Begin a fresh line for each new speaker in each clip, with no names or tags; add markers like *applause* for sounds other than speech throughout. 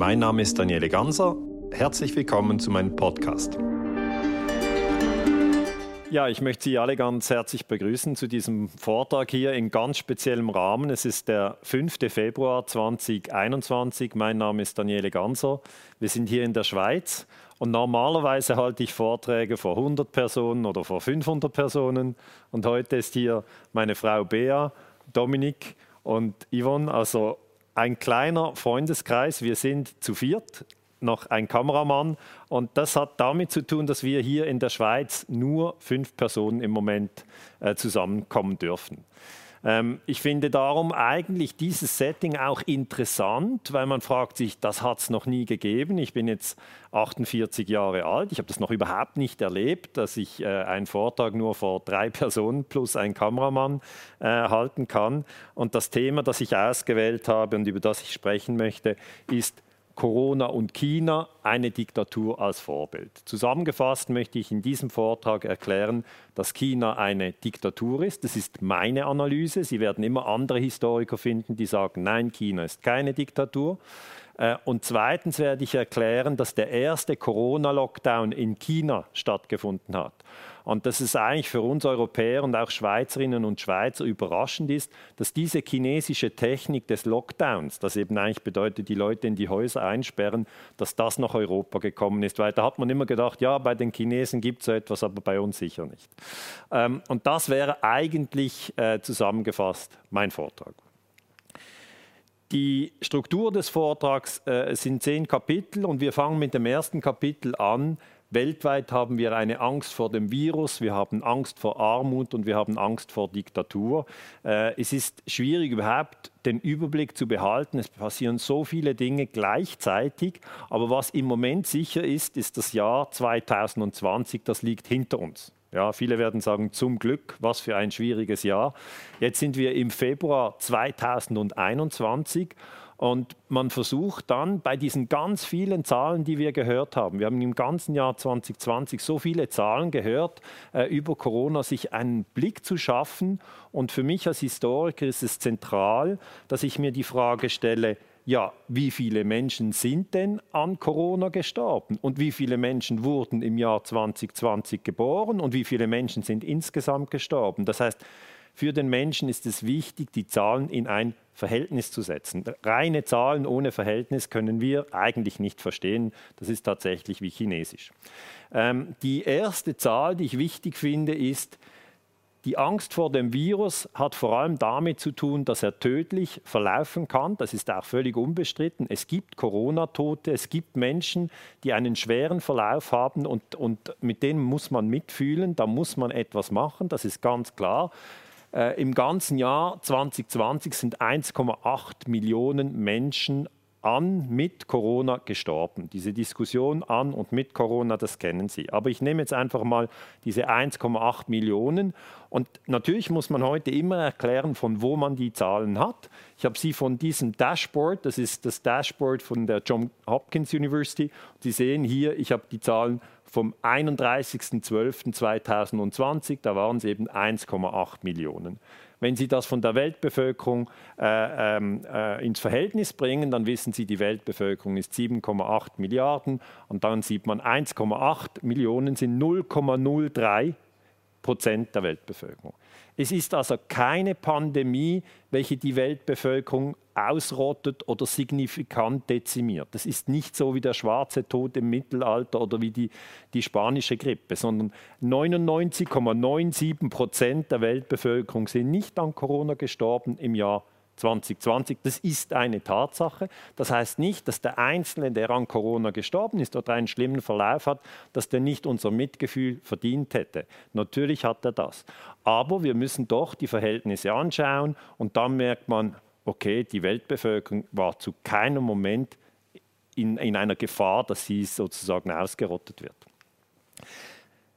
Mein Name ist Daniele Ganser. Herzlich willkommen zu meinem Podcast. Ja, ich möchte Sie alle ganz herzlich begrüßen zu diesem Vortrag hier in ganz speziellem Rahmen. Es ist der 5. Februar 2021. Mein Name ist Daniele Ganser. Wir sind hier in der Schweiz und normalerweise halte ich Vorträge vor 100 Personen oder vor 500 Personen. Und heute ist hier meine Frau Bea, Dominik und Yvonne, also ein kleiner Freundeskreis. Wir sind zu viert, noch ein Kameramann. Und das hat damit zu tun, dass wir hier in der Schweiz nur fünf Personen im Moment äh, zusammenkommen dürfen. Ähm, ich finde darum eigentlich dieses Setting auch interessant, weil man fragt sich, das hat es noch nie gegeben. Ich bin jetzt 48 Jahre alt, ich habe das noch überhaupt nicht erlebt, dass ich äh, einen Vortrag nur vor drei *laughs* Personen plus ein Kameramann äh, halten kann. Und das Thema, das ich ausgewählt habe und über das ich sprechen möchte, ist Corona und China eine Diktatur als Vorbild. Zusammengefasst möchte ich in diesem Vortrag erklären, dass China eine Diktatur ist. Das ist meine Analyse. Sie werden immer andere Historiker finden, die sagen, nein, China ist keine Diktatur. Äh, und zweitens werde ich erklären, dass der erste Corona-Lockdown in China stattgefunden hat. Und dass es eigentlich für uns Europäer und auch Schweizerinnen und Schweizer überraschend ist, dass diese chinesische Technik des Lockdowns, das eben eigentlich bedeutet, die Leute in die Häuser einsperren, dass das nach Europa gekommen ist. Weil da hat man immer gedacht, ja, bei den Chinesen gibt es so etwas, aber bei uns sicher nicht. Ähm, und das wäre eigentlich äh, zusammengefasst mein Vortrag. Die Struktur des Vortrags äh, sind zehn Kapitel und wir fangen mit dem ersten Kapitel an Weltweit haben wir eine Angst vor dem Virus, wir haben Angst vor Armut und wir haben Angst vor Diktatur. Äh, es ist schwierig überhaupt den Überblick zu behalten. Es passieren so viele Dinge gleichzeitig. Aber was im Moment sicher ist, ist das Jahr 2020, das liegt hinter uns. Ja, viele werden sagen, zum Glück, was für ein schwieriges Jahr. Jetzt sind wir im Februar 2021 und man versucht dann bei diesen ganz vielen Zahlen, die wir gehört haben, wir haben im ganzen Jahr 2020 so viele Zahlen gehört äh, über Corona, sich einen Blick zu schaffen. Und für mich als Historiker ist es zentral, dass ich mir die Frage stelle, ja, wie viele Menschen sind denn an Corona gestorben und wie viele Menschen wurden im Jahr 2020 geboren und wie viele Menschen sind insgesamt gestorben. Das heißt, für den Menschen ist es wichtig, die Zahlen in ein Verhältnis zu setzen. Reine Zahlen ohne Verhältnis können wir eigentlich nicht verstehen. Das ist tatsächlich wie Chinesisch. Ähm, die erste Zahl, die ich wichtig finde, ist, die Angst vor dem Virus hat vor allem damit zu tun, dass er tödlich verlaufen kann. Das ist auch völlig unbestritten. Es gibt Corona-Tote, es gibt Menschen, die einen schweren Verlauf haben und, und mit denen muss man mitfühlen, da muss man etwas machen, das ist ganz klar. Äh, Im ganzen Jahr 2020 sind 1,8 Millionen Menschen an mit Corona gestorben. Diese Diskussion an und mit Corona, das kennen Sie. Aber ich nehme jetzt einfach mal diese 1,8 Millionen. Und natürlich muss man heute immer erklären, von wo man die Zahlen hat. Ich habe sie von diesem Dashboard, das ist das Dashboard von der John Hopkins University. Sie sehen hier, ich habe die Zahlen vom 31.12.2020, da waren es eben 1,8 Millionen. Wenn Sie das von der Weltbevölkerung äh, ähm, äh, ins Verhältnis bringen, dann wissen Sie, die Weltbevölkerung ist 7,8 Milliarden und dann sieht man 1,8 Millionen sind 0,03 Prozent der Weltbevölkerung. Es ist also keine Pandemie, welche die Weltbevölkerung ausrottet oder signifikant dezimiert. Das ist nicht so wie der schwarze Tod im Mittelalter oder wie die, die spanische Grippe, sondern 99,97 Prozent der Weltbevölkerung sind nicht an Corona gestorben im Jahr 2020. Das ist eine Tatsache. Das heißt nicht, dass der Einzelne, der an Corona gestorben ist oder einen schlimmen Verlauf hat, dass der nicht unser Mitgefühl verdient hätte. Natürlich hat er das. Aber wir müssen doch die Verhältnisse anschauen und dann merkt man, okay, die Weltbevölkerung war zu keinem Moment in, in einer Gefahr, dass sie sozusagen ausgerottet wird.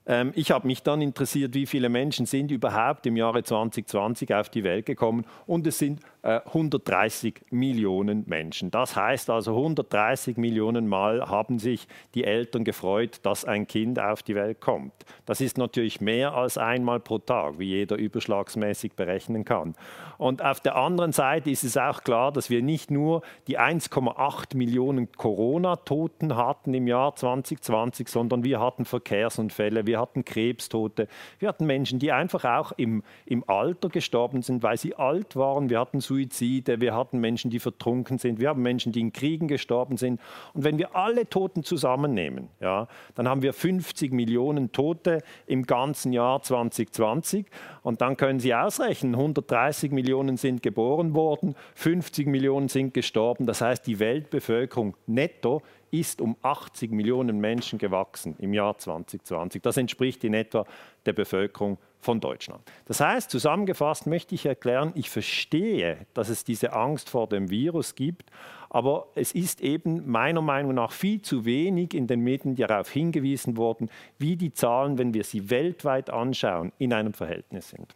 Ähm, ich habe mich dann interessiert, wie viele Menschen sind überhaupt im Jahre 2020 auf die Welt gekommen und es sind 130 äh, Millionen Menschen. Das heißt also, 130 Millionen Mal haben sich die Eltern gefreut, dass ein Kind auf die Welt kommt. Das ist natürlich mehr als einmal pro Tag, wie jeder überschlagsmäßig berechnen kann. Und auf der anderen Seite ist es auch klar, dass wir nicht nur die 1,8 Millionen Corona-Toten hatten im Jahr 2020, sondern wir hatten Verkehrsunfälle, wir hatten Krebstote, wir hatten Menschen, die einfach auch im, im Alter gestorben sind, weil sie alt waren. Wir hatten Suizide, wir hatten Menschen, die vertrunken sind, wir haben Menschen, die in Kriegen gestorben sind. Und wenn wir alle Toten zusammennehmen, ja, dann haben wir 50 Millionen Tote im ganzen Jahr 2020. Und dann können Sie ausrechnen, 130 Millionen sind geboren worden, 50 Millionen sind gestorben. Das heißt, die Weltbevölkerung netto ist um 80 Millionen Menschen gewachsen im Jahr 2020. Das entspricht in etwa der Bevölkerung von Deutschland. Das heißt, zusammengefasst möchte ich erklären, ich verstehe, dass es diese Angst vor dem Virus gibt, aber es ist eben meiner Meinung nach viel zu wenig in den Medien darauf hingewiesen worden, wie die Zahlen, wenn wir sie weltweit anschauen, in einem Verhältnis sind.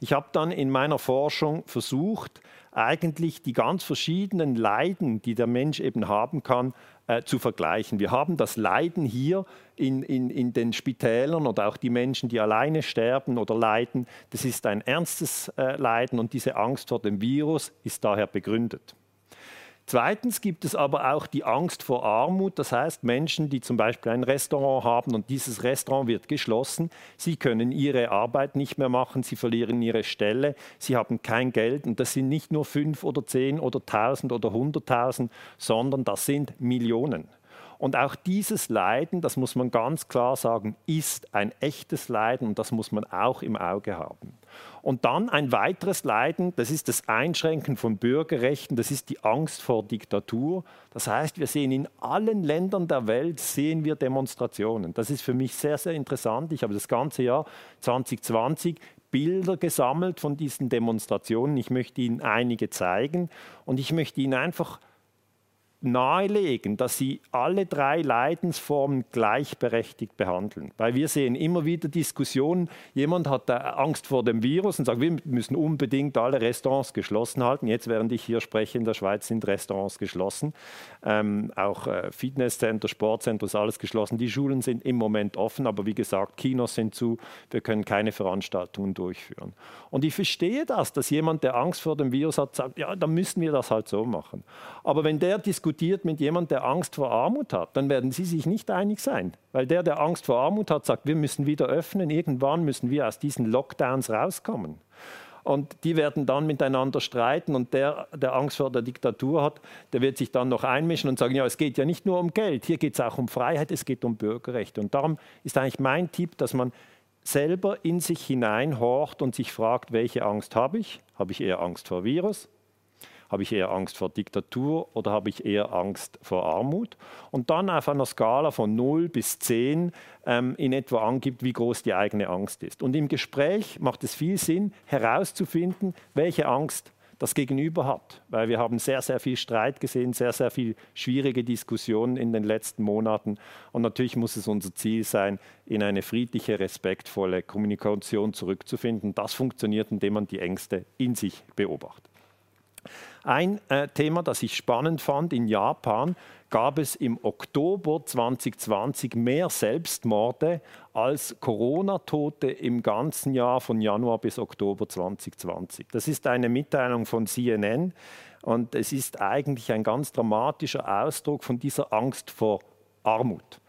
Ich habe dann in meiner Forschung versucht, eigentlich die ganz verschiedenen Leiden, die der Mensch eben haben kann, äh, zu vergleichen. Wir haben das Leiden hier in, in, in den Spitälern oder auch die Menschen, die alleine sterben oder leiden. Das ist ein ernstes äh, Leiden und diese Angst vor dem Virus ist daher begründet. Zweitens gibt es aber auch die Angst vor Armut. Das heißt, Menschen, die zum Beispiel ein Restaurant haben und dieses Restaurant wird geschlossen, sie können ihre Arbeit nicht mehr machen, sie verlieren ihre Stelle, sie haben kein Geld. Und das sind nicht nur fünf oder zehn oder tausend oder hunderttausend, sondern das sind Millionen. Und auch dieses Leiden, das muss man ganz klar sagen, ist ein echtes Leiden und das muss man auch im Auge haben. Und dann ein weiteres Leiden, das ist das Einschränken von Bürgerrechten, das ist die Angst vor Diktatur. Das heißt, wir sehen in allen Ländern der Welt sehen wir Demonstrationen. Das ist für mich sehr, sehr interessant. Ich habe das ganze Jahr 2020 Bilder gesammelt von diesen Demonstrationen. Ich möchte Ihnen einige zeigen und ich möchte Ihnen einfach nahelegen, dass sie alle drei Leidensformen gleichberechtigt behandeln. Weil wir sehen immer wieder Diskussionen, jemand hat Angst vor dem Virus und sagt, wir müssen unbedingt alle Restaurants geschlossen halten. Jetzt, während ich hier spreche, in der Schweiz sind Restaurants geschlossen. Ähm, auch äh, Fitnesscenter, Sportcenter ist alles geschlossen. Die Schulen sind im Moment offen, aber wie gesagt, Kinos sind zu. Wir können keine Veranstaltungen durchführen. Und ich verstehe das, dass jemand, der Angst vor dem Virus hat, sagt, ja, dann müssen wir das halt so machen. Aber wenn der diskutiert, diskutiert mit jemandem, der Angst vor Armut hat, dann werden Sie sich nicht einig sein. Weil der, der Angst vor Armut hat, sagt, wir müssen wieder öffnen, irgendwann müssen wir aus diesen Lockdowns rauskommen. Und die werden dann miteinander streiten und der, der Angst vor der Diktatur hat, der wird sich dann noch einmischen und sagen, ja, es geht ja nicht nur um Geld, hier geht es auch um Freiheit, es geht um Bürgerrechte. Und darum ist eigentlich mein Tipp, dass man selber in sich hineinhorcht und sich fragt, welche Angst habe ich? Habe ich eher Angst vor Virus? Habe ich eher Angst vor Diktatur oder habe ich eher Angst vor Armut? Und dann auf einer Skala von 0 bis 10 ähm, in etwa angibt, wie groß die eigene Angst ist. Und im Gespräch macht es viel Sinn, herauszufinden, welche Angst das Gegenüber hat. Weil wir haben sehr, sehr viel Streit gesehen, sehr, sehr viel schwierige Diskussionen in den letzten Monaten. Und natürlich muss es unser Ziel sein, in eine friedliche, respektvolle Kommunikation zurückzufinden. Das funktioniert, indem man die Ängste in sich beobachtet. Ein äh, Thema, das ich spannend fand, in Japan gab es im Oktober 2020 mehr Selbstmorde als Corona-Tote im ganzen Jahr von Januar bis Oktober 2020. Das ist eine Mitteilung von CNN und es ist eigentlich ein ganz dramatischer Ausdruck von dieser Angst vor Armut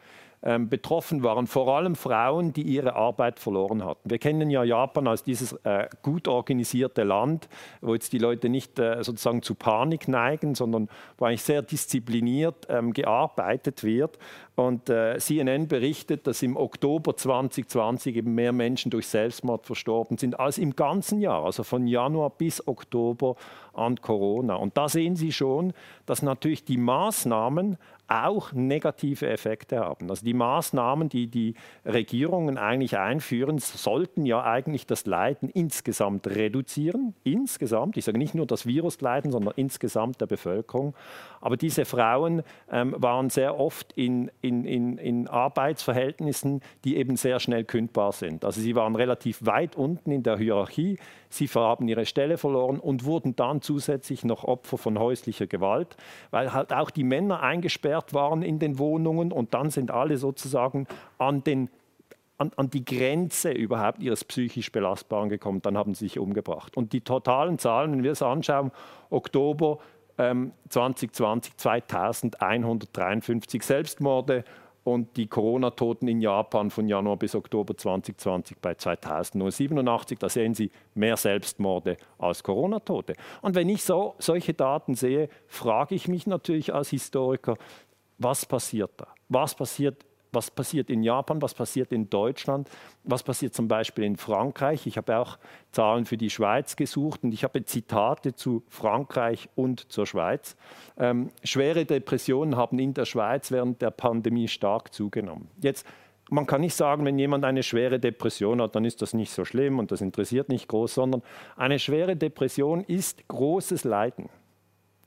betroffen waren, vor allem Frauen, die ihre Arbeit verloren hatten. Wir kennen ja Japan als dieses äh, gut organisierte Land, wo jetzt die Leute nicht äh, sozusagen zu Panik neigen, sondern wo eigentlich sehr diszipliniert ähm, gearbeitet wird. Und äh, CNN berichtet, dass im Oktober 2020 eben mehr Menschen durch Selbstmord verstorben sind als im ganzen Jahr. Also von Januar bis Oktober an Corona. Und da sehen Sie schon, dass natürlich die Maßnahmen auch negative Effekte haben. Also die Maßnahmen, die die Regierungen eigentlich einführen, sollten ja eigentlich das Leiden insgesamt reduzieren. Insgesamt, ich sage nicht nur das Virusleiden, sondern insgesamt der Bevölkerung. Aber diese Frauen ähm, waren sehr oft in, in, in, in Arbeitsverhältnissen, die eben sehr schnell kündbar sind. Also sie waren relativ weit unten in der Hierarchie, sie haben ihre Stelle verloren und wurden dann zusätzlich noch Opfer von häuslicher Gewalt, weil halt auch die Männer eingesperrt waren in den Wohnungen und dann sind alle sozusagen an den an, an, die Grenze überhaupt ihres psychisch Belastbaren gekommen, dann haben sie sich umgebracht. Und die totalen Zahlen, wenn wir es anschauen, Oktober ähm, 2020 2153 Selbstmorde und die Corona-Toten in Japan von Januar bis Oktober 2020 bei 2087. Da sehen Sie mehr Selbstmorde als Corona-Tote. Und wenn ich so, solche Daten sehe, frage ich mich natürlich als Historiker, was passiert da? Was passiert was passiert in Japan, was passiert in Deutschland, was passiert zum Beispiel in Frankreich. Ich habe auch Zahlen für die Schweiz gesucht und ich habe Zitate zu Frankreich und zur Schweiz. Ähm, schwere Depressionen haben in der Schweiz während der Pandemie stark zugenommen. Jetzt man kann nicht sagen, wenn jemand eine schwere Depression hat, dann ist das nicht so schlimm und das interessiert nicht groß, sondern eine schwere Depression ist großes Leiden.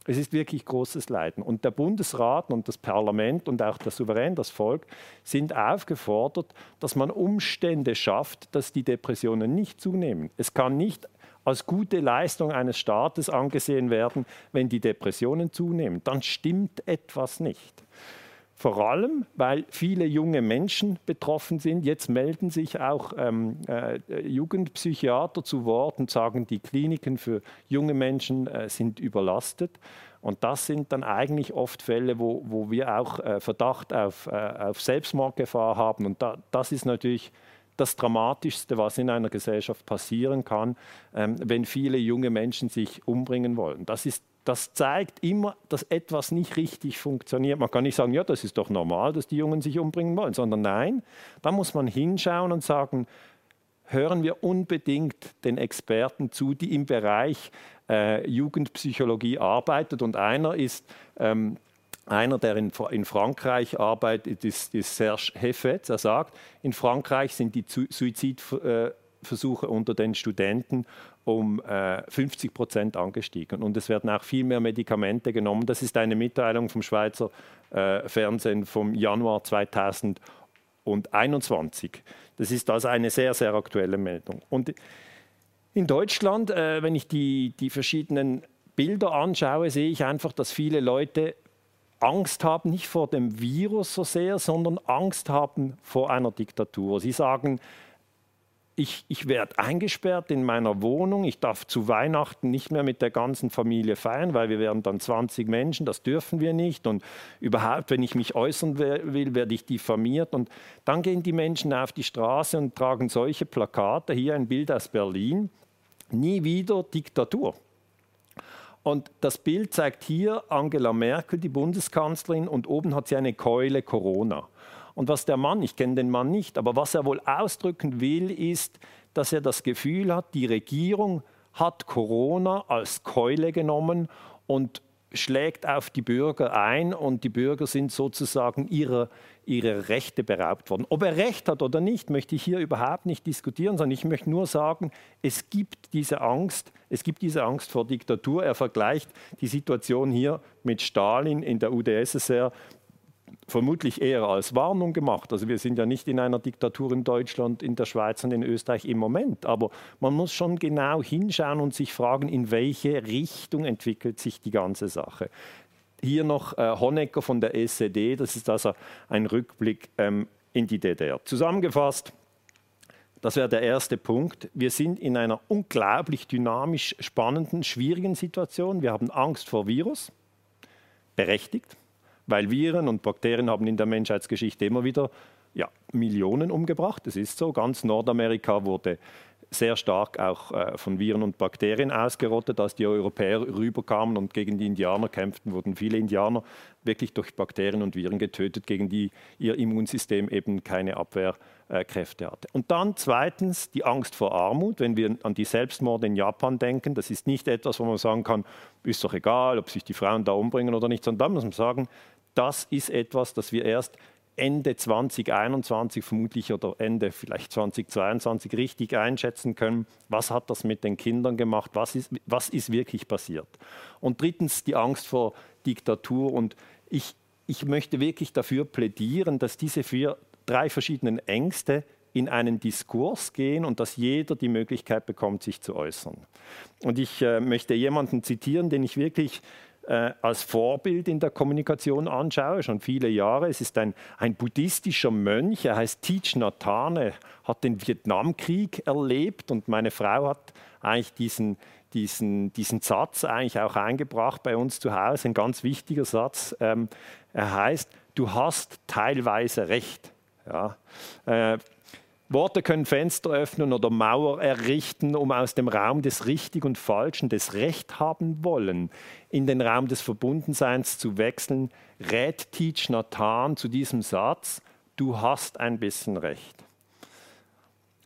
Es ist wirklich großes Leiden. Und der Bundesrat und das Parlament und auch der Souverän, das Volk, sind aufgefordert, dass man Umstände schafft, dass die Depressionen nicht zunehmen. Es kann nicht als gute Leistung eines Staates angesehen werden, wenn die Depressionen zunehmen. Dann stimmt etwas nicht. Vor allem, weil viele junge Menschen betroffen sind. Jetzt melden sich auch ähm, äh, Jugendpsychiater zu Wort und sagen, die Kliniken für junge Menschen äh, sind überlastet. Und das sind dann eigentlich oft Fälle, wo, wo wir auch äh, Verdacht auf, äh, auf Selbstmordgefahr haben. Und da, das ist natürlich das Dramatischste, was in einer Gesellschaft passieren kann, ähm, wenn viele junge Menschen sich umbringen wollen. Das ist das zeigt immer, dass etwas nicht richtig funktioniert. Man kann nicht sagen, ja, das ist doch normal, dass die Jungen sich umbringen wollen, sondern nein, da muss man hinschauen und sagen, hören wir unbedingt den Experten zu, die im Bereich äh, Jugendpsychologie arbeitet. Und einer ist ähm, einer, der in, in, Frankreich arbeitet, ist, ist Serge Heffet. Er sagt, in Frankreich sind die Suizidversuche unter den Studenten um äh, 50 Prozent angestiegen. Und es werden auch viel mehr Medikamente genommen. Das ist eine Mitteilung vom Schweizer äh, Fernsehen vom Januar 2021. Das ist also eine sehr, sehr aktuelle Meldung. Und in Deutschland, äh, wenn ich die, die verschiedenen Bilder anschaue, sehe ich einfach, dass viele Leute Angst haben, nicht vor dem Virus so sehr, sondern Angst haben vor einer Diktatur. Sie sagen, ich, ich werde eingesperrt in meiner Wohnung, ich darf zu Weihnachten nicht mehr mit der ganzen Familie feiern, weil wir werden dann 20 Menschen, das dürfen wir nicht. Und überhaupt, wenn ich mich äußern will, werde ich diffamiert. Und dann gehen die Menschen auf die Straße und tragen solche Plakate, hier ein Bild aus Berlin, nie wieder Diktatur. Und das Bild zeigt hier Angela Merkel, die Bundeskanzlerin, und oben hat sie eine Keule Corona. Und was der Mann, ich kenne den Mann nicht, aber was er wohl ausdrücken will, ist, dass er das Gefühl hat, die Regierung hat Corona als Keule genommen und schlägt auf die Bürger ein und die Bürger sind sozusagen ihrer, ihrer Rechte beraubt worden. Ob er recht hat oder nicht, möchte ich hier überhaupt nicht diskutieren, sondern ich möchte nur sagen, es gibt diese Angst, es gibt diese Angst vor Diktatur. Er vergleicht die Situation hier mit Stalin in der UdSSR vermutlich eher als Warnung gemacht. Also wir sind ja nicht in einer Diktatur in Deutschland, in der Schweiz und in Österreich im Moment, aber man muss schon genau hinschauen und sich fragen, in welche Richtung entwickelt sich die ganze Sache. Hier noch äh, Honecker von der SED, das ist also ein Rückblick ähm, in die DDR. Zusammengefasst, das wäre der erste Punkt. Wir sind in einer unglaublich dynamisch spannenden, schwierigen Situation. Wir haben Angst vor Virus, berechtigt weil Viren und Bakterien haben in der Menschheitsgeschichte immer wieder ja, Millionen umgebracht. Das ist so. Ganz Nordamerika wurde sehr stark auch äh, von Viren und Bakterien ausgerottet. Als die Europäer rüberkamen und gegen die Indianer kämpften, wurden viele Indianer wirklich durch Bakterien und Viren getötet, gegen die ihr Immunsystem eben keine Abwehrkräfte hatte. Und dann zweitens die Angst vor Armut. Wenn wir an die Selbstmorde in Japan denken, das ist nicht etwas, wo man sagen kann, ist doch egal, ob sich die Frauen da umbringen oder nicht, sondern da muss man sagen, das ist etwas, das wir erst Ende 2021 vermutlich oder Ende vielleicht 2022 richtig einschätzen können, was hat das mit den Kindern gemacht, was ist, was ist wirklich passiert. Und drittens die Angst vor Diktatur. Und ich, ich möchte wirklich dafür plädieren, dass diese vier, drei verschiedenen Ängste in einen Diskurs gehen und dass jeder die Möglichkeit bekommt, sich zu äußern. Und ich äh, möchte jemanden zitieren, den ich wirklich äh, als Vorbild in der Kommunikation anschaue, schon viele Jahre. Es ist ein, ein buddhistischer Mönch, er heißt Thich Nhat Hanh, hat den Vietnamkrieg erlebt und meine Frau hat eigentlich diesen, diesen, diesen Satz eigentlich auch eingebracht bei uns zu Hause, ein ganz wichtiger Satz. Ähm, er heißt, du hast teilweise recht. Ja. Äh, Worte können Fenster öffnen oder Mauer errichten, um aus dem Raum des Richtig und Falschen, des Recht haben wollen, in den Raum des Verbundenseins zu wechseln, rät Teach Nathan zu diesem Satz, du hast ein bisschen Recht.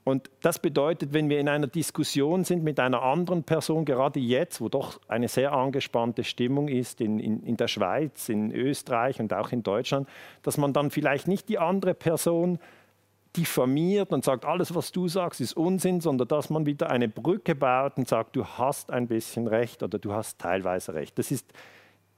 Und das bedeutet, wenn wir in einer Diskussion sind mit einer anderen Person, gerade jetzt, wo doch eine sehr angespannte Stimmung ist in, in, in der Schweiz, in Österreich und auch in Deutschland, dass man dann vielleicht nicht die andere Person diffamiert und sagt, alles, was du sagst, ist Unsinn, sondern dass man wieder eine Brücke baut und sagt, du hast ein bisschen recht oder du hast teilweise recht. Das ist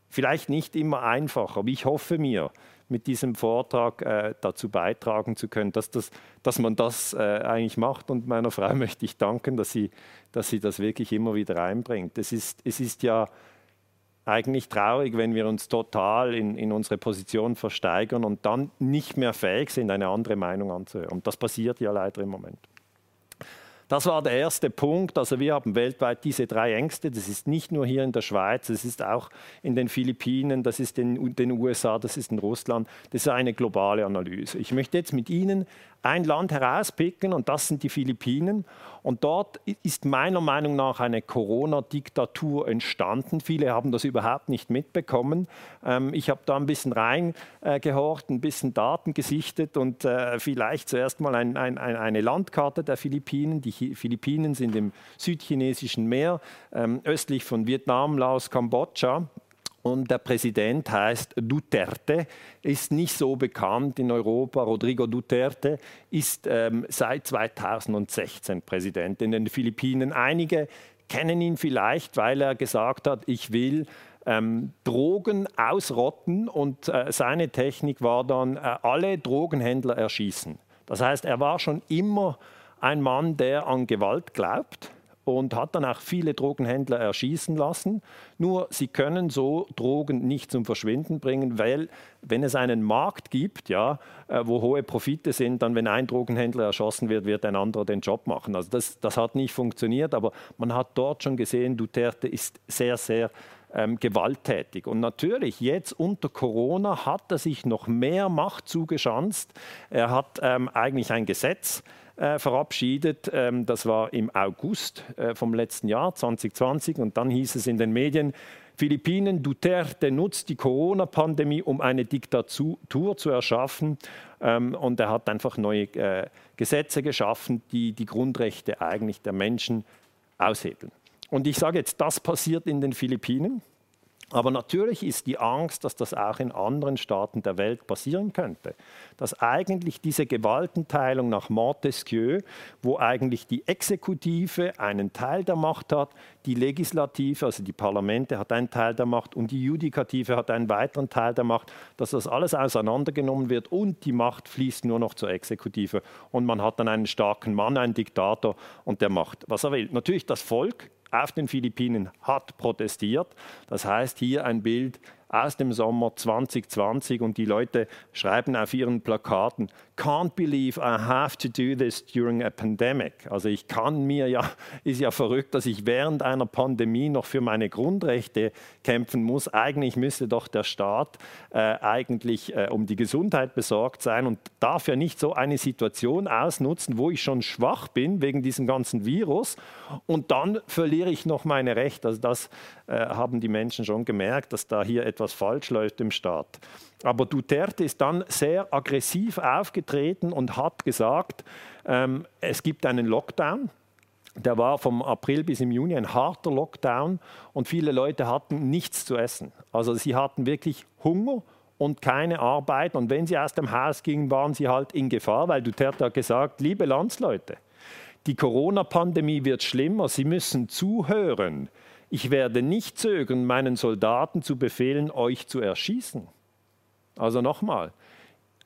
vielleicht nicht immer einfach, aber ich hoffe mir, mit diesem Vortrag äh, dazu beitragen zu können, dass, das, dass man das äh, eigentlich macht. Und meiner Frau *laughs* möchte ich danken, dass sie, dass sie das wirklich immer wieder einbringt. Es ist, es ist ja eigentlich traurig, wenn wir uns total in, in unsere Position versteigern und dann nicht mehr fähig sind, eine andere Meinung anzuhören. Und das passiert ja leider im Moment. Das war der erste Punkt. Also wir haben weltweit diese drei Ängste. Das ist nicht nur hier in der Schweiz, das ist auch in den Philippinen, das ist in den USA, das ist in Russland. Das ist eine globale Analyse. Ich möchte jetzt mit Ihnen ein Land herauspicken und das sind die Philippinen. Und dort ist meiner Meinung nach eine Corona-Diktatur entstanden. Viele haben das überhaupt nicht mitbekommen. Ähm, ich habe da ein bisschen reingehorcht, ein bisschen Daten gesichtet und äh, vielleicht zuerst mal ein, ein, eine Landkarte der Philippinen. Die Philippinen sind im südchinesischen Meer, ähm, östlich von Vietnam, Laos, Kambodscha. Und der Präsident heißt Duterte, ist nicht so bekannt in Europa. Rodrigo Duterte ist ähm, seit 2016 Präsident in den Philippinen. Einige kennen ihn vielleicht, weil er gesagt hat, ich will ähm, Drogen ausrotten und äh, seine Technik war dann, äh, alle Drogenhändler erschießen. Das heißt, er war schon immer ein Mann, der an Gewalt glaubt und hat dann auch viele Drogenhändler erschießen lassen. Nur sie können so Drogen nicht zum Verschwinden bringen, weil wenn es einen Markt gibt, ja, äh, wo hohe Profite sind, dann wenn ein Drogenhändler erschossen wird, wird ein anderer den Job machen. Also das, das hat nicht funktioniert, aber man hat dort schon gesehen, Duterte ist sehr, sehr ähm, gewalttätig. Und natürlich, jetzt unter Corona hat er sich noch mehr Macht zugeschanzt. Er hat ähm, eigentlich ein Gesetz äh, verabschiedet. Ähm, das war im August äh, vom letzten Jahr, 2020. Und dann hieß es in den Medien, Philippinen, Duterte nutzt die Corona-Pandemie, um eine Diktatur zu erschaffen. Ähm, und er hat einfach neue äh, Gesetze geschaffen, die die Grundrechte eigentlich der Menschen aushebeln. Und ich sage jetzt, das passiert in den Philippinen. Aber natürlich ist die Angst, dass das auch in anderen Staaten der Welt passieren könnte. Dass eigentlich diese Gewaltenteilung nach Montesquieu, wo eigentlich die Exekutive einen Teil der Macht hat, die Legislative, also die Parlamente, hat einen Teil der Macht und die Judikative hat einen weiteren Teil der Macht, dass das alles auseinandergenommen wird und die Macht fließt nur noch zur Exekutive. Und man hat dann einen starken Mann, einen Diktator und der macht, was er will. Natürlich das Volk auf den Philippinen hat protestiert. Das heißt hier ein Bild aus dem Sommer 2020 und die Leute schreiben auf ihren Plakaten, can't believe I have to do this during a pandemic. Also ich kann mir ja, ist ja verrückt, dass ich während einer Pandemie noch für meine Grundrechte kämpfen muss. Eigentlich müsste doch der Staat äh, eigentlich äh, um die Gesundheit besorgt sein und darf ja nicht so eine Situation ausnutzen, wo ich schon schwach bin wegen diesem ganzen Virus und dann verliere ich noch meine Rechte. Also das äh, haben die Menschen schon gemerkt, dass da hier etwas falsch läuft im Staat. Aber Duterte ist dann sehr aggressiv aufgetreten und hat gesagt, ähm, es gibt einen Lockdown. Der war vom April bis im Juni ein harter Lockdown und viele Leute hatten nichts zu essen. Also sie hatten wirklich Hunger und keine Arbeit. Und wenn sie aus dem Haus gingen, waren sie halt in Gefahr, weil Duterte hat gesagt, liebe Landsleute, die Corona-Pandemie wird schlimmer, Sie müssen zuhören. Ich werde nicht zögern, meinen Soldaten zu befehlen, euch zu erschießen. Also nochmal,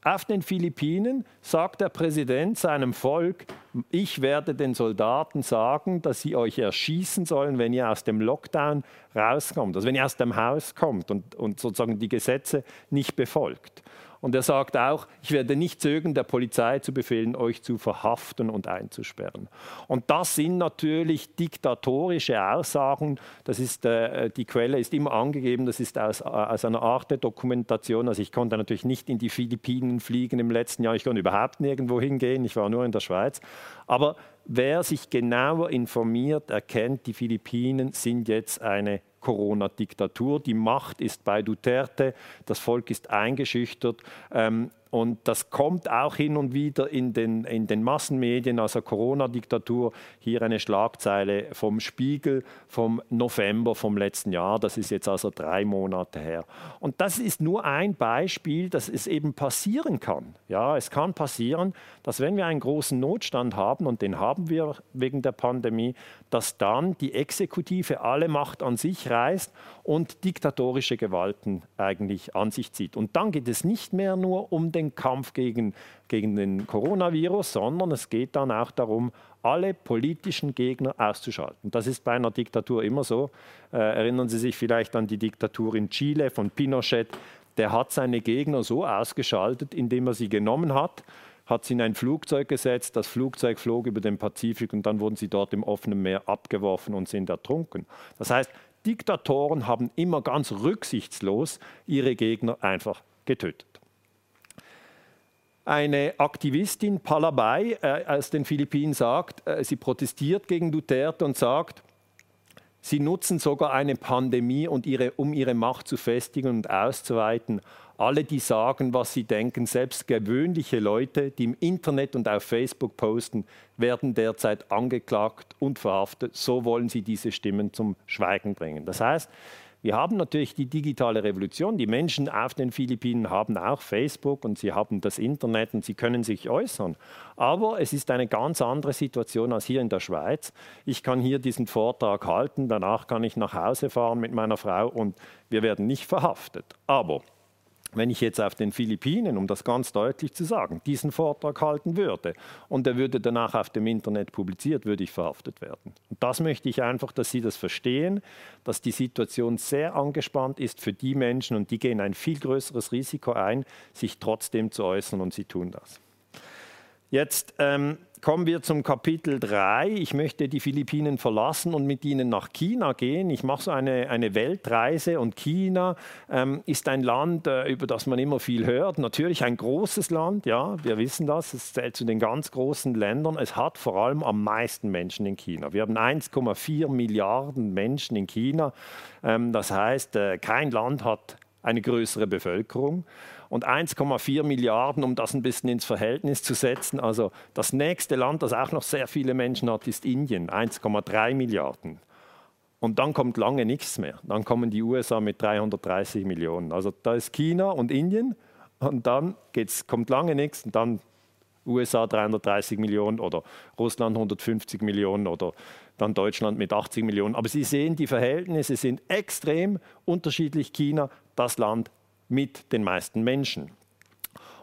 auf den Philippinen sagt der Präsident seinem Volk, ich werde den Soldaten sagen, dass sie euch erschießen sollen, wenn ihr aus dem Lockdown rauskommt, also wenn ihr aus dem Haus kommt und, und sozusagen die Gesetze nicht befolgt. Und er sagt auch, ich werde nicht zögern, der Polizei zu befehlen, euch zu verhaften und einzusperren. Und das sind natürlich diktatorische Aussagen. Das ist, äh, die Quelle ist immer angegeben, das ist aus, aus einer Art der Dokumentation. Also ich konnte natürlich nicht in die Philippinen fliegen im letzten Jahr, ich konnte überhaupt nirgendwo hingehen, ich war nur in der Schweiz. Aber wer sich genauer informiert, erkennt, die Philippinen sind jetzt eine Corona-Diktatur. Die Macht ist bei Duterte, das Volk ist eingeschüchtert. Ähm, und das kommt auch hin und wieder in den, in den Massenmedien, also Corona-Diktatur. Hier eine Schlagzeile vom Spiegel vom November vom letzten Jahr. Das ist jetzt also drei Monate her. Und das ist nur ein Beispiel, dass es eben passieren kann. Ja, es kann passieren, dass wenn wir einen großen Notstand haben, und den haben wir wegen der Pandemie, dass dann die Exekutive alle Macht an sich reißt und diktatorische Gewalten eigentlich an sich zieht. Und dann geht es nicht mehr nur um den Kampf gegen, gegen den Coronavirus, sondern es geht dann auch darum, alle politischen Gegner auszuschalten. Das ist bei einer Diktatur immer so. Äh, erinnern Sie sich vielleicht an die Diktatur in Chile von Pinochet. Der hat seine Gegner so ausgeschaltet, indem er sie genommen hat, hat sie in ein Flugzeug gesetzt, das Flugzeug flog über den Pazifik und dann wurden sie dort im offenen Meer abgeworfen und sind ertrunken. Das heißt, Diktatoren haben immer ganz rücksichtslos ihre Gegner einfach getötet. Eine Aktivistin, Palabay, äh, aus den Philippinen sagt, äh, sie protestiert gegen Duterte und sagt, sie nutzen sogar eine Pandemie, um ihre Macht zu festigen und auszuweiten. Alle, die sagen, was sie denken, selbst gewöhnliche Leute, die im Internet und auf Facebook posten, werden derzeit angeklagt und verhaftet. So wollen sie diese Stimmen zum Schweigen bringen. Das heißt, wir haben natürlich die digitale Revolution. Die Menschen auf den Philippinen haben auch Facebook und sie haben das Internet und sie können sich äußern. Aber es ist eine ganz andere Situation als hier in der Schweiz. Ich kann hier diesen Vortrag halten, danach kann ich nach Hause fahren mit meiner Frau und wir werden nicht verhaftet. Aber wenn ich jetzt auf den Philippinen, um das ganz deutlich zu sagen, diesen Vortrag halten würde und er würde danach auf dem Internet publiziert, würde ich verhaftet werden. Und das möchte ich einfach, dass Sie das verstehen, dass die Situation sehr angespannt ist für die Menschen und die gehen ein viel größeres Risiko ein, sich trotzdem zu äußern und sie tun das. Jetzt ähm, kommen wir zum Kapitel 3. Ich möchte die Philippinen verlassen und mit Ihnen nach China gehen. Ich mache so eine, eine Weltreise und China ähm, ist ein Land, äh, über das man immer viel hört. Natürlich ein großes Land, ja, wir wissen das. Es zählt zu den ganz großen Ländern. Es hat vor allem am meisten Menschen in China. Wir haben 1,4 Milliarden Menschen in China. Ähm, das heißt, äh, kein Land hat eine größere Bevölkerung und 1,4 Milliarden, um das ein bisschen ins Verhältnis zu setzen. Also das nächste Land, das auch noch sehr viele Menschen hat, ist Indien, 1,3 Milliarden. Und dann kommt lange nichts mehr. Dann kommen die USA mit 330 Millionen. Also da ist China und Indien und dann geht's, kommt lange nichts und dann USA 330 Millionen oder Russland 150 Millionen oder dann Deutschland mit 80 Millionen. Aber Sie sehen, die Verhältnisse sind extrem unterschiedlich. China, das Land mit den meisten Menschen.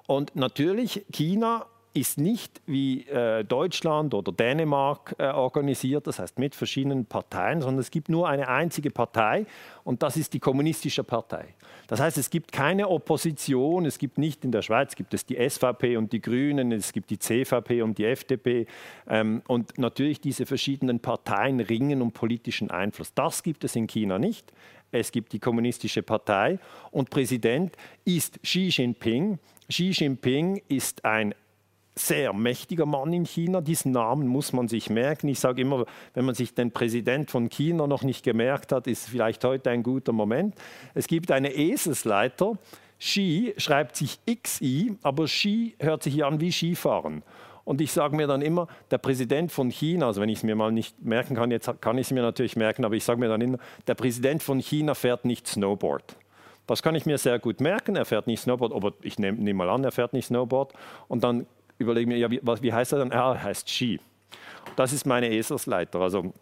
Und natürlich, China ist nicht wie äh, Deutschland oder Dänemark äh, organisiert, das heißt mit verschiedenen Parteien, sondern es gibt nur eine einzige Partei und das ist die kommunistische Partei. Das heißt, es gibt keine Opposition, es gibt nicht in der Schweiz, gibt es die SVP und die Grünen, es gibt die CVP und die FDP ähm, und natürlich diese verschiedenen Parteien ringen um politischen Einfluss. Das gibt es in China nicht. Es gibt die kommunistische Partei und Präsident ist Xi Jinping. Xi Jinping ist ein sehr mächtiger Mann in China. Diesen Namen muss man sich merken. Ich sage immer, wenn man sich den Präsident von China noch nicht gemerkt hat, ist vielleicht heute ein guter Moment. Es gibt eine Eselsleiter. Xi schreibt sich XI, aber Xi hört sich an wie Skifahren. Und ich sage mir dann immer, der Präsident von China, also wenn ich es mir mal nicht merken kann, jetzt kann ich es mir natürlich merken, aber ich sage mir dann immer, der Präsident von China fährt nicht Snowboard. Das kann ich mir sehr gut merken, er fährt nicht Snowboard, aber ich nehme nehm mal an, er fährt nicht Snowboard. Und dann überlege mir, ja, wie, was, wie heißt er dann? Er heißt Ski. Das ist meine Eselsleiter. Also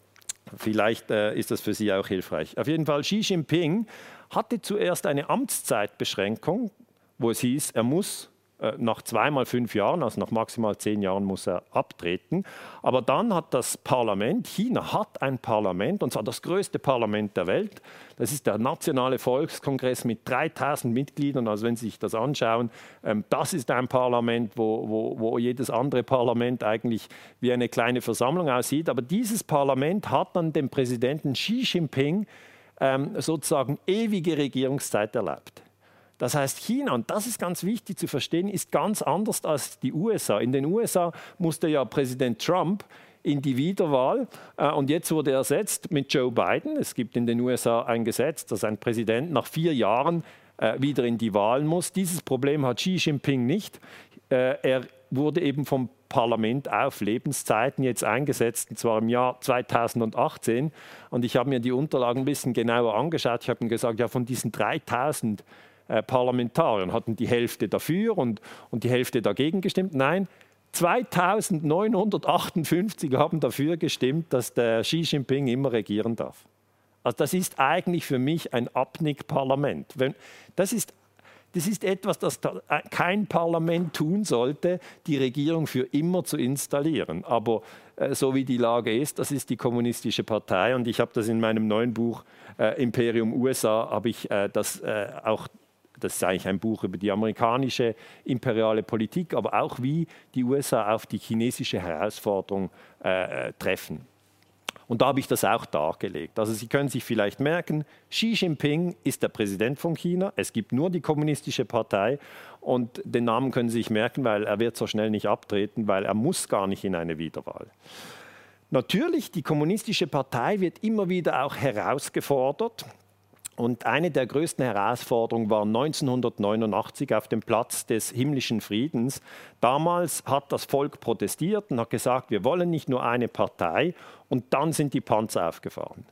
vielleicht äh, ist das für Sie auch hilfreich. Auf jeden Fall, Xi Jinping hatte zuerst eine Amtszeitbeschränkung, wo es hieß, er muss nach zweimal fünf Jahren, also nach maximal zehn Jahren, muss er abtreten. Aber dann hat das Parlament, China hat ein Parlament, und zwar das größte Parlament der Welt. Das ist der Nationale Volkskongress mit 3000 Mitgliedern. Also wenn Sie sich das anschauen, ähm, das ist ein Parlament, wo, wo, wo jedes andere Parlament eigentlich wie eine kleine Versammlung aussieht. Aber dieses Parlament hat dann dem Präsidenten Xi Jinping ähm, sozusagen ewige Regierungszeit erlaubt. Das heißt, China, und das ist ganz wichtig zu verstehen, ist ganz anders als die USA. In den USA musste ja Präsident Trump in die Wiederwahl äh, und jetzt wurde er ersetzt mit Joe Biden. Es gibt in den USA ein Gesetz, dass ein Präsident nach vier Jahren äh, wieder in die Wahlen muss. Dieses Problem hat Xi Jinping nicht. Äh, er wurde eben vom Parlament auf Lebenszeiten jetzt eingesetzt, und zwar im Jahr 2018. Und ich habe mir die Unterlagen ein bisschen genauer angeschaut. Ich habe ihm gesagt, ja, von diesen 3000 äh, Parlamentariern hatten die Hälfte dafür und, und die Hälfte dagegen gestimmt. Nein, 2958 haben dafür gestimmt, dass der Xi Jinping immer regieren darf. Also das ist eigentlich für mich ein Abnick-Parlament. Das ist, das ist etwas, das kein Parlament tun sollte, die Regierung für immer zu installieren. Aber äh, so wie die Lage ist, das ist die kommunistische Partei. Und ich habe das in meinem neuen Buch äh, Imperium USA, habe ich äh, das äh, auch das ist eigentlich ein Buch über die amerikanische imperiale Politik, aber auch wie die USA auf die chinesische Herausforderung äh, treffen. Und da habe ich das auch dargelegt. Also Sie können sich vielleicht merken, Xi Jinping ist der Präsident von China. Es gibt nur die kommunistische Partei und den Namen können Sie sich merken, weil er wird so schnell nicht abtreten, weil er muss gar nicht in eine Wiederwahl. Natürlich, die kommunistische Partei wird immer wieder auch herausgefordert. Und eine der größten Herausforderungen war 1989 auf dem Platz des himmlischen Friedens. Damals hat das Volk protestiert und hat gesagt, wir wollen nicht nur eine Partei. Und dann sind die Panzer aufgefahren.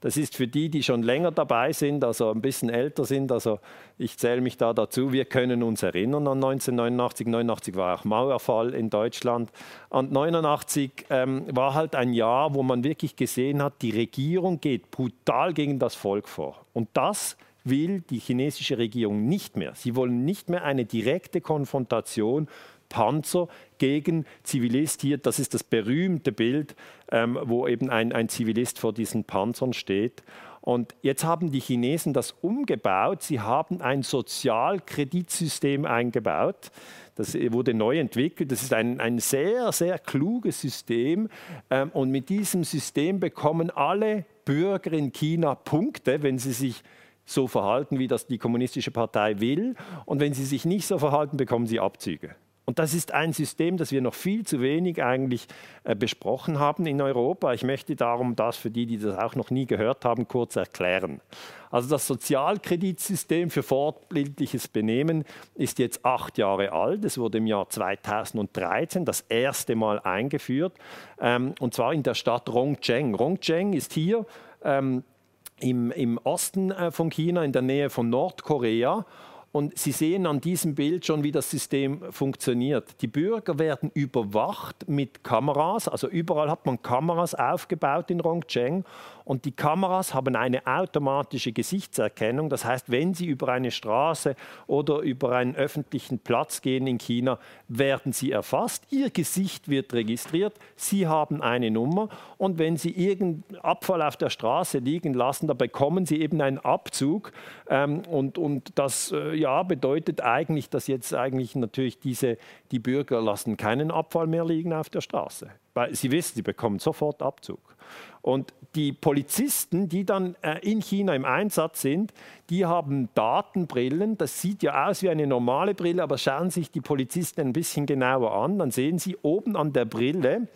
Das ist für die, die schon länger dabei sind, also ein bisschen älter sind, also ich zähle mich da dazu, wir können uns erinnern an 1989. 89 war auch Mauerfall in Deutschland. Und 89 ähm, war halt ein Jahr, wo man wirklich gesehen hat, die Regierung geht brutal gegen das Volk vor. Und das will die chinesische Regierung nicht mehr. Sie wollen nicht mehr eine direkte Konfrontation Panzer gegen Zivilist. Hier, das ist das berühmte Bild, ähm, wo eben ein, ein Zivilist vor diesen Panzern steht. Und jetzt haben die Chinesen das umgebaut. Sie haben ein Sozialkreditsystem eingebaut. Das wurde neu entwickelt. Das ist ein, ein sehr, sehr kluges System. Ähm, und mit diesem System bekommen alle Bürger in China Punkte, wenn sie sich so verhalten, wie das die Kommunistische Partei will. Und wenn sie sich nicht so verhalten, bekommen sie Abzüge. Und das ist ein System, das wir noch viel zu wenig eigentlich äh, besprochen haben in Europa. Ich möchte darum das für die, die das auch noch nie gehört haben, kurz erklären. Also das Sozialkreditsystem für fortbildliches Benehmen ist jetzt acht Jahre alt. Es wurde im Jahr 2013 das erste Mal eingeführt, ähm, und zwar in der Stadt Rongcheng. Rongcheng ist hier ähm, im, Osten äh, von China, in der Nähe von Nordkorea. Und Sie sehen an diesem Bild schon, wie das System funktioniert. Die Bürger werden überwacht mit Kameras, also überall hat man Kameras aufgebaut in Rongcheng und die Kameras haben eine automatische Gesichtserkennung. Das heißt, wenn Sie über eine Straße oder über einen öffentlichen Platz gehen in China, werden Sie erfasst. Ihr Gesicht wird registriert. Sie haben eine Nummer. Und wenn Sie irgendeinen Abfall auf der Straße liegen lassen, da bekommen Sie eben einen Abzug. Ähm, und, und das äh, ja, bedeutet eigentlich, dass jetzt eigentlich natürlich diese, die Bürger lassen keinen Abfall mehr liegen auf der Straße. Weil sie wissen, sie bekommen sofort Abzug. Und die Polizisten, die dann äh, in China im Einsatz sind, die haben Datenbrillen. Das sieht ja aus wie eine normale Brille, aber schauen sich die Polizisten ein bisschen genauer an. Dann sehen sie oben an der Brille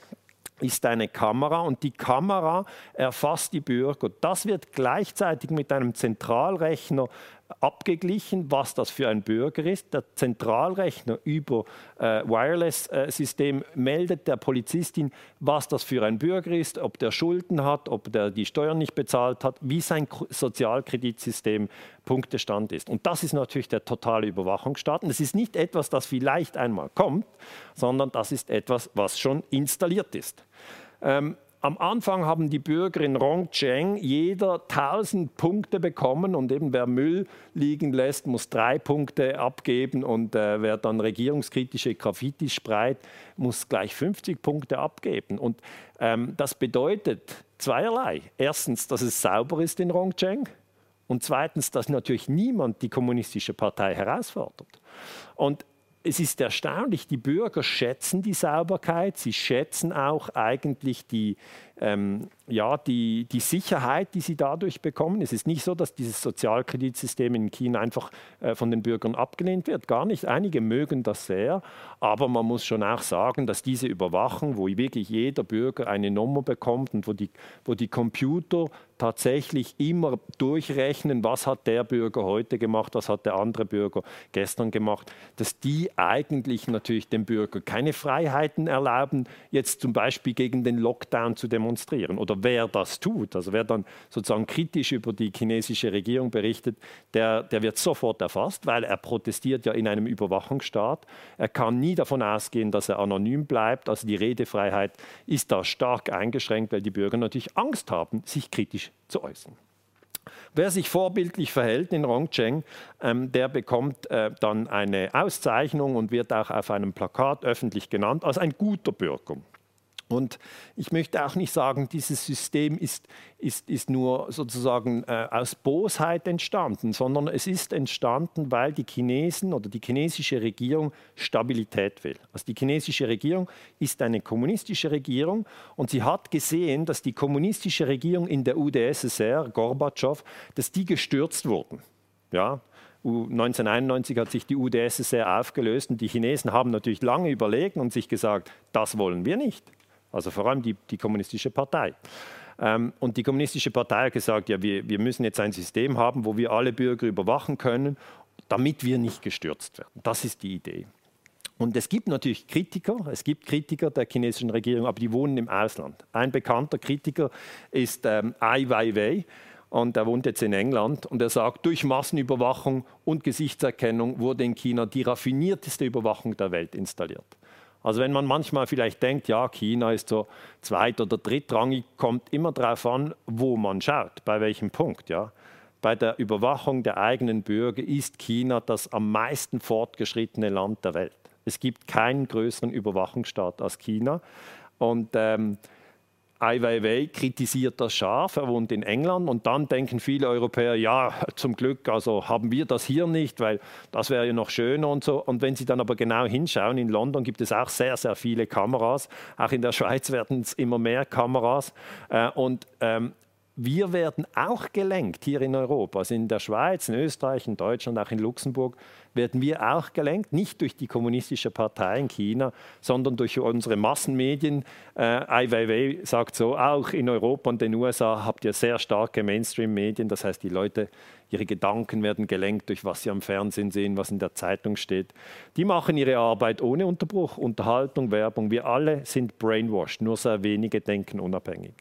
ist eine Kamera und die Kamera erfasst die Bürger. Das wird gleichzeitig mit einem Zentralrechner abgeglichen, was das für ein Bürger ist. Der Zentralrechner über äh, Wireless-System äh, meldet der Polizistin, was das für ein Bürger ist, ob der Schulden hat, ob der die Steuern nicht bezahlt hat, wie sein Sozialkreditsystem Punktestand ist. Und das ist natürlich der totale Überwachungsstaat. Und es ist nicht etwas, das vielleicht einmal kommt, sondern das ist etwas, was schon installiert ist. Ähm, am Anfang haben die Bürger in Rongcheng jeder 1000 Punkte bekommen und eben wer Müll liegen lässt, muss drei Punkte abgeben und äh, wer dann regierungskritische Graffitis spreit, muss gleich 50 Punkte abgeben. Und ähm, das bedeutet zweierlei. Erstens, dass es sauber ist in Rongcheng und zweitens, dass natürlich niemand die kommunistische Partei herausfordert. Und es ist erstaunlich, die Bürger schätzen die Sauberkeit, sie schätzen auch eigentlich die, ähm, ja, die, die Sicherheit, die sie dadurch bekommen. Es ist nicht so, dass dieses Sozialkreditsystem in China einfach äh, von den Bürgern abgelehnt wird. Gar nicht. Einige mögen das sehr. Aber man muss schon auch sagen, dass diese Überwachung, wo wirklich jeder Bürger eine Nummer bekommt und wo die, wo die Computer tatsächlich immer durchrechnen, was hat der Bürger heute gemacht, was hat der andere Bürger gestern gemacht, dass die eigentlich natürlich dem Bürger keine Freiheiten erlauben, jetzt zum Beispiel gegen den Lockdown zu demonstrieren. Oder wer das tut, also wer dann sozusagen kritisch über die chinesische Regierung berichtet, der, der wird sofort erfasst, weil er protestiert ja in einem Überwachungsstaat. Er kann nie davon ausgehen, dass er anonym bleibt. Also die Redefreiheit ist da stark eingeschränkt, weil die Bürger natürlich Angst haben, sich kritisch zu äußern. Wer sich vorbildlich verhält in Rongcheng, ähm, der bekommt äh, dann eine Auszeichnung und wird auch auf einem Plakat öffentlich genannt als ein guter Bürger. Und ich möchte auch nicht sagen, dieses System ist, ist, ist nur sozusagen äh, aus Bosheit entstanden, sondern es ist entstanden, weil die Chinesen oder die chinesische Regierung Stabilität will. Also die chinesische Regierung ist eine kommunistische Regierung und sie hat gesehen, dass die kommunistische Regierung in der UdSSR, Gorbatschow, dass die gestürzt wurden. Ja, 1991 hat sich die UdSSR aufgelöst und die Chinesen haben natürlich lange überlegt und sich gesagt, das wollen wir nicht also vor allem die, die Kommunistische Partei. Ähm, und die Kommunistische Partei hat gesagt, ja, wir, wir müssen jetzt ein System haben, wo wir alle Bürger überwachen können, damit wir nicht gestürzt werden. Das ist die Idee. Und es gibt natürlich Kritiker, es gibt Kritiker der chinesischen Regierung, aber die wohnen im Ausland. Ein bekannter Kritiker ist ähm, Ai Weiwei und er wohnt jetzt in England und er sagt, durch Massenüberwachung und Gesichtserkennung wurde in China die raffinierteste Überwachung der Welt installiert. Also wenn man manchmal vielleicht denkt, ja, China ist so zweit- oder drittrangig, kommt immer darauf an, wo man schaut, bei welchem Punkt. Ja. Bei der Überwachung der eigenen Bürger ist China das am meisten fortgeschrittene Land der Welt. Es gibt keinen größeren Überwachungsstaat als China. Und ähm, Ai Weiwei kritisiert das scharf, er wohnt in England und dann denken viele Europäer, ja, zum Glück, also haben wir das hier nicht, weil das wäre ja noch schöner und so. Und wenn Sie dann aber genau hinschauen, in London gibt es auch sehr, sehr viele Kameras, auch in der Schweiz werden es immer mehr Kameras äh, und ähm, wir werden auch gelenkt hier in Europa, also in der Schweiz, in Österreich, in Deutschland, auch in Luxemburg, werden wir auch gelenkt, nicht durch die kommunistische Partei in China, sondern durch unsere Massenmedien. Äh, Ai Weiwei sagt so, auch in Europa und den USA habt ihr sehr starke Mainstream-Medien, das heißt, die Leute, ihre Gedanken werden gelenkt durch was sie am Fernsehen sehen, was in der Zeitung steht. Die machen ihre Arbeit ohne Unterbruch, Unterhaltung, Werbung. Wir alle sind brainwashed, nur sehr wenige denken unabhängig.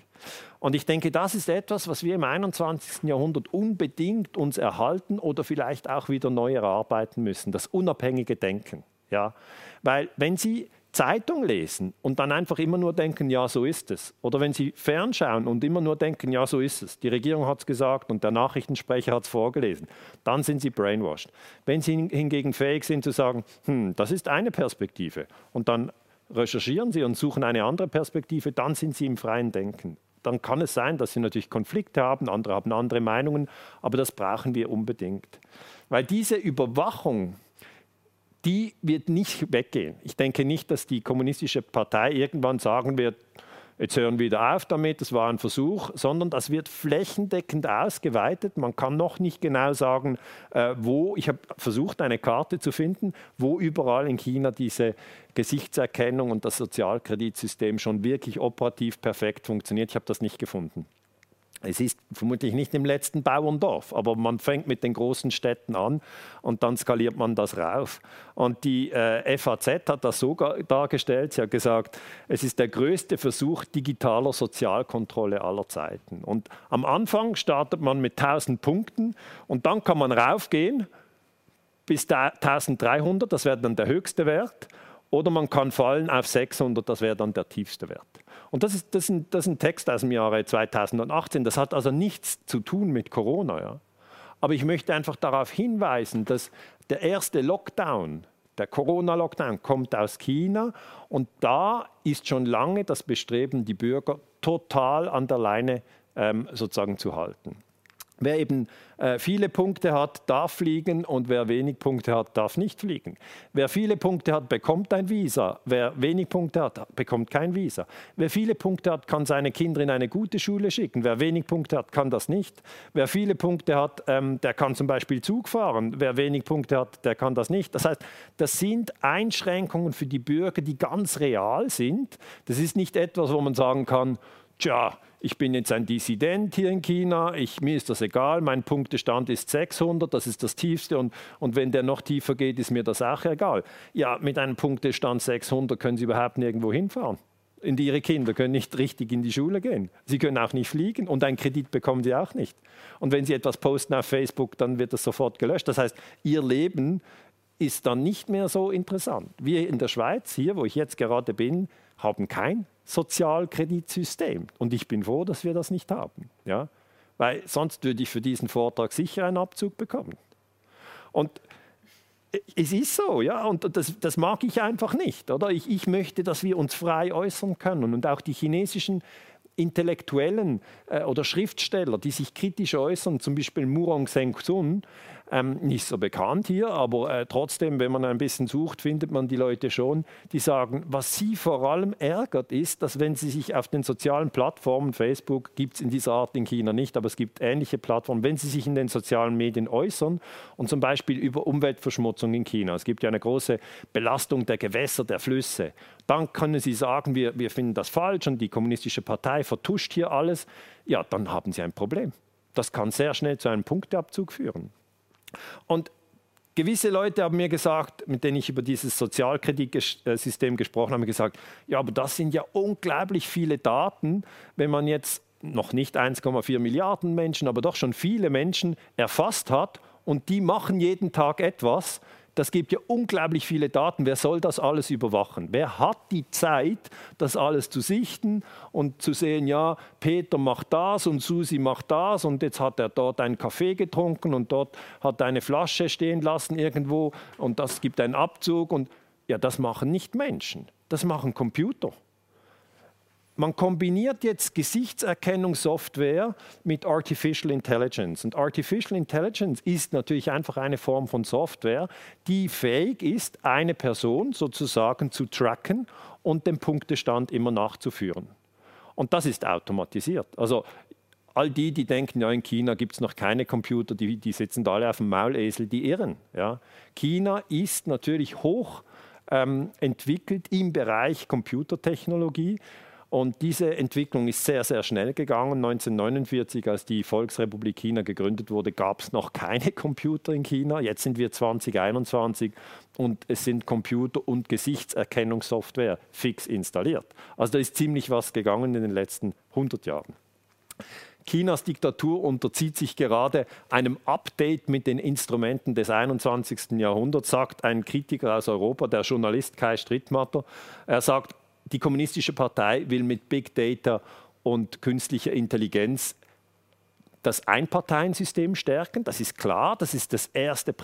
Und ich denke, das ist etwas, was wir im 21. Jahrhundert unbedingt uns erhalten oder vielleicht auch wieder neu erarbeiten müssen, das unabhängige Denken. Ja? Weil wenn Sie Zeitung lesen und dann einfach immer nur denken, ja, so ist es. Oder wenn Sie fernschauen und immer nur denken, ja, so ist es. Die Regierung hat es gesagt und der Nachrichtensprecher hat es vorgelesen. Dann sind Sie brainwashed. Wenn Sie hingegen fähig sind zu sagen, hm, das ist eine Perspektive und dann recherchieren Sie und suchen eine andere Perspektive, dann sind Sie im freien Denken. Dann kann es sein, dass Sie natürlich Konflikte haben, andere haben andere Meinungen, aber das brauchen wir unbedingt. Weil diese Überwachung die wird nicht weggehen. Ich denke nicht, dass die kommunistische Partei irgendwann sagen wird, jetzt hören wir wieder auf damit, das war ein Versuch, sondern das wird flächendeckend ausgeweitet. Man kann noch nicht genau sagen, äh, wo, ich habe versucht, eine Karte zu finden, wo überall in China diese Gesichtserkennung und das Sozialkreditsystem schon wirklich operativ perfekt funktioniert. Ich habe das nicht gefunden. Es ist vermutlich nicht im letzten Bauerndorf, aber man fängt mit den großen Städten an und dann skaliert man das rauf. Und die äh, FAZ hat das so dargestellt, sie hat gesagt, es ist der größte Versuch digitaler Sozialkontrolle aller Zeiten. Und am Anfang startet man mit 1000 Punkten und dann kann man raufgehen bis 1300, das wäre dann der höchste Wert, oder man kann fallen auf 600, das wäre dann der tiefste Wert. Und das ist, das, ist ein, das ist ein Text aus dem Jahre 2018. Das hat also nichts zu tun mit Corona. Ja. Aber ich möchte einfach darauf hinweisen, dass der erste Lockdown, der Corona-Lockdown, kommt aus China. Und da ist schon lange das Bestreben, die Bürger total an der Leine ähm, sozusagen zu halten. Wer eben äh, viele Punkte hat, darf fliegen und wer wenig Punkte hat, darf nicht fliegen. Wer viele Punkte hat, bekommt ein Visa. Wer wenig Punkte hat, bekommt kein Visa. Wer viele Punkte hat, kann seine Kinder in eine gute Schule schicken. Wer wenig Punkte hat, kann das nicht. Wer viele Punkte hat, ähm, der kann zum Beispiel Zug fahren. Wer wenig Punkte hat, der kann das nicht. Das heißt, das sind Einschränkungen für die Bürger, die ganz real sind. Das ist nicht etwas, wo man sagen kann, tja, ich bin jetzt ein Dissident hier in China, ich, mir ist das egal, mein Punktestand ist 600, das ist das tiefste und, und wenn der noch tiefer geht, ist mir das auch egal. Ja, mit einem Punktestand 600 können Sie überhaupt nirgendwo hinfahren. Und Ihre Kinder können nicht richtig in die Schule gehen. Sie können auch nicht fliegen und einen Kredit bekommen Sie auch nicht. Und wenn Sie etwas posten auf Facebook, dann wird das sofort gelöscht. Das heißt, Ihr Leben ist dann nicht mehr so interessant. Wir in der Schweiz, hier, wo ich jetzt gerade bin, haben kein Sozialkreditsystem. Und ich bin froh, dass wir das nicht haben. Ja? Weil sonst würde ich für diesen Vortrag sicher einen Abzug bekommen. Und es ist so, ja, und das, das mag ich einfach nicht. Oder? Ich, ich möchte, dass wir uns frei äußern können. Und auch die chinesischen Intellektuellen äh, oder Schriftsteller, die sich kritisch äußern, zum Beispiel Murong Seng-Sun, ähm, nicht so bekannt hier, aber äh, trotzdem, wenn man ein bisschen sucht, findet man die Leute schon, die sagen, was sie vor allem ärgert, ist, dass wenn sie sich auf den sozialen Plattformen, Facebook gibt es in dieser Art in China nicht, aber es gibt ähnliche Plattformen, wenn sie sich in den sozialen Medien äußern und zum Beispiel über Umweltverschmutzung in China, es gibt ja eine große Belastung der Gewässer, der Flüsse, dann können sie sagen, wir, wir finden das falsch und die kommunistische Partei vertuscht hier alles, ja, dann haben sie ein Problem. Das kann sehr schnell zu einem Punkteabzug führen. Und gewisse Leute haben mir gesagt, mit denen ich über dieses Sozialkreditsystem gesprochen habe, gesagt, ja, aber das sind ja unglaublich viele Daten, wenn man jetzt noch nicht 1,4 Milliarden Menschen, aber doch schon viele Menschen erfasst hat und die machen jeden Tag etwas, das gibt ja unglaublich viele Daten. Wer soll das alles überwachen? Wer hat die Zeit, das alles zu sichten und zu sehen, ja, Peter macht das und Susi macht das und jetzt hat er dort einen Kaffee getrunken und dort hat eine Flasche stehen lassen irgendwo und das gibt einen Abzug und ja, das machen nicht Menschen, das machen Computer man kombiniert jetzt Gesichtserkennungssoftware mit Artificial Intelligence. Und Artificial Intelligence ist natürlich einfach eine Form von Software, die fähig ist, eine Person sozusagen zu tracken und den Punktestand immer nachzuführen. Und das ist automatisiert. Also all die, die denken, ja, in China gibt es noch keine Computer, die, die sitzen da alle auf dem Maulesel, die irren. Ja. China ist natürlich hoch ähm, entwickelt im Bereich Computertechnologie. Und diese Entwicklung ist sehr, sehr schnell gegangen. 1949, als die Volksrepublik China gegründet wurde, gab es noch keine *laughs* Computer in China. Jetzt sind wir 2021 und es sind Computer und Gesichtserkennungssoftware fix installiert. Also da ist ziemlich was gegangen in den letzten 100 Jahren. Chinas Diktatur unterzieht sich gerade einem Update mit den Instrumenten des 21. Jahrhunderts, sagt ein Kritiker aus Europa, der Journalist Kai Strittmatter. Er sagt, die Kommunistische Partei will mit Big Data und künstlicher Intelligenz das Einparteiensystem stärken. Das ist klar, das ist das erste,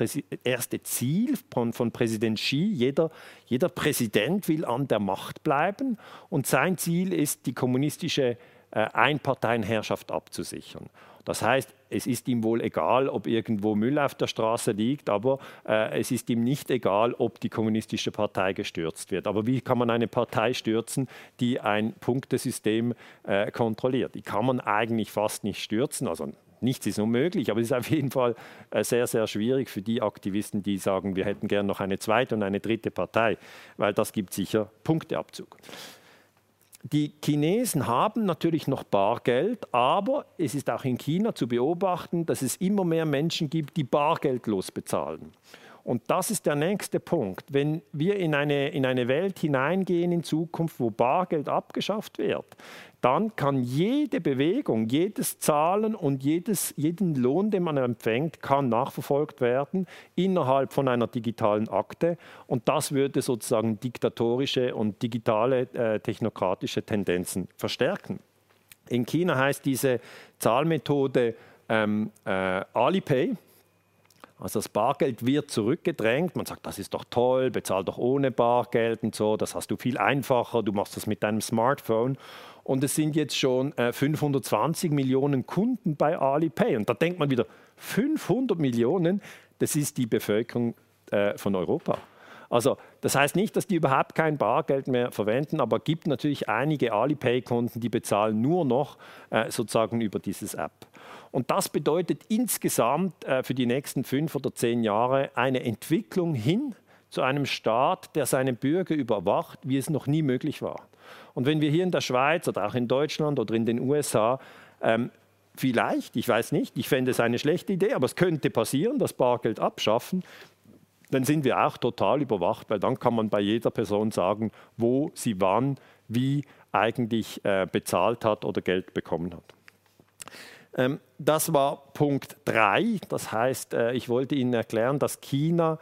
erste Ziel von, von, Präsident Xi. Jeder, jeder Präsident will an der Macht bleiben und sein Ziel ist, die kommunistische äh, Einparteienherrschaft abzusichern. Das heißt, es ist ihm wohl egal, ob irgendwo Müll auf der Straße liegt, aber äh, es ist ihm nicht egal, ob die kommunistische Partei gestürzt wird. Aber wie kann man eine Partei stürzen, die ein Punktesystem äh, kontrolliert? Die kann man eigentlich fast nicht stürzen. Also nichts ist unmöglich, aber es ist auf jeden Fall äh, sehr, sehr schwierig für die Aktivisten, die sagen, wir hätten gern noch eine zweite und eine dritte Partei, weil das gibt sicher Punkteabzug. Die Chinesen haben natürlich noch Bargeld, aber es ist auch in China zu beobachten, dass es immer mehr Menschen gibt, die bargeldlos bezahlen. Und das ist der nächste Punkt. Wenn wir in eine, in eine Welt hineingehen in Zukunft, wo Bargeld abgeschafft wird, dann kann jede Bewegung, jedes Zahlen und jedes, jeden Lohn, den man empfängt, kann nachverfolgt werden innerhalb von einer digitalen Akte. Und das würde sozusagen diktatorische und digitale äh, technokratische Tendenzen verstärken. In China heißt diese Zahlmethode ähm, äh, Alipay. Also das Bargeld wird zurückgedrängt. Man sagt, das ist doch toll, bezahl doch ohne Bargeld und so. Das hast du viel einfacher. Du machst das mit deinem Smartphone. Und es sind jetzt schon äh, 520 Millionen Kunden bei Alipay. Und da denkt man wieder, 500 Millionen, das ist die Bevölkerung äh, von Europa. Also das heißt nicht, dass die überhaupt kein Bargeld mehr verwenden, aber es gibt natürlich einige Alipay-Kunden, die bezahlen nur noch äh, sozusagen über dieses App. Und das bedeutet insgesamt äh, für die nächsten fünf oder zehn Jahre eine Entwicklung hin zu einem Staat, der seine Bürger überwacht, wie es noch nie möglich war. Und wenn wir hier in der Schweiz oder auch in Deutschland oder in den USA ähm, vielleicht, ich weiß nicht, ich fände es eine schlechte Idee, aber es könnte passieren, das Bargeld abschaffen, dann sind wir auch total überwacht, weil dann kann man bei jeder Person sagen, wo sie wann, wie eigentlich äh, bezahlt hat oder Geld bekommen hat. Ähm, das war Punkt 3. Das heißt, äh, ich wollte Ihnen erklären, dass China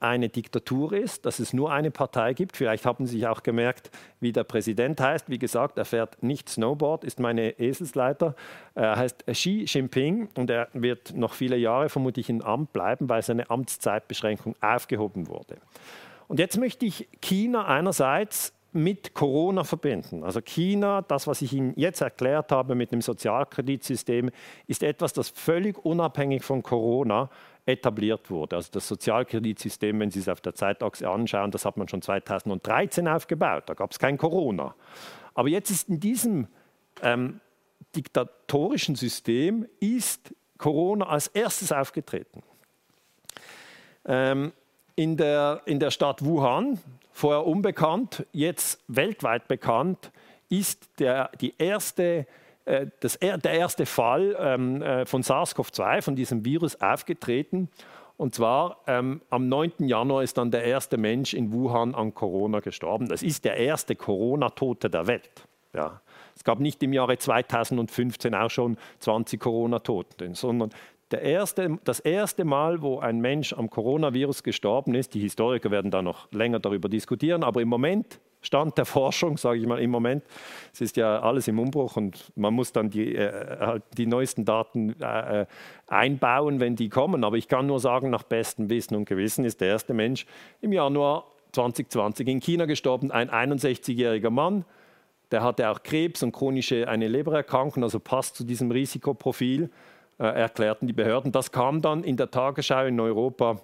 eine Diktatur ist, dass es nur eine Partei gibt. Vielleicht haben Sie sich auch gemerkt, wie der Präsident heißt. Wie gesagt, er fährt nicht Snowboard, ist meine Eselsleiter. Er heißt Xi Jinping und er wird noch viele Jahre vermutlich im Amt bleiben, weil seine Amtszeitbeschränkung aufgehoben wurde. Und jetzt möchte ich China einerseits mit Corona verbinden. Also China, das, was ich Ihnen jetzt erklärt habe mit dem Sozialkreditsystem, ist etwas, das völlig unabhängig von Corona etabliert wurde. Also das Sozialkreditsystem, wenn Sie es auf der Zeitachse anschauen, das hat man schon 2013 aufgebaut. Da gab es kein Corona. Aber jetzt ist in diesem ähm, diktatorischen System ist Corona als erstes aufgetreten. Ähm, in, der, in der Stadt Wuhan, vorher unbekannt, jetzt weltweit bekannt, ist der, die erste, das, der erste Fall ähm, äh, von SARS-CoV-2, von diesem Virus, aufgetreten. Und zwar ähm, am 9. Januar ist dann der erste Mensch in Wuhan an Corona gestorben. Das ist der erste Corona-Tote der Welt. Ja. Es gab nicht im Jahre 2015 auch schon 20 Corona-Tote, sondern erste, das erste Mal, wo ein Mensch am Coronavirus gestorben ist, die Historiker werden da noch länger darüber diskutieren, aber im Moment, Stand der Forschung, sage ich mal, im Moment, es ist ja alles im Umbruch und man muss dann die, äh, halt die neuesten Daten äh, einbauen, wenn die kommen. Aber ich kann nur sagen, nach bestem Wissen und Gewissen ist der erste Mensch im Januar 2020 in China gestorben, ein 61-jähriger Mann. Der hatte auch Krebs und chronische eine Lebererkrankung, also passt zu diesem Risikoprofil. Äh, erklärten die Behörden. Das kam dann in der Tagesschau in Europa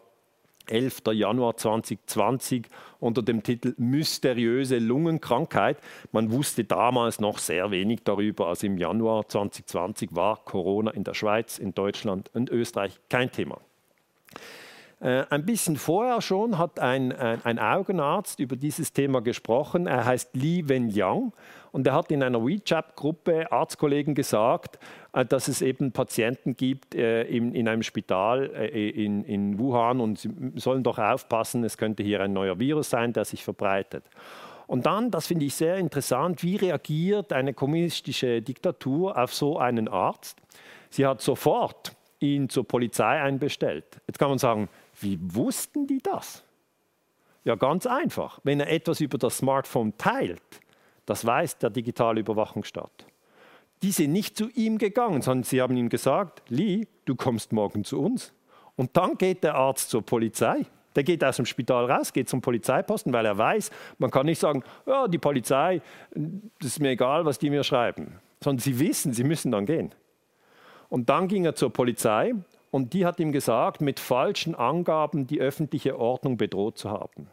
11. Januar 2020 unter dem Titel Mysteriöse Lungenkrankheit. Man wusste damals noch sehr wenig darüber. Also im Januar 2020 war Corona in der Schweiz, in Deutschland und Österreich kein Thema. Äh, ein bisschen vorher schon hat ein, ein, ein, Augenarzt über dieses Thema gesprochen. Er heißt Li Wenliang und er hat in einer WeChat-Gruppe Arztkollegen gesagt, dass es eben Patienten gibt äh, in, in, einem Spital in, in Wuhan und sie sollen doch aufpassen, es könnte hier ein neuer Virus sein, der sich verbreitet. Und dann, das finde ich sehr interessant, wie reagiert eine kommunistische Diktatur auf so einen Arzt? Sie hat sofort ihn zur Polizei einbestellt. Jetzt kann man sagen, wie wussten die das? Ja, ganz einfach. Wenn er etwas über das Smartphone teilt, das weiß der digitale Überwachungsstaat. Die sind nicht zu ihm gegangen, sondern sie haben ihm gesagt, Lee, du kommst morgen zu uns. Und dann geht der Arzt zur Polizei. Der geht aus dem Spital raus, geht zum Polizeiposten, weil er weiß, man kann nicht sagen, ja, die Polizei, das ist mir egal, was die mir schreiben. Sondern sie wissen, sie müssen dann gehen. Und dann ging er zur Polizei und die hat ihm gesagt, mit falschen Angaben die öffentliche Ordnung bedroht zu haben.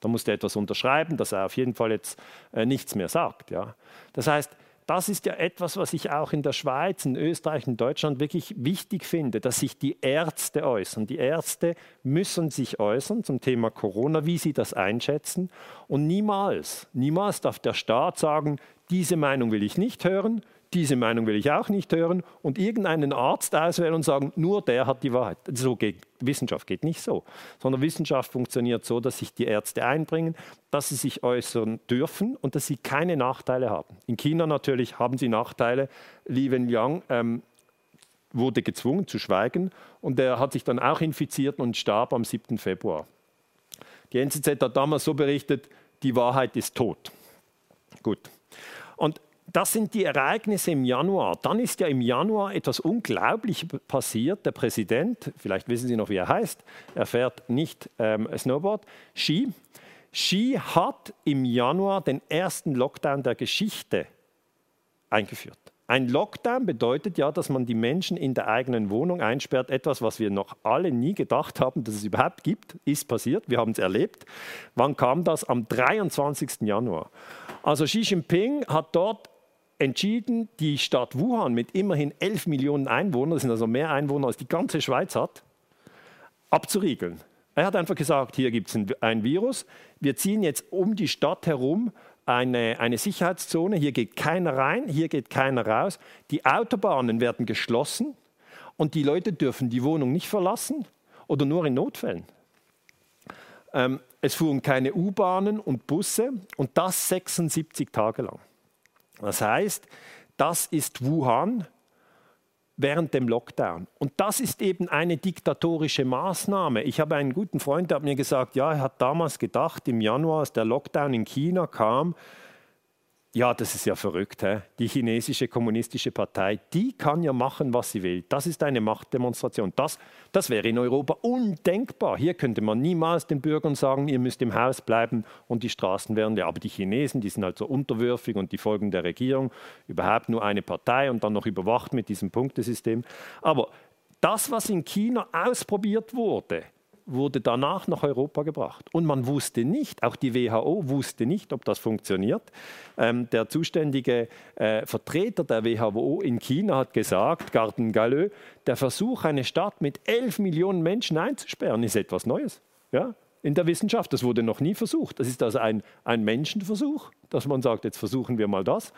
Da musste er etwas unterschreiben, dass er auf jeden Fall jetzt äh, nichts mehr sagt. Ja. Das heißt, das ist ja etwas, was ich auch in der Schweiz, in Österreich, in Deutschland wirklich wichtig finde, dass sich die Ärzte äußern. Die Ärzte müssen sich äußern zum Thema Corona, wie sie das einschätzen. Und niemals, niemals darf der Staat sagen, diese Meinung will ich nicht hören, diese Meinung will ich auch nicht hören und irgendeinen Arzt auswählen und sagen, nur der hat die Wahrheit. So geht Wissenschaft geht nicht so, sondern Wissenschaft funktioniert so, dass sich die Ärzte einbringen, dass sie sich äußern dürfen und dass sie keine Nachteile haben. In China natürlich haben sie Nachteile. Li Wenliang ähm, wurde gezwungen zu schweigen und er hat sich dann auch infiziert und starb am 7. Februar. Die NZZ hat damals so berichtet, die Wahrheit ist tot. Gut. Und das sind die Ereignisse im Januar. Dann ist ja im Januar etwas Unglaubliches passiert. Der Präsident, vielleicht wissen Sie noch, wie er heißt, er fährt nicht ähm, Snowboard, Ski. Xi hat im Januar den ersten Lockdown der Geschichte eingeführt. Ein Lockdown bedeutet ja, dass man die Menschen in der eigenen Wohnung einsperrt. Etwas, was wir noch alle nie gedacht haben, dass es überhaupt gibt, ist passiert. Wir haben es erlebt. Wann kam das? Am 23. Januar. Also Xi Jinping hat dort entschieden, die Stadt Wuhan mit immerhin 11 Millionen Einwohnern, das sind also mehr Einwohner als die ganze Schweiz hat, abzuriegeln. Er hat einfach gesagt, hier gibt es ein, ein, Virus, wir ziehen jetzt um die Stadt herum eine, eine Sicherheitszone, hier geht keiner rein, hier geht keiner raus, die Autobahnen werden geschlossen und die Leute dürfen die Wohnung nicht verlassen oder nur in Notfällen. Ähm, es fuhren keine U-Bahnen und Busse und das 76 Tage lang. Das heißt, das ist Wuhan während dem Lockdown. Und das ist eben eine diktatorische Maßnahme. Ich habe einen guten Freund, der hat mir gesagt, ja, er hat damals gedacht, im Januar, als der Lockdown in China kam, ja, das ist ja verrückt. He? Die chinesische kommunistische Partei, die kann ja machen, was sie will. Das ist eine Machtdemonstration. Das, das wäre in Europa undenkbar. Hier könnte man niemals den Bürgern sagen, ihr müsst im Haus bleiben und die Straßen wären ja. Aber die Chinesen, die sind halt so unterwürfig und die folgen der Regierung. Überhaupt nur eine Partei und dann noch überwacht mit diesem Punktesystem. Aber das, was in China ausprobiert wurde, wurde danach nach Europa gebracht. Und man wusste nicht, auch die WHO wusste nicht, ob das funktioniert. Ähm, der zuständige äh, Vertreter der WHO in China hat gesagt, Garten Galleux, der Versuch, eine Stadt mit 11 Millionen Menschen einzusperren, ist etwas Neues. Ja? In der Wissenschaft, das wurde noch nie versucht. Das ist also ein, ein Menschenversuch, dass man sagt, jetzt versuchen wir mal das.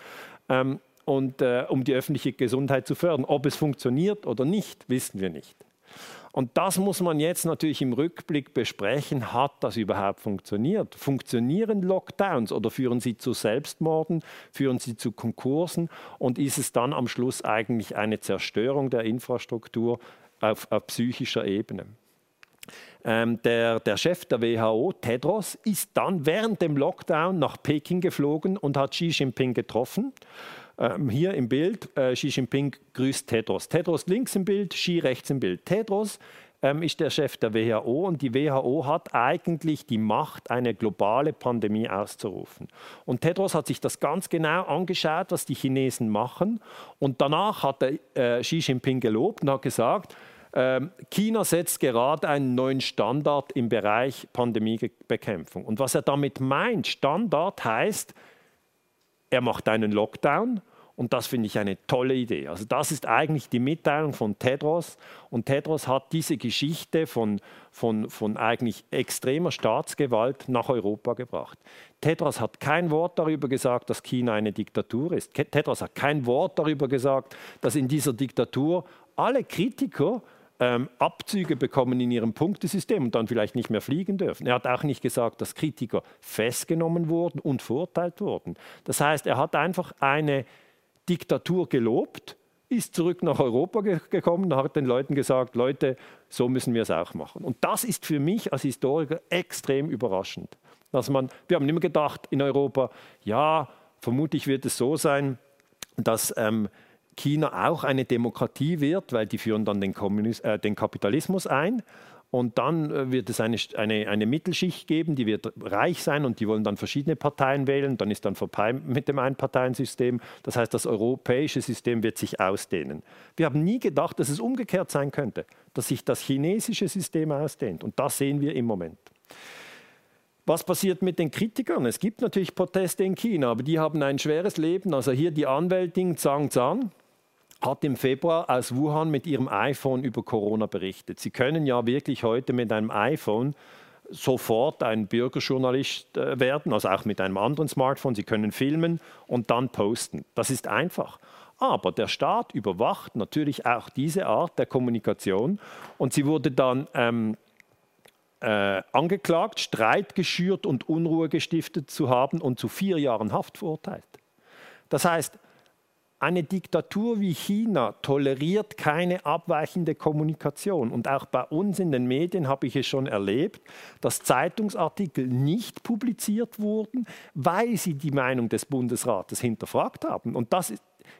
Ähm, und äh, um die öffentliche Gesundheit zu fördern. Ob es funktioniert oder nicht, wissen wir nicht. Und das muss man jetzt natürlich im Rückblick besprechen. Hat das überhaupt funktioniert? Funktionieren Lockdowns oder führen sie zu Selbstmorden? Führen sie zu Konkursen? Und ist es dann am Schluss eigentlich eine Zerstörung der Infrastruktur auf, auf psychischer Ebene? Ähm, der, der, Chef der WHO, Tedros, ist dann während dem Lockdown nach Peking geflogen und hat Xi Jinping getroffen. Ähm, hier im Bild, äh, Xi Jinping grüßt Tedros. Tedros links im Bild, Xi rechts im Bild. Tedros ähm, ist der Chef der WHO und die WHO hat eigentlich die Macht, eine globale Pandemie auszurufen. Und Tedros hat sich das ganz genau angeschaut, was die Chinesen machen. Und danach hat er äh, Xi Jinping gelobt und hat gesagt, ähm, China setzt gerade einen neuen Standard im Bereich Pandemiebekämpfung. Und was er damit meint, Standard heißt, er macht einen Lockdown Und das finde ich eine tolle Idee. Also das ist eigentlich die Mitteilung von Tedros. Und Tedros hat diese Geschichte von, von, von eigentlich extremer Staatsgewalt nach Europa gebracht. Tedros hat kein Wort darüber gesagt, dass China eine Diktatur ist. Tedros hat kein Wort darüber gesagt, dass in dieser Diktatur alle Kritiker ähm, Abzüge bekommen in ihrem Punktesystem und dann vielleicht nicht mehr fliegen dürfen. Er hat auch nicht gesagt, dass Kritiker festgenommen wurden und verurteilt wurden. Das heißt, er hat einfach eine Diktatur gelobt, ist zurück nach Europa ge gekommen, hat den Leuten gesagt, Leute, so müssen wir es auch machen. Und das ist für mich als Historiker extrem überraschend. Dass man, wir haben immer gedacht in Europa, ja, vermutlich wird es so sein, dass ähm, China auch eine Demokratie wird, weil die führen dann den, äh, den Kapitalismus ein. Und dann äh, wird es eine, eine, eine, Mittelschicht geben, die wird reich sein und die wollen dann verschiedene Parteien wählen. Dann ist dann vorbei mit dem Einparteiensystem. Das heißt, das europäische System wird sich ausdehnen. Wir haben nie gedacht, dass es umgekehrt sein könnte, dass sich das chinesische System ausdehnt. Und das sehen wir im Moment. Was passiert mit den Kritikern? Es gibt natürlich Proteste in China, aber die haben ein schweres Leben. Also hier die Anwältin Zhang Zhang, hat im Februar aus Wuhan mit ihrem iPhone über Corona berichtet. Sie können ja wirklich heute mit einem iPhone sofort ein Bürgerjournalist äh, werden, also auch mit einem anderen Smartphone. Sie können filmen und dann posten. Das ist einfach. Aber der Staat überwacht natürlich auch diese Art der Kommunikation und sie wurde dann ähm, äh, angeklagt, Streit geschürt und Unruhe gestiftet zu haben und zu vier Jahren Haft verurteilt. Das heißt, eine Diktatur wie China toleriert keine abweichende Kommunikation. Und auch bei uns in den Medien habe ich es schon erlebt, dass Zeitungsartikel nicht publiziert wurden, weil sie die Meinung des Bundesrates hinterfragt haben. Und das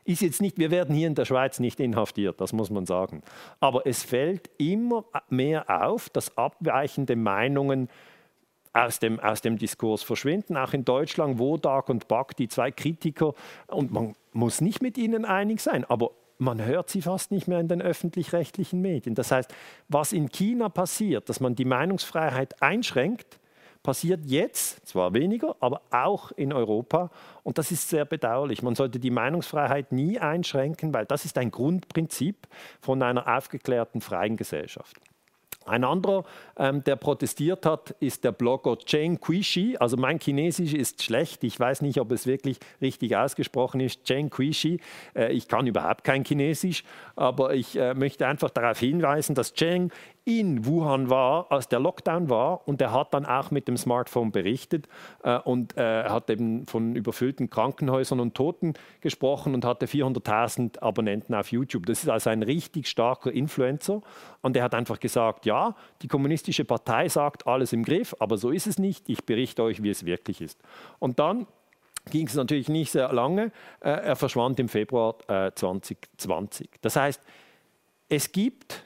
ist jetzt nicht, wir werden hier in der Schweiz nicht inhaftiert, das muss man sagen. Aber es fällt immer mehr auf, dass abweichende Meinungen aus dem, aus dem Diskurs verschwinden. Auch in Deutschland, Wodak und Back, die zwei Kritiker, und man muss nicht mit ihnen einig sein, aber man hört sie fast nicht mehr in den öffentlich-rechtlichen Medien. Das heißt, was in China passiert, dass man die Meinungsfreiheit einschränkt, passiert jetzt, zwar weniger, aber auch in Europa. Und das ist sehr bedauerlich. Man sollte die Meinungsfreiheit nie einschränken, weil das ist ein Grundprinzip von einer aufgeklärten freien Gesellschaft. Ein anderer, ähm, der protestiert hat, ist der Blogger Cheng Quishi. Also mein Chinesisch ist schlecht. Ich weiß nicht, ob es wirklich richtig ausgesprochen ist. Cheng Quishi. Äh, ich kann überhaupt kein Chinesisch, aber ich äh, möchte einfach darauf hinweisen, dass Cheng in Wuhan war, als der Lockdown war. Und er hat dann auch mit dem Smartphone berichtet äh, und äh, hat eben von überfüllten Krankenhäusern und Toten gesprochen und hatte 400.000 Abonnenten auf YouTube. Das ist also ein richtig starker Influencer. Und er hat einfach gesagt, ja, die kommunistische Partei sagt alles im Griff, aber so ist es nicht. Ich berichte euch, wie es wirklich ist. Und dann ging es natürlich nicht sehr lange. Äh, er verschwand im Februar 2020. Äh, das heißt, es gibt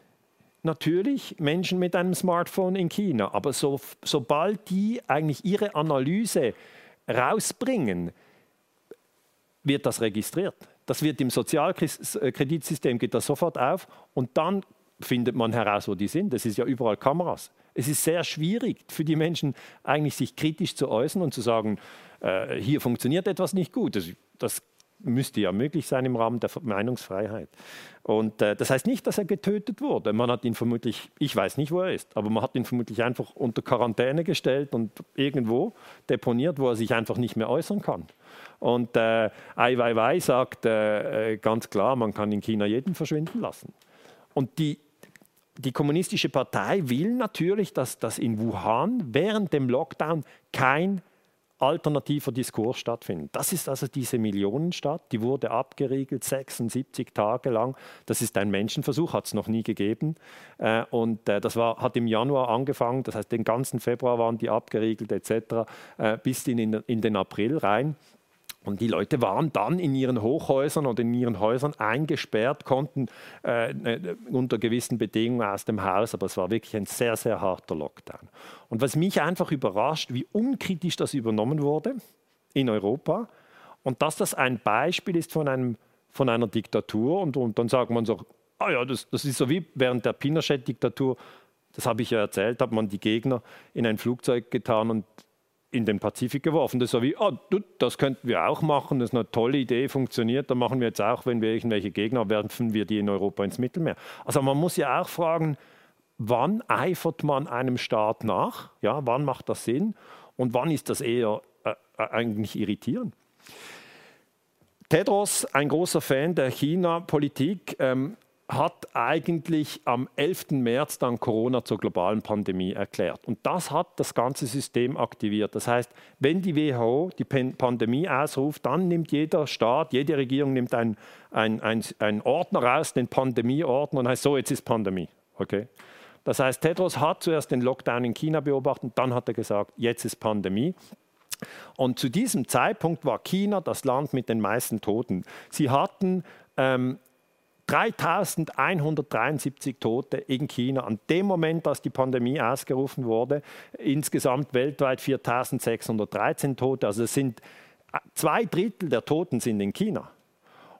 natürlich Menschen mit einem Smartphone in China, aber so, sobald die eigentlich ihre Analyse rausbringen, wird das registriert. Das wird im Sozialkreditsystem, geht das sofort auf und dann findet man heraus, wo die sind. Es ist ja überall Kameras. Es ist sehr schwierig für die Menschen eigentlich sich kritisch zu äußern und zu sagen, äh, hier funktioniert etwas nicht gut. Das, das müsste ja möglich sein im Rahmen der Meinungsfreiheit. Und äh, das heißt nicht, dass er getötet wurde. Man hat ihn vermutlich, ich weiß nicht, wo er ist, aber man hat ihn vermutlich einfach unter Quarantäne gestellt und irgendwo deponiert, wo er sich einfach nicht mehr äußern kann. Und äh, Ai Weiwei sagt äh, äh, ganz klar, man kann in China jeden verschwinden lassen. Und die, die Kommunistische Partei will natürlich, dass, dass in Wuhan während dem Lockdown kein alternativer Diskurs stattfindet. Das ist also diese Millionenstadt, die wurde abgeriegelt 76 Tage lang. Das ist ein Menschenversuch, hat es noch nie gegeben. Äh, und äh, das war, hat im Januar angefangen, das heißt den ganzen Februar waren die abgeriegelt etc. Äh, bis in, in den April rein. Und die Leute waren dann in ihren Hochhäusern oder in ihren Häusern eingesperrt, konnten äh, unter gewissen Bedingungen aus dem Haus, aber es war wirklich ein sehr, sehr harter Lockdown. Und was mich einfach überrascht, wie unkritisch das übernommen wurde in Europa und dass das ein Beispiel ist von, einem, von einer Diktatur und, und dann sagt man so, ah ja, das, das ist so wie während der Pinochet-Diktatur, das habe ich ja erzählt, hat man die Gegner in ein Flugzeug getan und in den Pazifik geworfen. Das so wie, oh, das könnten wir auch machen, das ist eine tolle Idee, funktioniert, dann machen wir jetzt auch, wenn wir irgendwelche Gegner werfen, wir die in Europa ins Mittelmeer. Also man muss ja auch fragen, wann eifert man einem Staat nach? Ja, wann macht das Sinn? Und wann ist das eher äh, äh eigentlich irritierend? Tedros, ein großer Fan der China-Politik, ähm, hat eigentlich am 11. März dann Corona zur globalen Pandemie erklärt. Und das hat das ganze System aktiviert. Das heißt, wenn die WHO die Pandemie ausruft, dann nimmt jeder Staat, jede Regierung nimmt einen ein, Ordner raus, den Pandemieordner, und heißt so, jetzt ist Pandemie. Okay? Das heißt, Tedros hat zuerst den Lockdown in China beobachtet, dann hat er gesagt, jetzt ist Pandemie. Und zu diesem Zeitpunkt war China das Land mit den meisten Toten. Sie hatten ähm, 3173 Tote in China an dem Moment, als die Pandemie ausgerufen wurde. Insgesamt weltweit 4613 Tote. Also es sind äh, zwei Drittel der Toten sind in China.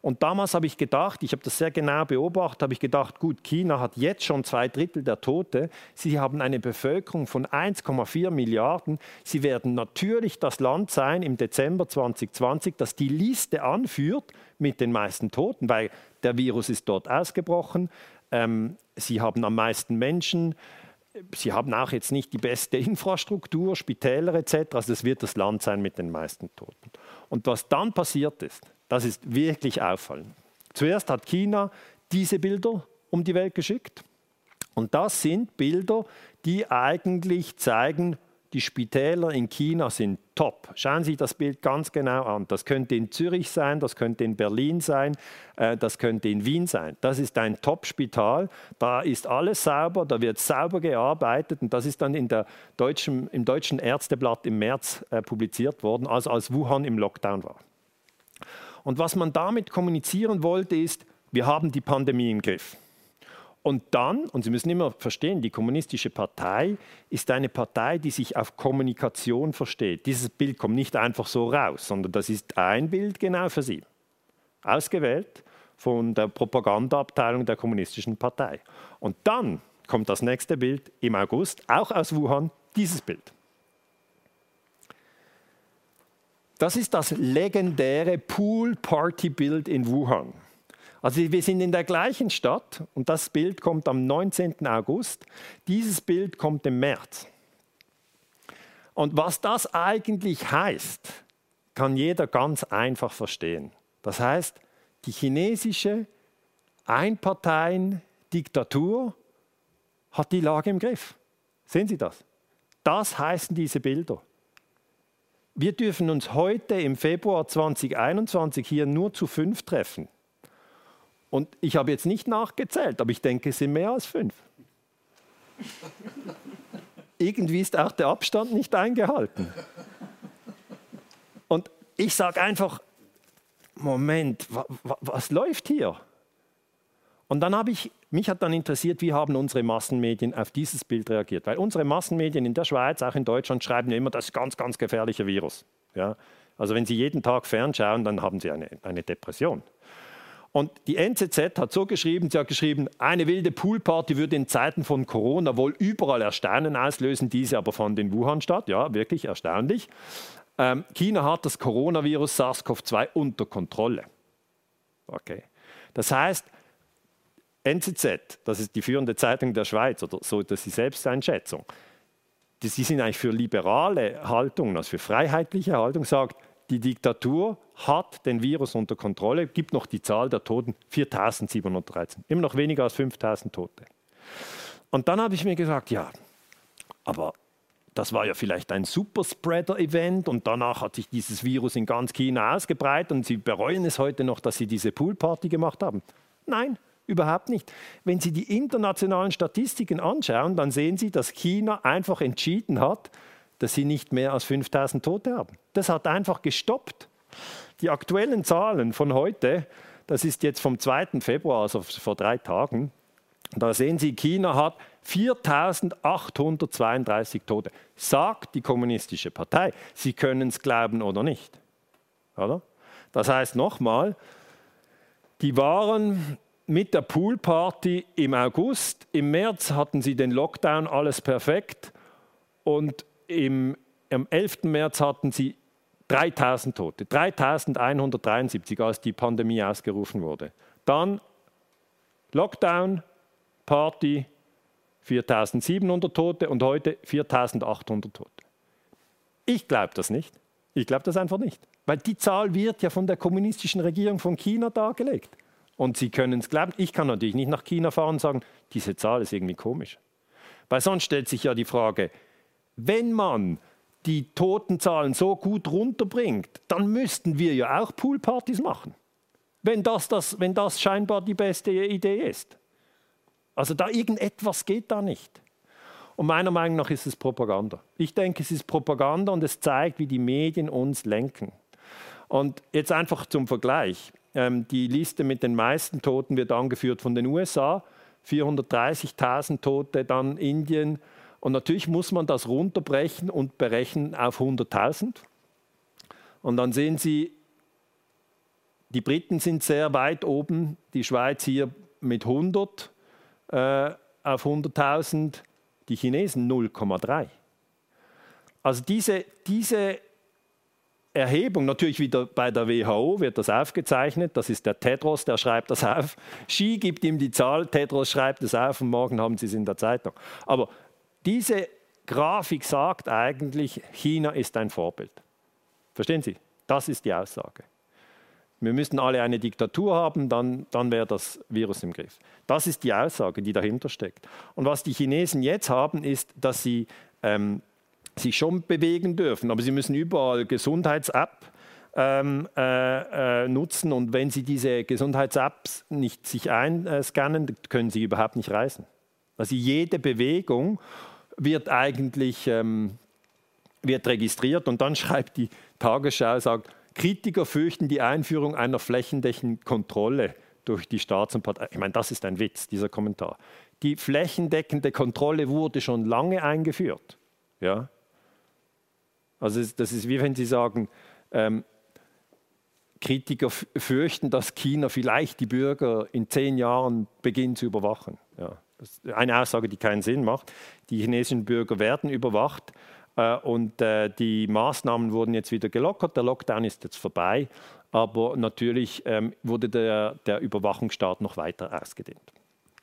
Und damals habe ich gedacht, ich habe das sehr genau beobachtet, habe ich gedacht, gut, China hat jetzt schon zwei Drittel der Tote. Sie haben eine Bevölkerung von 1,4 Milliarden. Sie werden natürlich das Land sein im Dezember 2020, das die Liste anführt mit den meisten Toten, weil der Virus ist dort ausgebrochen. Ähm, sie haben am meisten Menschen. Sie haben auch jetzt nicht die beste *laughs* Infrastruktur, Spitäler etc. Also es wird das Land sein mit den meisten Toten. Und was dann passiert ist, das ist wirklich auffallend. Zuerst hat China diese Bilder um die Welt geschickt. Und das sind Bilder, die eigentlich zeigen, die Spitäler in China sind top. Schauen Sie das Bild ganz genau an. Das könnte in Zürich sein, das könnte in Berlin sein, äh, das könnte in Wien sein. Das ist ein Top-Spital. Da ist alles sauber, da wird sauber gearbeitet und das ist dann in der deutschen, im deutschen Ärzteblatt im März äh, publiziert worden, also als Wuhan im Lockdown war. Und was man damit kommunizieren wollte, ist, wir haben die Pandemie im Griff. Und dann, und Sie müssen immer verstehen, die Kommunistische Partei ist eine Partei, die sich auf Kommunikation versteht. Dieses Bild kommt nicht einfach so raus, sondern das ist ein Bild genau für Sie. Ausgewählt von der Propagandaabteilung der Kommunistischen Partei. Und dann kommt das nächste Bild im August, auch aus Wuhan, dieses Bild. Das ist das legendäre Pool-Party-Bild in Wuhan. Also wir sind in der gleichen Stadt und das Bild kommt am 19. August. Dieses Bild kommt im März. Und was das eigentlich heißt, kann jeder ganz einfach verstehen. Das heißt, die chinesische Einparteien-Diktatur hat die Lage im Griff. Sehen Sie das? Das heißen diese Bilder. Wir dürfen uns heute im Februar 2021 hier nur zu fünf treffen. Und ich habe jetzt nicht nachgezählt, aber ich denke, es sind mehr als fünf. *laughs* Irgendwie ist auch der Abstand nicht eingehalten. Und ich sage einfach, Moment, wa, wa, was läuft hier? Und dann habe ich, mich hat dann interessiert, wie haben unsere Massenmedien auf dieses Bild reagiert? Weil unsere Massenmedien in der Schweiz, auch in Deutschland, schreiben immer, das ist ganz, ganz gefährlicher Virus. Ja? Also wenn Sie jeden Tag fernschauen, dann haben Sie eine, eine Depression. Und die NZZ hat so geschrieben, sie hat geschrieben, eine wilde Poolparty würde in Zeiten von Corona wohl überall Erstaunen auslösen, diese aber fand in Wuhan statt. Ja, wirklich erstaunlich. Ähm, China hat das Coronavirus SARS-CoV-2 unter Kontrolle. Okay. Das heißt, NZZ, das ist die führende Zeitung der Schweiz, oder so das ist die Selbsteinschätzung, die, sie sind eigentlich für liberale Haltungen, also für freiheitliche Haltung, sagt, die Diktatur hat den Virus unter Kontrolle, gibt noch die Zahl der Toten 4713, immer noch weniger als 5000 Tote. Und dann habe ich mir gesagt, ja, aber das war ja vielleicht ein Superspreader-Event und danach hat sich dieses Virus in ganz China ausgebreitet und sie bereuen es heute noch, dass sie diese Poolparty gemacht haben. Nein, Überhaupt nicht. Wenn Sie die internationalen Statistiken anschauen, dann sehen Sie, dass China einfach entschieden hat, dass sie nicht mehr als 5000 Tote haben. Das hat einfach gestoppt. Die aktuellen Zahlen von heute, das ist jetzt vom 2. Februar, also vor drei Tagen, da sehen Sie, China hat 4832 Tote. Sagt die Kommunistische Partei. Sie können es glauben oder nicht. Oder? Das heißt nochmal, die waren mit der Poolparty im August. Im März hatten sie den Lockdown, alles perfekt. Und im am 11. März hatten sie 3000 Tote, 3173, als die Pandemie ausgerufen wurde. Dann Lockdown, Party, 4700 Tote und heute 4800 Tote. Ich glaube das nicht. Ich glaube das einfach nicht. Weil die Zahl wird ja von der kommunistischen Regierung von China dargelegt. Und Sie können es glauben. Ich kann natürlich nicht nach China fahren und sagen, diese Zahl ist irgendwie komisch. Weil sonst stellt sich ja die Frage, wenn man die Totenzahlen so gut runterbringt, dann müssten wir ja auch Poolpartys machen. Wenn das, das, wenn das scheinbar die beste Idee ist. Also da irgendetwas geht da nicht. Und meiner Meinung nach ist es Propaganda. Ich denke, es ist Propaganda und es zeigt, wie die Medien uns lenken. Und jetzt einfach zum Vergleich. Ähm, die Liste mit den meisten Toten wird angeführt von den USA. 430.000 Tote, dann Indien. Und natürlich muss man das runterbrechen und berechnen auf 100.000. Und dann sehen Sie, die Briten sind sehr weit oben, die Schweiz hier mit 100 äh, auf 100.000, die Chinesen 0,3. Also diese, diese Erhebung, natürlich wieder bei der WHO wird das aufgezeichnet, das ist der Tedros, der schreibt das auf. Xi gibt ihm die Zahl, Tedros schreibt es auf und morgen haben Sie es in der Zeitung. Aber diese Grafik sagt eigentlich, China ist ein Vorbild. Verstehen Sie? Das ist die Aussage. Wir müssen alle eine Diktatur haben, dann, dann wäre das Virus im Griff. Das ist die Aussage, die dahinter steckt. Und was die Chinesen jetzt haben, ist, dass sie ähm, sich schon bewegen dürfen, aber sie müssen überall Gesundheits-App ähm, äh, äh, nutzen und wenn sie diese Gesundheits-Apps nicht sich einscannen, können sie überhaupt nicht reisen. Also jede Bewegung wird eigentlich ähm, wird registriert und dann *laughs* schreibt die Tagesschau, sagt, Kritiker fürchten die Einführung einer flächendeckenden Kontrolle durch die Staats- und Partei. Ich meine, das ist ein Witz, dieser Kommentar. Die flächendeckende Kontrolle wurde schon lange eingeführt. Ja? Also das ist wie wenn Sie sagen, ähm, Kritiker fürchten, dass China vielleicht die Bürger in zehn Jahren beginnt zu überwachen. Ja, das ist eine Aussage, die keinen Sinn macht. Die chinesischen Bürger werden überwacht äh, und äh, die Maßnahmen wurden jetzt wieder gelockert. Der Lockdown ist jetzt vorbei, aber natürlich ähm, wurde der, der Überwachungsstaat noch weiter ausgedehnt.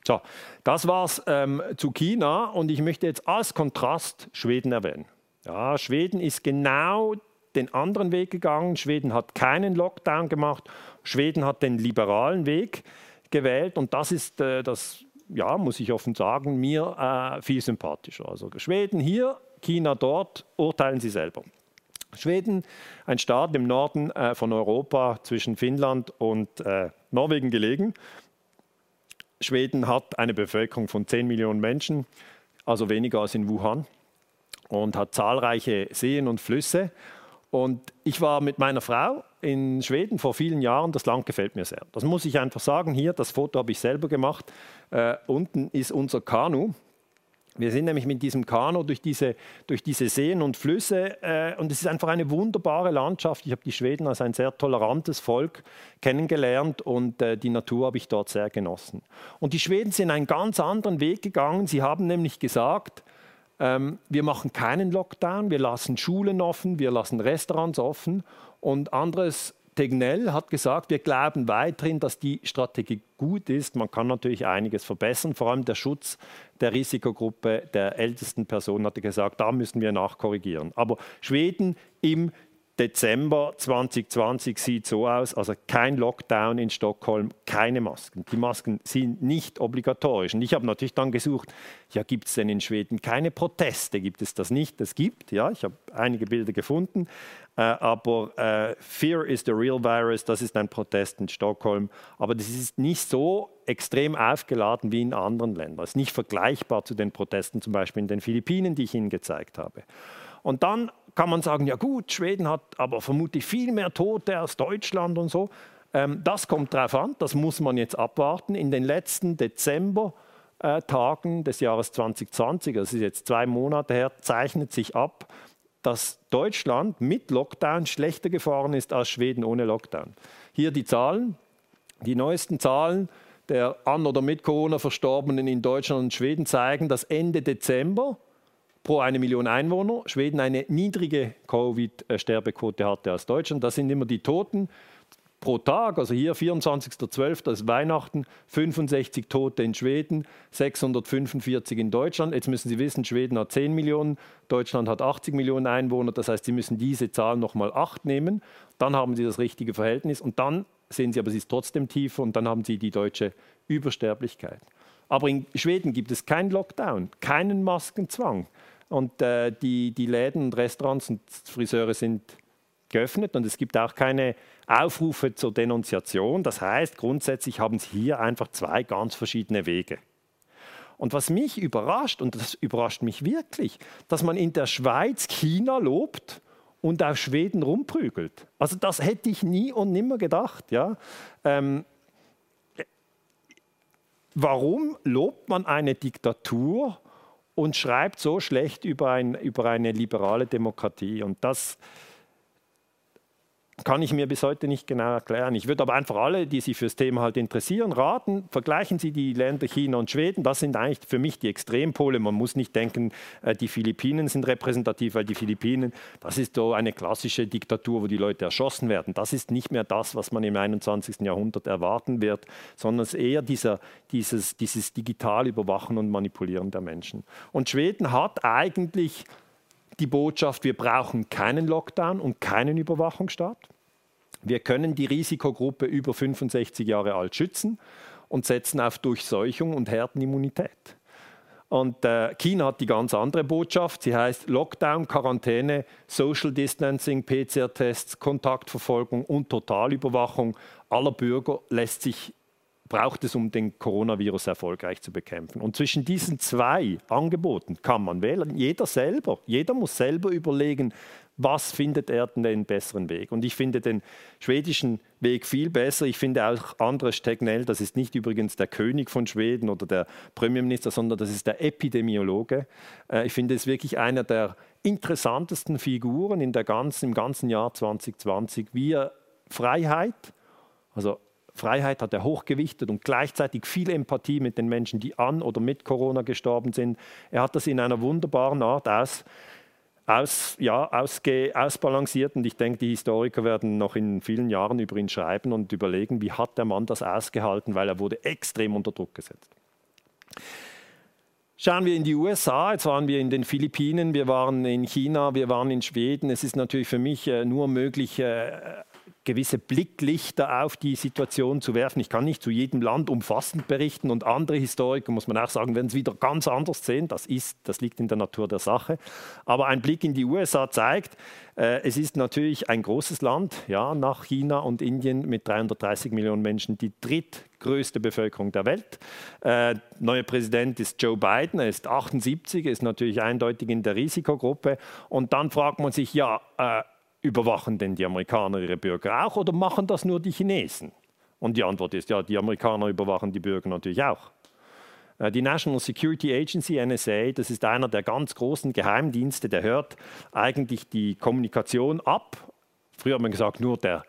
So, das war's ähm, zu China und ich möchte jetzt als Kontrast Schweden erwähnen. Ja, Schweden ist genau den anderen Weg gegangen. Schweden hat keinen Lockdown gemacht. Schweden hat den liberalen Weg gewählt und das ist äh, das, ja, muss ich offen sagen, mir äh, viel sympathischer. Also Schweden hier China dort, urteilen Sie selber. Schweden, ein Staat im Norden äh, von Europa zwischen Finnland und äh, Norwegen gelegen. Schweden hat eine Bevölkerung von 10 Millionen Menschen, also weniger als in Wuhan, und hat zahlreiche Seen und Flüsse. Und ich war mit meiner Frau in Schweden vor vielen Jahren. Das Land gefällt mir sehr. Das muss ich einfach sagen. Hier, das Foto habe ich selber gemacht. Äh, unten ist unser Kanu. Wir sind nämlich mit diesem Kanu durch diese, durch diese Seen und Flüsse äh, und es ist einfach eine wunderbare Landschaft. Ich habe die Schweden als ein sehr tolerantes Volk kennengelernt und äh, die Natur habe ich dort sehr genossen. Und die Schweden sind einen ganz anderen Weg gegangen. Sie haben nämlich gesagt, ähm, wir machen keinen Lockdown, wir lassen Schulen offen, wir lassen Restaurants offen und anderes Tegnell hat gesagt, wir glauben weiterhin, dass die Strategie gut ist. Man kann natürlich einiges verbessern, vor allem der Schutz der Risikogruppe der ältesten Personen, hat er gesagt, da müssen wir nachkorrigieren. Aber Schweden im Dezember 2020 sieht so aus, also kein Lockdown in Stockholm, keine Masken. Die Masken sind nicht obligatorisch. Und ich habe natürlich dann gesucht, ja, gibt es denn in Schweden keine Proteste? Gibt es das nicht? Es gibt, ja, ich habe einige Bilder gefunden, äh, aber äh, Fear is the real virus, das ist ein Protest in Stockholm. Aber das ist nicht so extrem aufgeladen wie in anderen Ländern. Es ist nicht vergleichbar zu den Protesten zum Beispiel in den Philippinen, die ich Ihnen gezeigt habe. Und dann kann man sagen, ja gut, Schweden hat aber vermutlich viel mehr Tote als Deutschland und so. Ähm, das kommt darauf an, das muss man jetzt abwarten. In den letzten Dezember-Tagen des Jahres 2020, das ist jetzt zwei Monate her, zeichnet sich ab, dass Deutschland mit Lockdown schlechter gefahren ist als Schweden ohne Lockdown. Hier die Zahlen, die neuesten Zahlen der an oder mit Corona Verstorbenen in Deutschland und Schweden zeigen, dass Ende Dezember pro eine Million Einwohner. Schweden eine niedrige Covid-Sterbequote hatte als Deutschland. Das sind immer die Toten pro Tag, also hier 24.12. ist Weihnachten, 65 Tote in Schweden, 645 in Deutschland. Jetzt müssen Sie wissen, Schweden hat 10 Millionen, Deutschland hat 80 Millionen Einwohner. Das heißt, Sie müssen diese Zahl nochmal 8 nehmen. Dann haben Sie das richtige Verhältnis und dann sehen Sie aber, sie ist trotzdem tiefer und dann haben Sie die deutsche Übersterblichkeit. Aber in Schweden gibt es keinen Lockdown, keinen Maskenzwang. Und äh, die, die Läden und Restaurants und Friseure sind geöffnet und es gibt auch keine Aufrufe zur Denunziation. Das heißt, grundsätzlich haben Sie hier einfach zwei ganz verschiedene Wege. Und was mich überrascht, und das überrascht mich wirklich, dass man in der Schweiz China lobt und auf Schweden rumprügelt. Also das hätte ich nie und nimmer gedacht. Ja? Ähm, warum lobt man eine Diktatur und schreibt so schlecht über, ein, über eine liberale Demokratie? Und das, kann ich mir bis heute nicht genau erklären. Ich würde aber einfach alle, die sich für das Thema halt interessieren, raten, vergleichen Sie die Länder China und Schweden. Das sind eigentlich für mich die Extrempole. Man muss nicht denken, äh, die Philippinen sind repräsentativ, weil die Philippinen, das ist so eine klassische Diktatur, wo die Leute erschossen werden. Das ist nicht mehr das, was man im 21. Jahrhundert erwarten wird, sondern es ist eher dieser, dieses, dieses digital Überwachen und Manipulieren der Menschen. Und Schweden hat eigentlich die Botschaft, wir brauchen keinen Lockdown und keinen Überwachungsstaat. Wir können die Risikogruppe über 65 Jahre alt schützen und setzen auf Durchseuchung und Herdenimmunität. Und äh, China hat die ganz andere Botschaft. Sie heißt Lockdown, Quarantäne, Social Distancing, PCR-Tests, Kontaktverfolgung und Totalüberwachung aller Bürger lässt sich braucht es, um den Coronavirus erfolgreich zu bekämpfen. Und zwischen diesen zwei Angeboten kann man wählen. Jeder selber. Jeder muss selber überlegen, was findet er denn den besseren Weg? Und ich finde den schwedischen Weg viel besser. Ich finde auch Andres Tegnell, das ist nicht übrigens der König von Schweden oder der Premierminister, sondern das ist der Epidemiologe. Äh, ich finde es wirklich einer der interessantesten Figuren in der ganzen, im ganzen Jahr 2020, wie er Freiheit, also Freiheit hat er hochgewichtet und gleichzeitig viel Empathie mit den Menschen, die an oder mit Corona gestorben sind. Er hat das in einer wunderbaren Art aus, aus, ja, ausge, ausbalanciert und ich denke, die Historiker werden noch in vielen Jahren über ihn schreiben und überlegen, wie hat der Mann das ausgehalten, weil er wurde extrem unter Druck gesetzt. Schauen wir in die USA, jetzt waren wir in den Philippinen, wir waren in China, wir waren in Schweden. Es ist natürlich für mich äh, nur möglich, äh, gewisse Blicklichter auf die Situation zu werfen. Ich kann nicht zu jedem Land umfassend berichten und andere Historiker, muss man auch sagen, werden es wieder ganz anders sehen. Das, ist, das liegt in der Natur der Sache. Aber ein Blick in die USA zeigt, äh, es ist natürlich ein großes Land, ja, nach China und Indien mit 330 Millionen Menschen, die drittgrößte Bevölkerung der Welt. Äh, neuer Präsident ist Joe Biden, er ist 78, ist natürlich eindeutig in der Risikogruppe. Und dann fragt man sich, ja, äh, Überwachen denn die Amerikaner ihre Bürger auch oder machen das nur die Chinesen? Und die Antwort ist ja, die Amerikaner überwachen die Bürger natürlich auch. Äh, die National Security Agency, NSA, das ist einer der ganz großen Geheimdienste, der hört eigentlich die Kommunikation ab. Früher hat man gesagt, nur der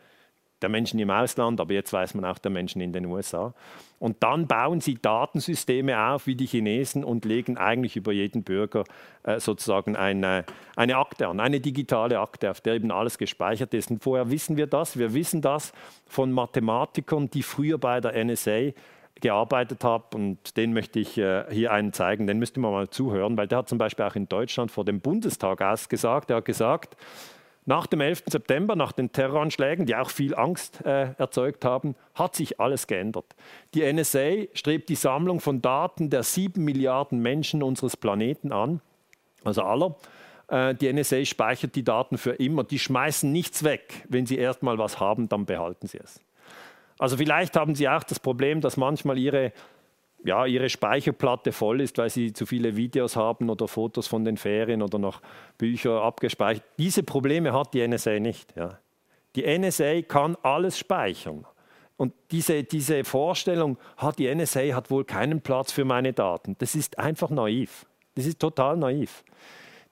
der Menschen im Ausland, aber jetzt weiß man auch der Menschen in den USA. Und dann bauen sie Datensysteme auf wie die Chinesen und legen eigentlich über jeden Bürger äh, sozusagen eine, eine Akte an, eine digitale Akte, auf der eben alles gespeichert ist. Und vorher wissen wir das. Wir wissen das von Mathematikern, die früher bei der NSA gearbeitet haben. Und den möchte ich äh, hier einen zeigen. Den müsste man mal zuhören, weil der hat zum Beispiel auch in Deutschland vor dem Bundestag ausgesagt. Er hat gesagt, nach dem 11. September, nach den Terroranschlägen, die auch viel Angst äh, erzeugt haben, hat sich alles geändert. Die NSA strebt die Sammlung von Daten der sieben Milliarden Menschen unseres Planeten an, also aller. Äh, die NSA speichert die Daten für immer. Die schmeißen nichts weg. Wenn sie erstmal was haben, dann behalten sie es. Also vielleicht haben sie auch das Problem, dass manchmal ihre ja, ihre Speicherplatte voll ist, weil sie zu viele Videos haben oder Fotos von den Ferien oder noch Bücher abgespeichert. Diese Probleme hat die NSA nicht. Ja. Die NSA kann alles speichern. Und diese, diese Vorstellung, hat die NSA hat wohl keinen Platz für meine Daten, das ist einfach naiv. Das ist total naiv.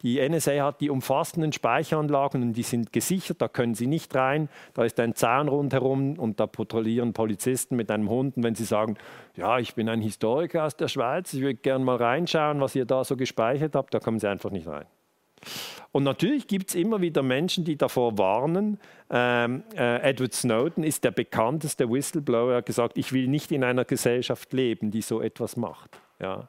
Die NSA hat die umfassenden Speicheranlagen und die sind gesichert, da können sie nicht rein. Da ist ein Zaun rundherum und da patrouillieren Polizisten mit einem Hund. Und wenn sie sagen, ja, ich bin ein Historiker aus der Schweiz, ich würde gerne mal reinschauen, was ihr da so gespeichert habt, da kommen sie einfach nicht rein. Und natürlich gibt es immer wieder Menschen, die davor warnen. Ähm, äh, Edward Snowden ist der bekannteste Whistleblower. Er hat gesagt, ich will nicht in einer Gesellschaft leben, die so etwas macht. Ja.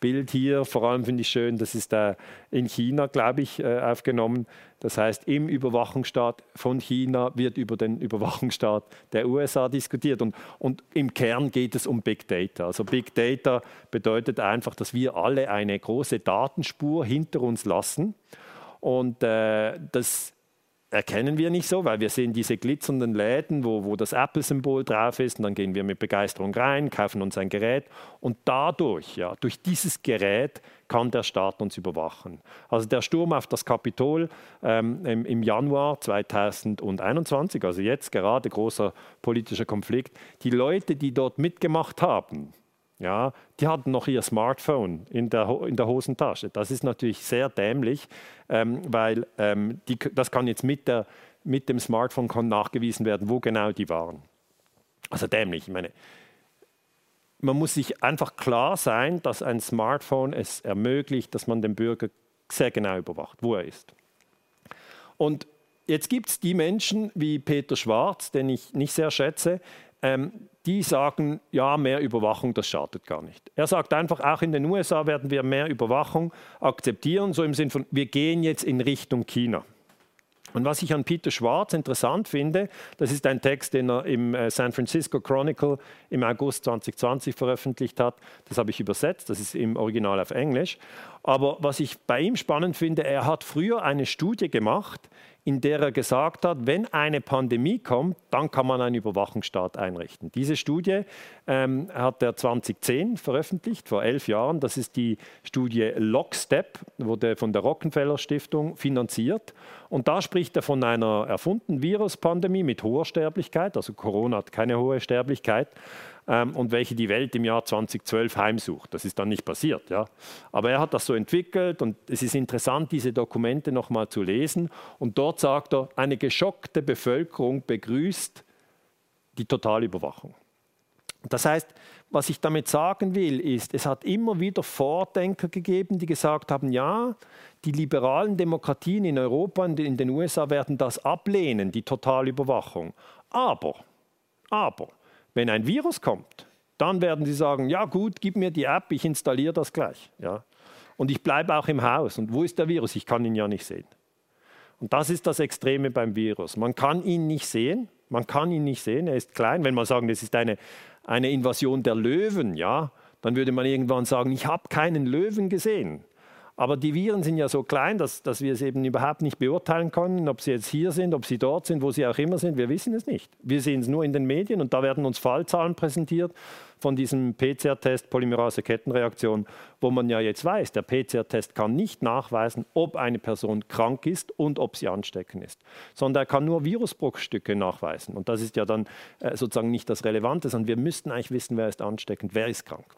Bild hier, vor allem finde ich schön, das ist äh, in China, glaube ich, äh, aufgenommen. Das heißt, im Überwachungsstaat von China wird über den Überwachungsstaat der USA diskutiert. Und, und im Kern geht es um Big Data. Also Big Data bedeutet einfach, dass wir alle eine große Datenspur hinter uns lassen. Und äh, das erkennen wir nicht so, weil wir sehen diese glitzernden Läden, wo, wo das Apple-Symbol drauf ist und dann gehen wir mit Begeisterung rein, kaufen uns ein Gerät und dadurch, ja, durch dieses Gerät kann der Staat uns überwachen. Also der Sturm auf das Kapitol ähm, im, im, Januar 2021, also jetzt gerade großer politischer Konflikt, die Leute, die dort mitgemacht haben, ja, die hatten noch ihr Smartphone in der, in der Hosentasche. Das ist natürlich sehr dämlich, ähm, weil ähm, die, das kann jetzt mit, der, mit dem Smartphone nachgewiesen werden, wo genau die waren. Also dämlich. Ich meine, man muss sich einfach klar sein, dass ein Smartphone es ermöglicht, dass man den Bürger sehr genau überwacht, wo er ist. Und jetzt gibt es die Menschen wie Peter Schwarz, den ich nicht sehr schätze, ähm, die sagen, ja, mehr Überwachung, das schadet gar nicht. Er sagt einfach, auch in den USA werden wir mehr Überwachung akzeptieren, so im Sinne von, wir gehen jetzt in Richtung China. Und was ich an Peter Schwarz interessant finde, das ist ein Text, den er im äh, San Francisco Chronicle im August 2020 veröffentlicht hat. Das habe ich übersetzt, das ist im Original auf Englisch. Aber was ich bei ihm spannend finde, er hat früher eine Studie gemacht, in der er gesagt hat, wenn eine Pandemie kommt, dann kann man einen Überwachungsstaat einrichten. Diese Studie ähm, hat er 2010 veröffentlicht, vor elf Jahren. Das ist die Studie Lockstep, wurde von der Rockefeller Stiftung finanziert. Und da spricht er von einer erfundenen Viruspandemie mit hoher Sterblichkeit, also Corona hat keine hohe Sterblichkeit, ähm, und welche die Welt im Jahr 2012 heimsucht. Das ist dann nicht passiert. Ja. Aber er hat das so entwickelt und es ist interessant, diese Dokumente nochmal zu lesen. Und dort sagt er, eine geschockte Bevölkerung begrüßt die Totalüberwachung. Das heißt, was ich damit sagen will, ist, es hat immer wieder Vordenker gegeben, die gesagt haben, ja, die liberalen Demokratien in Europa und in den USA werden das ablehnen, die Totalüberwachung. Aber, aber, wenn ein Virus kommt, dann werden sie sagen, ja gut, gib mir die App, ich installiere das gleich. Ja. Und ich bleibe auch im Haus. Und wo ist der Virus? Ich kann ihn ja nicht sehen. Und das ist das Extreme beim Virus. Man kann ihn nicht sehen, man kann ihn nicht sehen, er ist klein. Wenn man sagen, das ist eine, eine Invasion der Löwen, ja, dann würde man irgendwann sagen, ich habe keinen Löwen gesehen. Aber die Viren sind ja so klein, dass, dass wir es eben überhaupt nicht beurteilen können, ob sie jetzt hier sind, ob sie dort sind, wo sie auch immer sind. Wir wissen es nicht. Wir sehen es nur in den Medien und da werden uns Fallzahlen präsentiert von diesem PCR-Test Polymerase-Kettenreaktion, wo man ja jetzt weiß, der PCR-Test kann nicht nachweisen, ob eine Person krank ist und ob sie ansteckend ist, sondern er kann nur Virusbruchstücke nachweisen. Und das ist ja dann äh, sozusagen nicht das Relevante, sondern wir müssten eigentlich wissen, wer ist ansteckend, wer ist krank.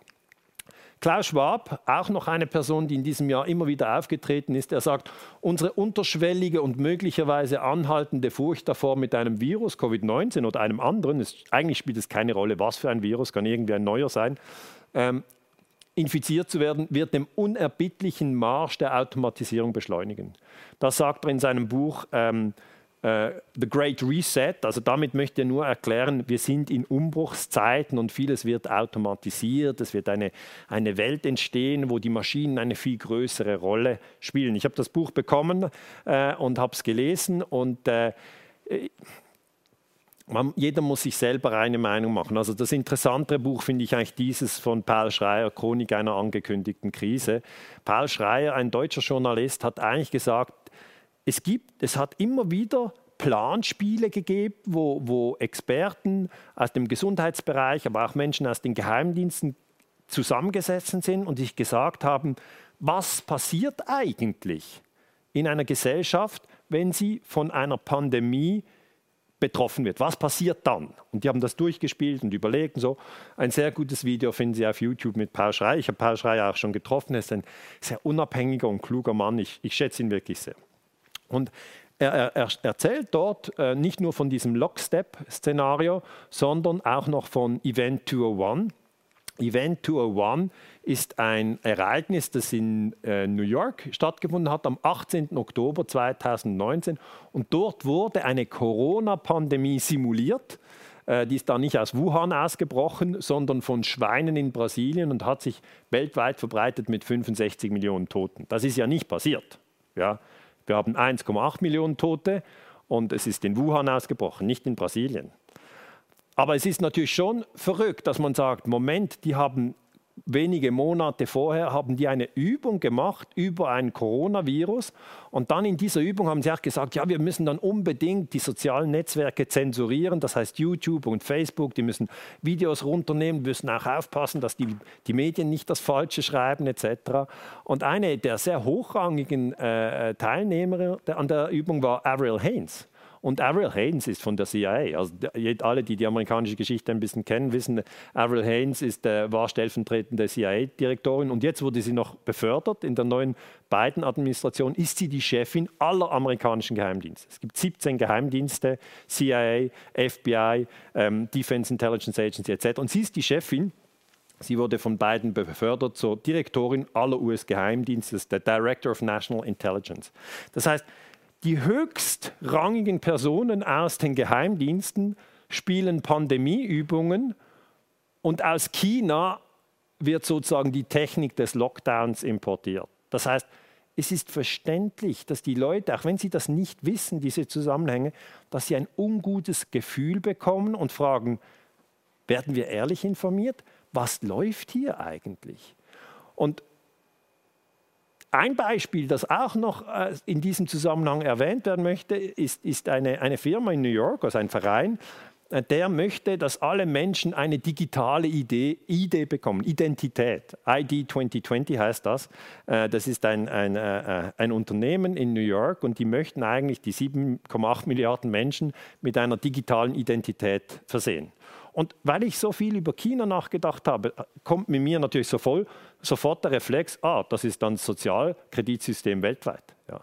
Klaus Schwab, auch noch eine Person, die in diesem Jahr immer wieder aufgetreten ist, er sagt, unsere unterschwellige und möglicherweise anhaltende Furcht davor, mit einem Virus, Covid-19 oder einem anderen, es, eigentlich spielt es keine Rolle, was für ein Virus, kann irgendwie ein neuer sein, ähm, infiziert zu werden, wird dem unerbittlichen Marsch der Automatisierung beschleunigen. Das sagt er in seinem Buch ähm, äh, The Great Reset, also damit möchte er nur erklären, wir sind in Umbruchszeiten und vieles wird automatisiert, es wird eine, eine Welt entstehen, wo die Maschinen eine viel größere Rolle spielen. Ich habe das Buch bekommen äh, und habe es gelesen und äh, man, jeder muss sich selber eine Meinung machen. Also das interessantere Buch finde ich eigentlich dieses von Paul Schreier, Chronik einer angekündigten Krise. Paul Schreier, ein deutscher Journalist, hat eigentlich gesagt, es gibt, es hat immer wieder Planspiele gegeben, wo, wo Experten aus dem Gesundheitsbereich, aber auch Menschen aus den Geheimdiensten zusammengesessen sind und sich gesagt haben, was passiert eigentlich in einer Gesellschaft, wenn sie von einer Pandemie betroffen wird. Was passiert dann? Und die haben das durchgespielt und überlegt und so. Ein sehr gutes Video finden Sie auf YouTube mit Paul Schrei. Ich habe Paul Schrei auch schon getroffen. Er ist ein sehr unabhängiger und kluger Mann. Ich, ich schätze ihn wirklich sehr. Und er, er, er erzählt dort äh, nicht nur von diesem Lockstep-Szenario, sondern auch noch von Event 201. Event 201 ist ein Ereignis, das in äh, New York stattgefunden hat am 18. Oktober 2019. Und dort wurde eine Corona-Pandemie simuliert. Äh, die ist da nicht aus Wuhan ausgebrochen, sondern von Schweinen in Brasilien und hat sich weltweit verbreitet mit 65 Millionen Toten. Das ist ja nicht passiert. Ja. Wir haben 1,8 Millionen Tote und es ist in Wuhan ausgebrochen, nicht in Brasilien. Aber es ist natürlich schon verrückt, dass man sagt, Moment, die haben wenige Monate vorher haben die eine Übung gemacht über ein Coronavirus und dann in dieser Übung haben sie auch gesagt, ja, wir müssen dann unbedingt die sozialen Netzwerke zensurieren, das heißt YouTube und Facebook, die müssen Videos runternehmen, müssen auch aufpassen, dass die, die Medien nicht das Falsche schreiben etc. Und eine der sehr hochrangigen äh, Teilnehmer an der Übung war Avril Haines. Und Avril Haines ist von der CIA. Also alle, die die amerikanische Geschichte ein bisschen kennen, wissen, Avril Haines ist, äh, war stellvertretende CIA-Direktorin und jetzt wurde sie noch befördert. In der neuen Biden-Administration ist sie die Chefin aller amerikanischen Geheimdienste. Es gibt 17 Geheimdienste, CIA, FBI, ähm, Defense Intelligence Agency etc. Und sie ist die Chefin. Sie wurde von Biden befördert zur Direktorin aller US-Geheimdienste, der Director of National Intelligence. Das heißt, die höchstrangigen Personen aus den Geheimdiensten spielen Pandemieübungen und aus China wird sozusagen die Technik des Lockdowns importiert. Das heißt, es ist verständlich, dass die Leute, auch wenn sie das nicht wissen, diese Zusammenhänge, dass sie ein ungutes Gefühl bekommen und fragen, werden wir ehrlich informiert? Was läuft hier eigentlich? Und ein Beispiel, das auch noch äh, in diesem Zusammenhang erwähnt werden möchte, ist, ist eine, eine Firma in New York, also ein Verein, äh, der möchte, dass alle Menschen eine digitale Idee, Idee bekommen, Identität. ID 2020 heißt das. Äh, das ist ein, ein, ein Unternehmen in New York und die möchten eigentlich die 7,8 Milliarden Menschen mit einer digitalen Identität versehen. Und weil ich so viel über China nachgedacht habe, kommt mit mir natürlich so voll, sofort der Reflex, ah, das ist dann Sozialkreditsystem weltweit. Ja.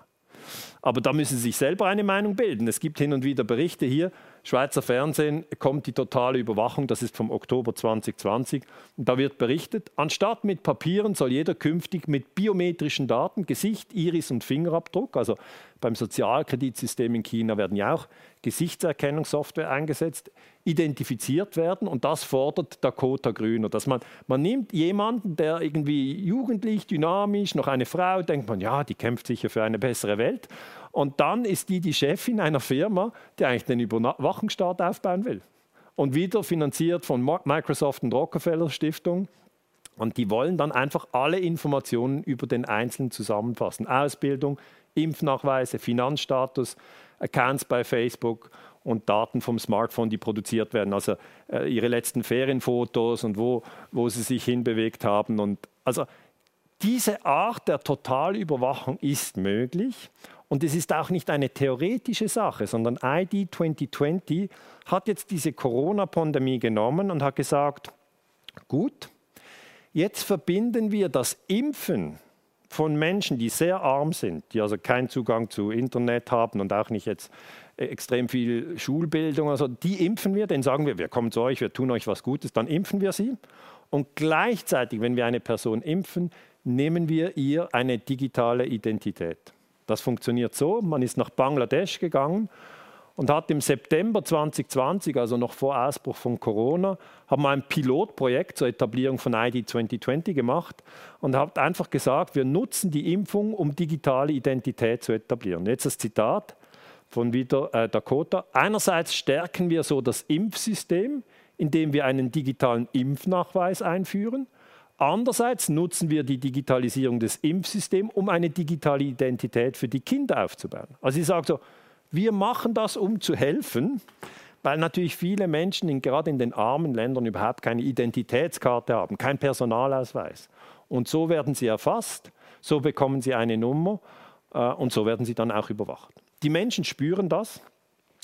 Aber da müssen Sie sich selber eine Meinung bilden. Es gibt hin und wieder Berichte hier, Schweizer Fernsehen kommt die totale Überwachung, das ist vom Oktober 2020. Und da wird berichtet, anstatt mit Papieren soll jeder künftig mit biometrischen Daten, Gesicht, Iris und Fingerabdruck, also beim Sozialkreditsystem in China werden ja auch Gesichtserkennungssoftware eingesetzt, identifiziert werden und das fordert Dakota Grüner. Dass man, man nimmt jemanden, der irgendwie jugendlich, dynamisch, noch eine Frau, denkt man, ja, die kämpft sicher für eine bessere Welt und dann ist die die Chefin einer Firma, die eigentlich den Überwachungsstaat aufbauen will. Und wieder finanziert von Microsoft und Rockefeller Stiftung. Und die wollen dann einfach alle Informationen über den Einzelnen zusammenfassen. Ausbildung, Impfnachweise, Finanzstatus, Accounts bei Facebook und Daten vom Smartphone, die produziert werden. Also äh, ihre letzten Ferienfotos und wo, wo sie sich hinbewegt haben. Und also diese Art der Totalüberwachung ist möglich und es ist auch nicht eine theoretische Sache, sondern ID 2020 hat jetzt diese Corona-Pandemie genommen und hat gesagt, gut, jetzt verbinden wir das Impfen von Menschen, die sehr arm sind, die also keinen Zugang zu Internet haben und auch nicht jetzt extrem viel Schulbildung, also die impfen wir, denen sagen wir, wir kommen zu euch, wir tun euch was Gutes, dann impfen wir sie. Und gleichzeitig, wenn wir eine Person impfen, nehmen wir ihr eine digitale Identität. Das funktioniert so, man ist nach Bangladesch gegangen und hat im September 2020, also noch vor Ausbruch von Corona, haben wir ein Pilotprojekt zur Etablierung von ID 2020 gemacht und hat einfach gesagt, wir nutzen die Impfung, um digitale Identität zu etablieren. Jetzt das Zitat von wieder äh, Dakota. Einerseits stärken wir so das Impfsystem, indem wir einen digitalen Impfnachweis einführen. Andererseits nutzen wir die Digitalisierung des Impfsystems, um eine digitale Identität für die Kinder aufzubauen. Also ich sage so, wir machen das, um zu helfen, weil natürlich viele Menschen in, gerade in den armen Ländern überhaupt keine Identitätskarte haben, keinen Personalausweis. Und so werden sie erfasst, so bekommen sie eine Nummer äh, und so werden sie dann auch überwacht. Die Menschen spüren das.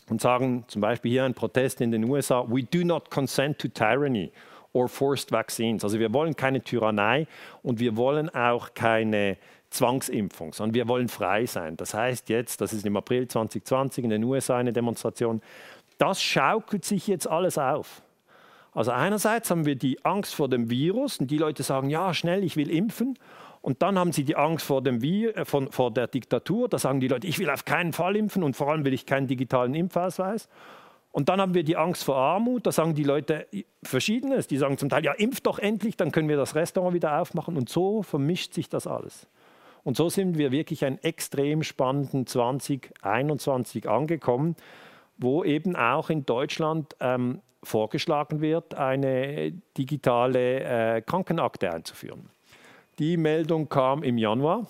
und sagen zum Beispiel hier ein Protest in den USA, we do not consent to tyranny or forced vaccines. Also wir wollen keine Tyrannei und wir wollen auch keine Zwangsimpfung, sondern wir wollen frei sein. Das heißt jetzt, das ist im April 2020 in den USA eine Demonstration, das schaukelt sich jetzt alles auf. Also einerseits haben wir die Angst vor dem Virus und die Leute sagen, ja, schnell, ich will impfen. Und dann haben sie die Angst vor, dem Vir äh, vor, vor der Diktatur. Da sagen die Leute, ich will auf keinen Fall impfen und vor allem will ich keinen digitalen Impfausweis. Und dann haben wir die Angst vor Armut. Da sagen die Leute Verschiedenes. Die sagen zum Teil, ja, impft doch endlich, dann können wir das Restaurant wieder aufmachen. Und so vermischt sich das alles. Und so sind wir wirklich einen extrem spannenden 2021 angekommen, wo eben auch in Deutschland ähm, vorgeschlagen wird, eine digitale äh, Krankenakte einzuführen. Die Meldung kam im Januar.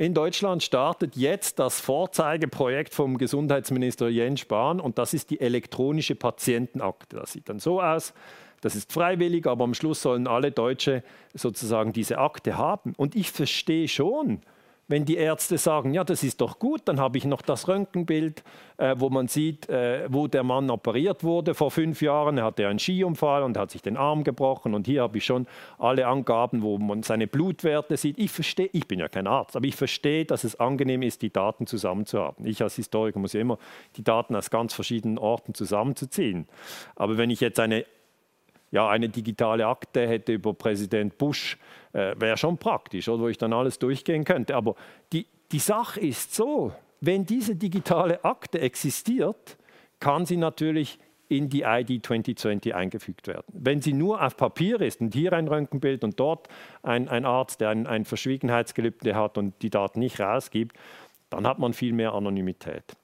In Deutschland startet jetzt das Vorzeigeprojekt vom Gesundheitsminister Jens Spahn und das ist die elektronische Patientenakte. Das sieht dann so aus. Das ist freiwillig, aber am Schluss sollen alle Deutsche sozusagen diese Akte haben. Und ich verstehe schon, wenn die Ärzte sagen, ja, das ist doch gut, dann habe ich noch das Röntgenbild, äh, wo man sieht, äh, wo der Mann operiert wurde vor fünf Jahren. Er hatte einen Skiunfall und hat sich den Arm gebrochen. Und hier habe ich schon alle Angaben, wo man seine Blutwerte sieht. Ich verstehe, ich bin ja kein Arzt, aber ich verstehe, dass es angenehm ist, die Daten zusammenzuhaben. Ich als Historiker muss ja immer die Daten aus ganz verschiedenen Orten zusammenzuziehen. Aber wenn ich jetzt eine ja, eine digitale Akte hätte über Präsident Bush, äh, wäre schon praktisch, oder, wo ich dann alles durchgehen könnte. Aber die, die Sache ist so, wenn diese digitale Akte existiert, kann sie natürlich in die ID 2020 eingefügt werden. Wenn sie nur auf Papier ist und hier ein Röntgenbild und dort ein, ein Arzt, der ein, ein Verschwiegenheitsgelübde hat und die Daten nicht rausgibt, dann hat man viel mehr Anonymität.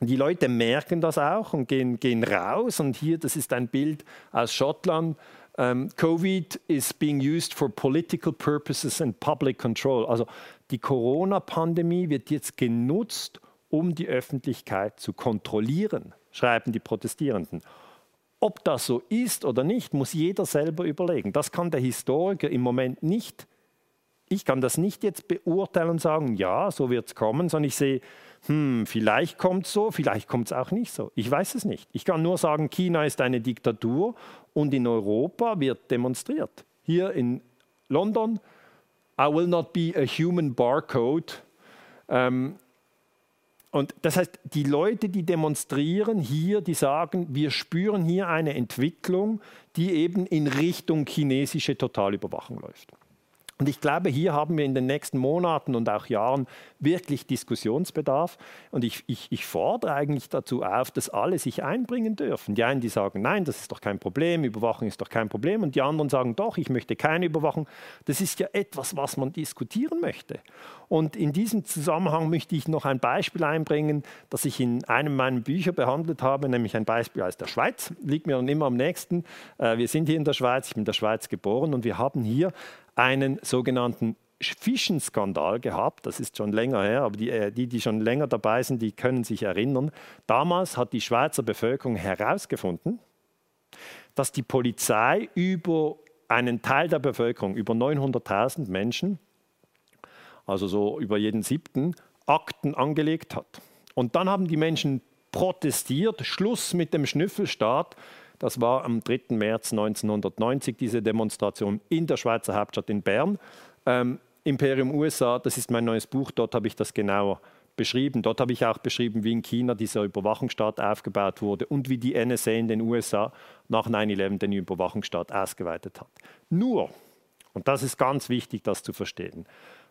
Die Leute merken das auch und gehen, gehen raus. Und hier, das ist ein Bild aus Schottland. Um, ähm, Covid is being used for political purposes and public control. Also die Corona-Pandemie wird jetzt genutzt, um die Öffentlichkeit zu kontrollieren, schreiben die Protestierenden. Ob das so ist oder nicht, muss jeder selber überlegen. Das kann der Historiker im Moment nicht. Ich kann das nicht jetzt beurteilen und sagen, ja, so wird es kommen, sondern ich sehe, hm, vielleicht kommt es so, vielleicht kommt es auch nicht so. Ich weiß es nicht. Ich kann nur sagen, China ist eine Diktatur und in Europa wird demonstriert. Hier in London, I will not be a human barcode. Ähm, und das heißt, die Leute, die demonstrieren hier, die sagen, wir spüren hier eine Entwicklung, die eben in Richtung chinesische Totalüberwachung läuft. Und ich glaube, hier haben wir in den nächsten Monaten und auch Jahren wirklich Diskussionsbedarf. Und ich, ich, ich, fordere eigentlich dazu auf, dass alle sich einbringen dürfen. Die einen, die sagen, nein, das ist doch kein Problem, Überwachung ist doch kein Problem. Und die anderen sagen, doch, ich möchte keine Überwachung. Das ist ja etwas, was man diskutieren möchte. Und in diesem Zusammenhang möchte ich noch ein Beispiel einbringen, das ich in einem meiner Bücher behandelt habe, nämlich ein Beispiel aus der Schweiz. Liegt mir dann immer am nächsten. Äh, wir sind hier in der Schweiz, ich bin in der Schweiz geboren und wir haben hier einen sogenannten Fischenskandal gehabt. Das ist schon länger her, aber die, äh, die, die schon länger dabei sind, die können sich erinnern. Damals hat die Schweizer Bevölkerung herausgefunden, dass die Polizei über einen Teil der Bevölkerung, über 900.000 Menschen, also so über jeden siebten, Akten angelegt hat. Und dann haben die Menschen protestiert, Schluss mit dem Schnüffelstaat. Das war am 3. März 1990, diese Demonstration in der Schweizer Hauptstadt in Bern. Ähm, Imperium USA, das ist mein neues Buch, dort habe ich das genauer beschrieben. Dort habe ich auch beschrieben, wie in China dieser Überwachungsstaat aufgebaut wurde und wie die NSA in den USA nach 9-11 den Überwachungsstaat ausgeweitet hat. Nur, und das ist ganz wichtig, das zu verstehen,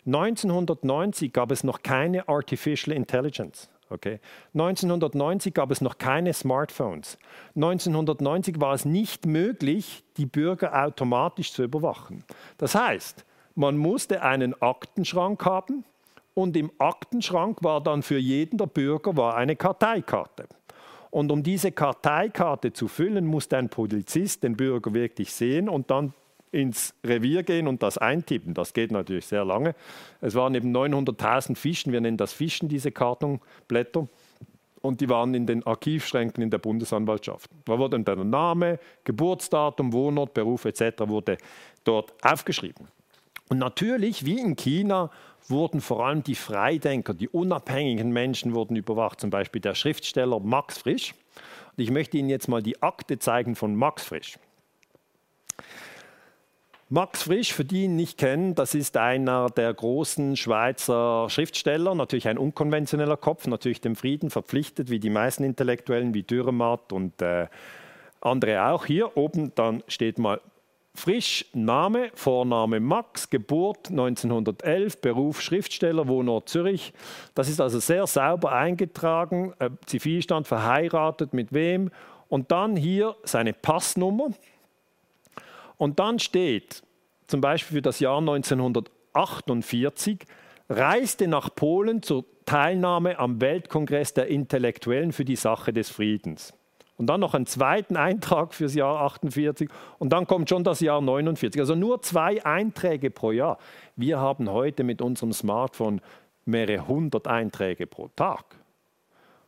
1990 gab es noch keine Artificial Intelligence. Okay. 1990 gab es noch keine Smartphones. 1990 war es nicht möglich, die Bürger automatisch zu überwachen. Das heißt, man musste einen Aktenschrank haben und im Aktenschrank war dann für jeden der Bürger war eine Karteikarte. Und um diese Karteikarte zu füllen, musste ein Polizist den Bürger wirklich sehen und dann ins Revier gehen und das eintippen. Das geht natürlich sehr lange. Es waren eben 900.000 Fischen, wir nennen das Fischen, diese Kartonblätter. Und die waren in den Archivschränken in der Bundesanwaltschaft. Da wurde dann der Name, Geburtsdatum, Wohnort, Beruf etc. wurde dort aufgeschrieben. Und natürlich, wie in China, wurden vor allem die Freidenker, die unabhängigen Menschen wurden überwacht, zum Beispiel der Schriftsteller Max Frisch. Und ich möchte Ihnen jetzt mal die Akte zeigen von Max Frisch. Max Frisch, für die ihn nicht kennen, das ist einer der großen Schweizer Schriftsteller, natürlich ein unkonventioneller Kopf, natürlich dem Frieden verpflichtet, wie die meisten Intellektuellen, wie Dürrematt und äh, andere auch. Hier oben dann steht mal Frisch, Name, Vorname Max, Geburt 1911, Beruf Schriftsteller, Wohnort Zürich. Das ist also sehr sauber eingetragen, äh, Zivilstand verheiratet mit wem. Und dann hier seine Passnummer. Und dann steht zum Beispiel für das Jahr 1948, reiste nach Polen zur Teilnahme am Weltkongress der Intellektuellen für die Sache des Friedens und dann noch einen zweiten Eintrag fürs Jahr 48 und dann kommt schon das Jahr 49. Also nur zwei Einträge pro Jahr. Wir haben heute mit unserem Smartphone mehrere hundert Einträge pro Tag.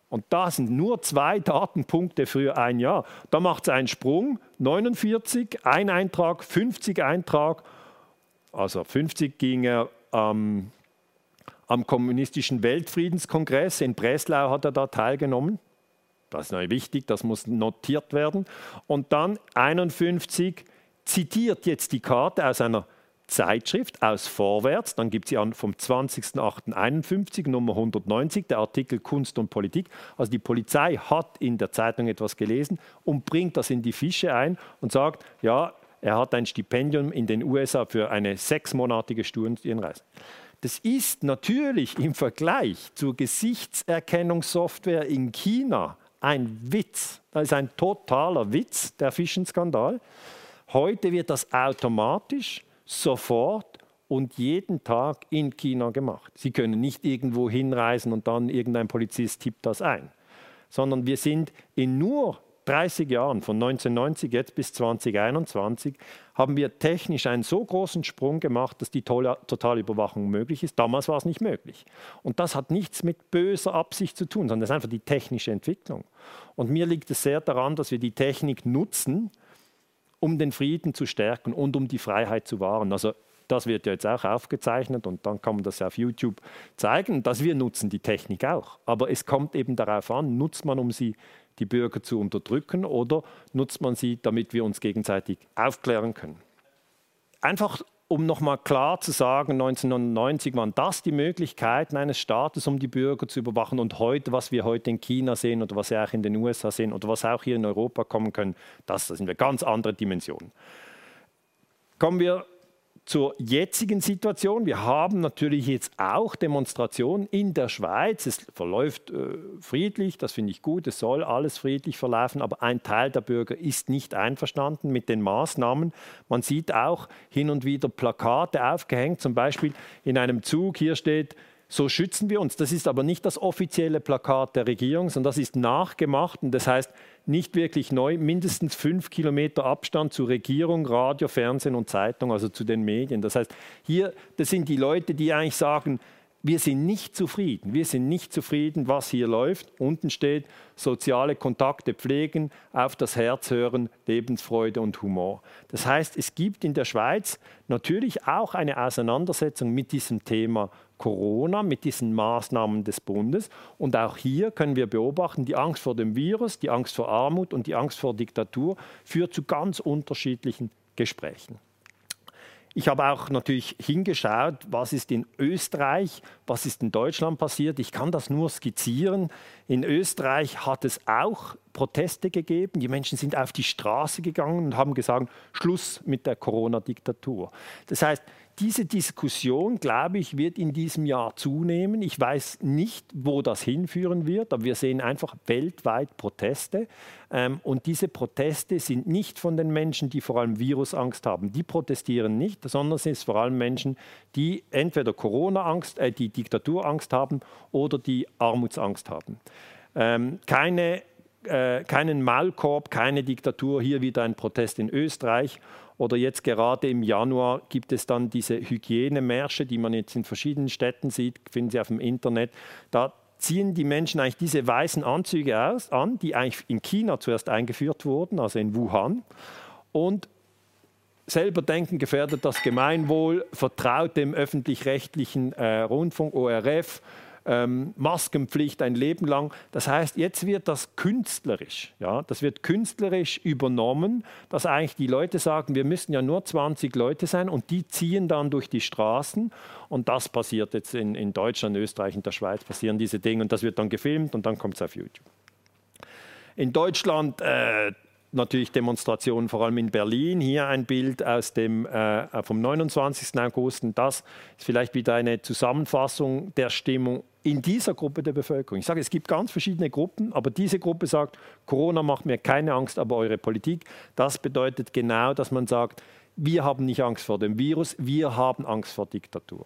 Und da sind nur zwei Datenpunkte für ein Jahr. Da macht es einen Sprung, 49, ein Eintrag, 50 Eintrag. Also 50 ging er ähm, am Kommunistischen Weltfriedenskongress in Breslau hat er da teilgenommen. Das ist wichtig, das muss notiert werden. Und dann 51 zitiert jetzt die Karte aus einer Zeitschrift aus Vorwärts, dann gibt sie an vom 20.08.51, Nummer 190, der Artikel Kunst und Politik. Also die Polizei hat in der Zeitung etwas gelesen und bringt das in die Fische ein und sagt, ja, er hat ein Stipendium in den USA für eine sechsmonatige Studienreise. Das ist natürlich im Vergleich zur Gesichtserkennungssoftware in China ein Witz. Das ist ein totaler Witz, der Fischenskandal. Heute wird das automatisch, sofort und jeden Tag in China gemacht. Sie können nicht irgendwo hinreisen und dann irgendein Polizist tippt das ein, sondern wir sind in nur 30 Jahren, von 1990 jetzt bis 2021, haben wir technisch einen so großen Sprung gemacht, dass die Totalüberwachung möglich ist. Damals war es nicht möglich. Und das hat nichts mit böser Absicht zu tun, sondern das ist einfach die technische Entwicklung. Und mir liegt es sehr daran, dass wir die Technik nutzen, um den Frieden zu stärken und um die Freiheit zu wahren. Also das wird ja jetzt auch aufgezeichnet und dann kann man das auf YouTube zeigen, dass wir nutzen die Technik auch. Aber es kommt eben darauf an, nutzt man, um sie die Bürger zu unterdrücken oder nutzt man sie, damit wir uns gegenseitig aufklären können? Einfach um nochmal klar zu sagen, 1990 waren das die Möglichkeiten eines Staates, um die Bürger zu überwachen. Und heute, was wir heute in China sehen oder was wir auch in den USA sehen oder was auch hier in Europa kommen können, das sind wir ganz andere Dimensionen. Kommen wir zur jetzigen Situation. Wir haben natürlich jetzt auch Demonstrationen in der Schweiz. Es verläuft äh, friedlich, das finde ich gut. Es soll alles friedlich verlaufen, aber ein Teil der Bürger ist nicht einverstanden mit den Maßnahmen. Man sieht auch hin und wieder Plakate aufgehängt, zum Beispiel in einem Zug. Hier steht, so schützen wir uns. Das ist aber nicht das offizielle Plakat der Regierung, sondern das ist nachgemacht und das heißt nicht wirklich neu. Mindestens fünf Kilometer Abstand zur Regierung, Radio, Fernsehen und Zeitung, also zu den Medien. Das heißt, hier, das sind die Leute, die eigentlich sagen, wir sind nicht zufrieden. Wir sind nicht zufrieden, was hier läuft. Unten steht, soziale Kontakte pflegen, auf das Herz hören, Lebensfreude und Humor. Das heißt, es gibt in der Schweiz natürlich auch eine Auseinandersetzung mit diesem Thema Corona, mit diesen Maßnahmen des Bundes. Und auch hier können wir beobachten, die Angst vor dem Virus, die Angst vor Armut und die Angst vor Diktatur führt zu ganz unterschiedlichen Gesprächen. Ich habe auch natürlich hingeschaut, was ist in Österreich, was ist in Deutschland passiert. Ich kann das nur skizzieren. In Österreich hat es auch Proteste gegeben. Die Menschen sind auf die Straße gegangen und haben gesagt, Schluss mit der Corona-Diktatur. Das heißt, diese Diskussion, glaube ich, wird in diesem Jahr zunehmen. Ich weiß nicht, wo das hinführen wird, aber wir sehen einfach weltweit Proteste. Ähm, und diese Proteste sind nicht von den Menschen, die vor allem Virusangst haben. Die protestieren nicht, sondern es sind vor allem Menschen, die entweder Corona-Angst, äh, die Diktaturangst haben oder die Armutsangst haben. Ähm, keine äh, keinen Maulkorb, keine Diktatur, hier wieder ein Protest in Österreich. Oder jetzt gerade im Januar gibt es dann diese Hygienemärsche, die man jetzt in verschiedenen Städten sieht, finden Sie auf dem Internet. Da ziehen die Menschen eigentlich diese weißen Anzüge aus, an, die eigentlich in China zuerst eingeführt wurden, also in Wuhan. Und selber denken gefährdet das Gemeinwohl, vertraut dem öffentlich-rechtlichen äh, Rundfunk, ORF, ähm, Maskenpflicht ein Leben lang. Das heißt, jetzt wird das künstlerisch, ja, das wird künstlerisch übernommen, dass eigentlich die Leute sagen, wir müssen ja nur 20 Leute sein und die ziehen dann durch die Straßen und das passiert jetzt in, in Deutschland, Österreich und der Schweiz passieren diese Dinge und das wird dann gefilmt und dann kommt es auf YouTube. In Deutschland äh, natürlich Demonstrationen, vor allem in Berlin. Hier ein Bild aus dem, äh, vom 29. August. Und das ist vielleicht wieder eine Zusammenfassung der Stimmung in dieser Gruppe der Bevölkerung. Ich sage, es gibt ganz verschiedene Gruppen, aber diese Gruppe sagt, Corona macht mir keine Angst, aber eure Politik. Das bedeutet genau, dass man sagt, wir haben nicht Angst vor dem Virus, wir haben Angst vor Diktatur.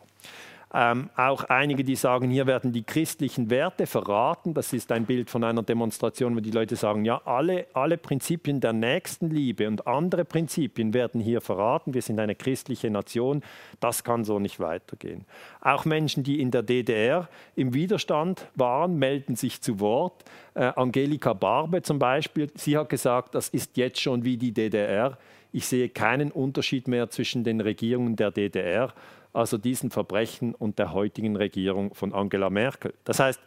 Ähm, auch einige, die sagen, hier werden die christlichen Werte verraten. Das ist ein Bild von einer Demonstration, wo die Leute sagen, ja, alle, alle Prinzipien der Nächstenliebe und andere Prinzipien werden hier verraten. Wir sind eine christliche Nation. Das kann so nicht weitergehen. Auch Menschen, die in der DDR im Widerstand waren, melden sich zu Wort. Äh, Angelika Barbe zum Beispiel, sie hat gesagt, das ist jetzt schon wie die DDR. Ich sehe keinen Unterschied mehr zwischen den Regierungen der DDR also diesen Verbrechen und der heutigen Regierung von Angela Merkel. Das heißt,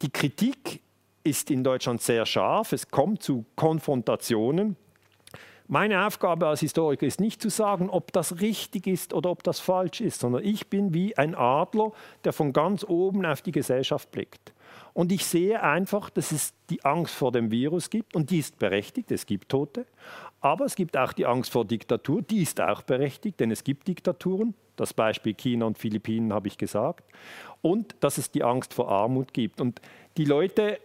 die Kritik ist in Deutschland sehr scharf, es kommt zu Konfrontationen. Meine Aufgabe als Historiker ist nicht zu sagen, ob das richtig ist oder ob das falsch ist, sondern ich bin wie ein Adler, der von ganz oben auf die Gesellschaft blickt. Und ich sehe einfach, dass es die Angst vor dem Virus gibt und die ist berechtigt, es gibt Tote. Aber es gibt auch die Angst vor Diktatur, die ist auch berechtigt, denn es gibt Diktaturen. Das Beispiel China und Philippinen habe ich gesagt. Und dass es die Angst vor Armut gibt. Und die Leute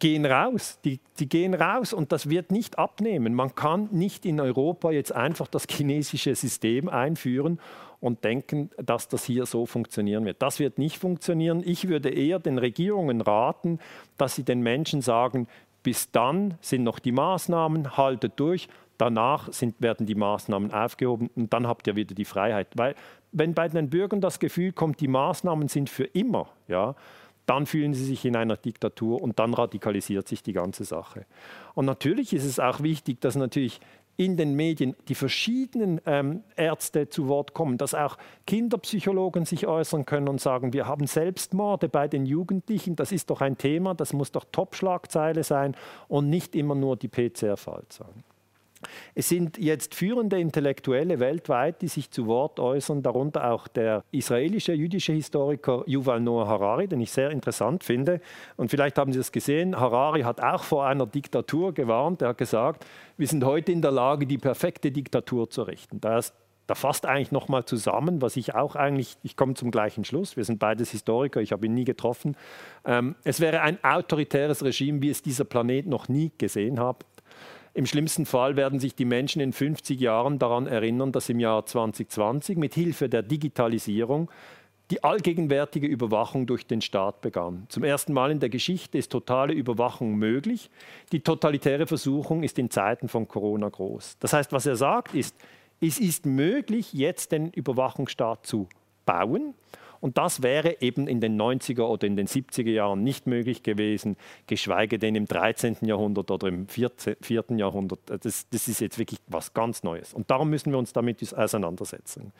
gehen raus, die, die gehen raus und das wird nicht abnehmen. Man kann nicht in Europa jetzt einfach das chinesische System einführen und denken, dass das hier so funktionieren wird. Das wird nicht funktionieren. Ich würde eher den Regierungen raten, dass sie den Menschen sagen, bis dann sind noch die Maßnahmen, haltet durch danach sind, werden die Maßnahmen aufgehoben und dann habt ihr wieder die Freiheit. Weil wenn bei den Bürgern das Gefühl kommt, die Maßnahmen sind für immer, ja, dann fühlen sie sich in einer Diktatur und dann radikalisiert sich die ganze Sache. Und natürlich ist es auch wichtig, dass natürlich in den Medien die verschiedenen ähm, Ärzte zu Wort kommen, dass auch Kinderpsychologen sich äußern können und sagen, wir haben Selbstmorde bei den Jugendlichen, das ist doch ein Thema, das muss doch Topschlagzeile sein und nicht immer nur die PCR-Fall sagen. Es sind jetzt führende Intellektuelle weltweit, die sich zu Wort äußern, darunter auch der israelische jüdische Historiker Yuval Noah Harari, den ich sehr interessant finde. Und vielleicht haben Sie das gesehen, Harari hat auch vor einer Diktatur gewarnt. Er hat gesagt, wir sind heute in der Lage, die perfekte Diktatur zu richten. Da ist da fasst eigentlich nochmal zusammen, was ich auch eigentlich, ich komme zum gleichen Schluss, wir sind beides Historiker, ich habe ihn nie getroffen. Ähm, es wäre ein autoritäres Regime, wie es dieser Planet noch nie gesehen hat. Im schlimmsten Fall werden sich die Menschen in 50 Jahren daran erinnern, dass im Jahr 2020 mit Hilfe der Digitalisierung die allgegenwärtige Überwachung durch den Staat begann. Zum ersten Mal in der Geschichte ist totale Überwachung möglich. Die totalitäre Versuchung ist in Zeiten von Corona groß. Das heißt, was er sagt, ist, es ist möglich, jetzt den Überwachungsstaat zu bauen. Und das wäre eben in den 90er oder in den 70er Jahren nicht möglich gewesen, geschweige denn im 13. Jahrhundert oder im 4. Jahrhundert. Das, das ist jetzt wirklich was ganz Neues. Und darum müssen wir uns damit auseinandersetzen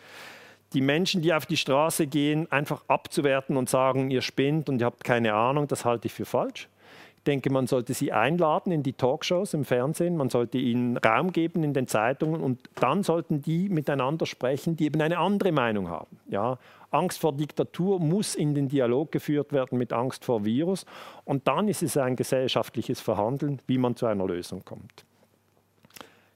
die Menschen, die auf die Straße gehen, einfach abzuwerten und sagen, ihr spinnt und ihr habt keine Ahnung, das halte ich für falsch. Ich denke, man sollte sie einladen in die Talkshows im Fernsehen, man sollte ihnen Raum geben in den Zeitungen und dann sollten die miteinander sprechen, die eben eine andere Meinung haben. Ja, Angst vor Diktatur muss in den Dialog geführt werden mit Angst vor Virus. Und dann ist es ein gesellschaftliches Verhandeln, wie man zu einer Lösung kommt.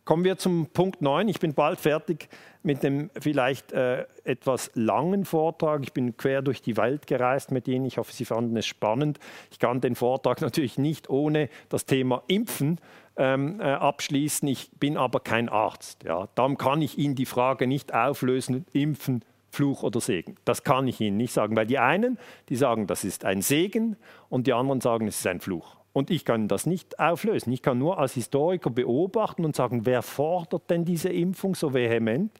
Kommen wir zum Punkt 9. Ich bin bald fertig mit dem vielleicht äh, etwas langen Vortrag. Ich bin quer durch die Welt gereist mit Ihnen. Ich hoffe, Sie fanden es spannend. Ich kann den Vortrag *laughs* natürlich nicht ohne das Thema Impfen ähm, äh, abschließen. Ich bin aber kein Arzt. Ja. Darum kann ich Ihnen die Frage nicht auflösen, impfen Fluch oder Segen. Das kann ich Ihnen nicht sagen, weil die einen, die sagen, das ist ein Segen und die anderen sagen, es ist ein Fluch. Und ich kann das nicht auflösen. Ich kann nur als Historiker beobachten und sagen, wer fordert denn diese Impfung so vehement?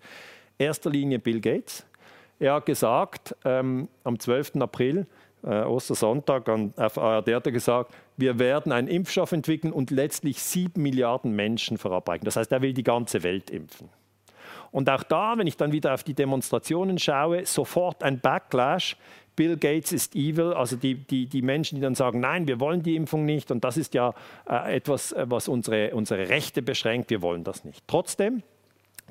Erster Linie Bill Gates. Er hat gesagt, ähm, am 12. April, äh, Ostersonntag, an, auf ARD hat er gesagt, wir werden einen Impfstoff entwickeln und letztlich sieben Milliarden Menschen verabreichen. Das heißt, er will die ganze Welt impfen. Und auch da, wenn ich dann wieder auf die Demonstrationen schaue, sofort ein Backlash. Bill Gates ist evil, also die, die, die Menschen, die dann sagen, nein, wir wollen die Impfung nicht und das ist ja äh, etwas, äh, was unsere, unsere Rechte beschränkt, wir wollen das nicht. Trotzdem,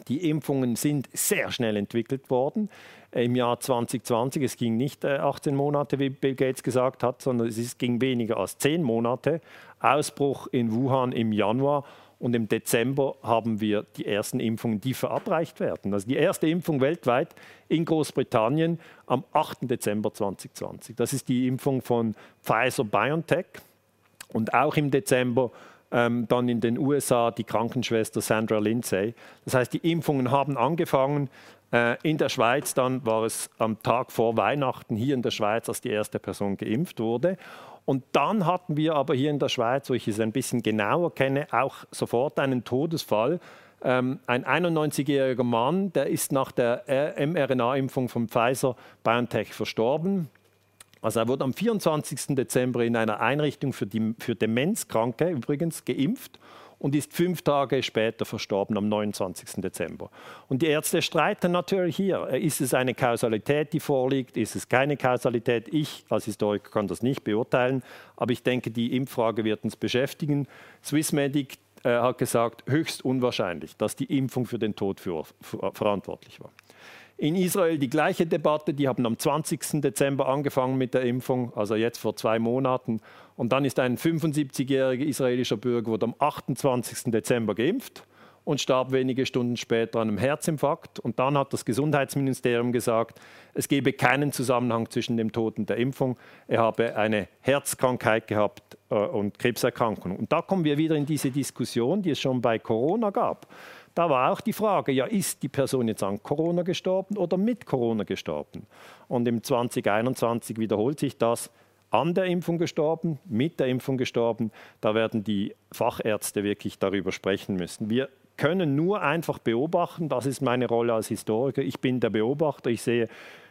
die Impfungen sind sehr schnell entwickelt worden im Jahr 2020. Es ging nicht 18 äh, Monate, wie Bill Gates gesagt hat, sondern es ging weniger als 10 Monate. Ausbruch in Wuhan im Januar und im Dezember haben wir die ersten Impfungen, die verabreicht werden. Also die erste Impfung weltweit in Großbritannien am 8. Dezember 2020. Das ist die Impfung von Pfizer BioNTech. Und auch im Dezember ähm, dann in den USA die Krankenschwester Sandra Lindsay. Das heißt, die Impfungen haben angefangen. Äh, in der Schweiz dann war es am Tag vor Weihnachten hier in der Schweiz, als die erste Person geimpft wurde. Und dann hatten wir aber hier in der Schweiz, wo ich es ein bisschen genauer kenne, auch sofort einen Todesfall. Ähm, ein 91-jähriger Mann, der ist nach der mRNA-Impfung von Pfizer BioNTech verstorben. Also er wurde am 24. Dezember in einer Einrichtung für, die, für Demenzkranke übrigens geimpft und ist fünf Tage später verstorben, am 29. Dezember. Und die Ärzte streiten natürlich hier. Ist es eine Kausalität, die vorliegt? Ist es keine Kausalität? Ich als Historiker kann das nicht beurteilen, aber ich denke, die Impffrage wird uns beschäftigen. Swissmedic äh, hat gesagt, höchst unwahrscheinlich, dass die Impfung für den Tod für, für, verantwortlich war. In Israel die gleiche Debatte, die haben am 20. Dezember angefangen mit der Impfung, also jetzt vor zwei Monaten. Und dann ist ein 75-jähriger israelischer Bürger wurde am 28. Dezember geimpft und starb wenige Stunden später an einem Herzinfarkt. Und dann hat das Gesundheitsministerium gesagt, es gebe keinen Zusammenhang zwischen dem Tod und der Impfung. Er habe eine Herzkrankheit gehabt äh, und Krebserkrankung. Und da kommen wir wieder in diese Diskussion, die es schon bei Corona gab. Da war auch die Frage, ja, ist die Person jetzt an Corona gestorben oder mit Corona gestorben? Und im 2021 wiederholt sich das, an der Impfung gestorben, mit der Impfung gestorben. Da werden die Fachärzte wirklich darüber sprechen müssen. Wir können nur einfach beobachten, das ist meine Rolle als Historiker. Ich bin der Beobachter, ich sehe,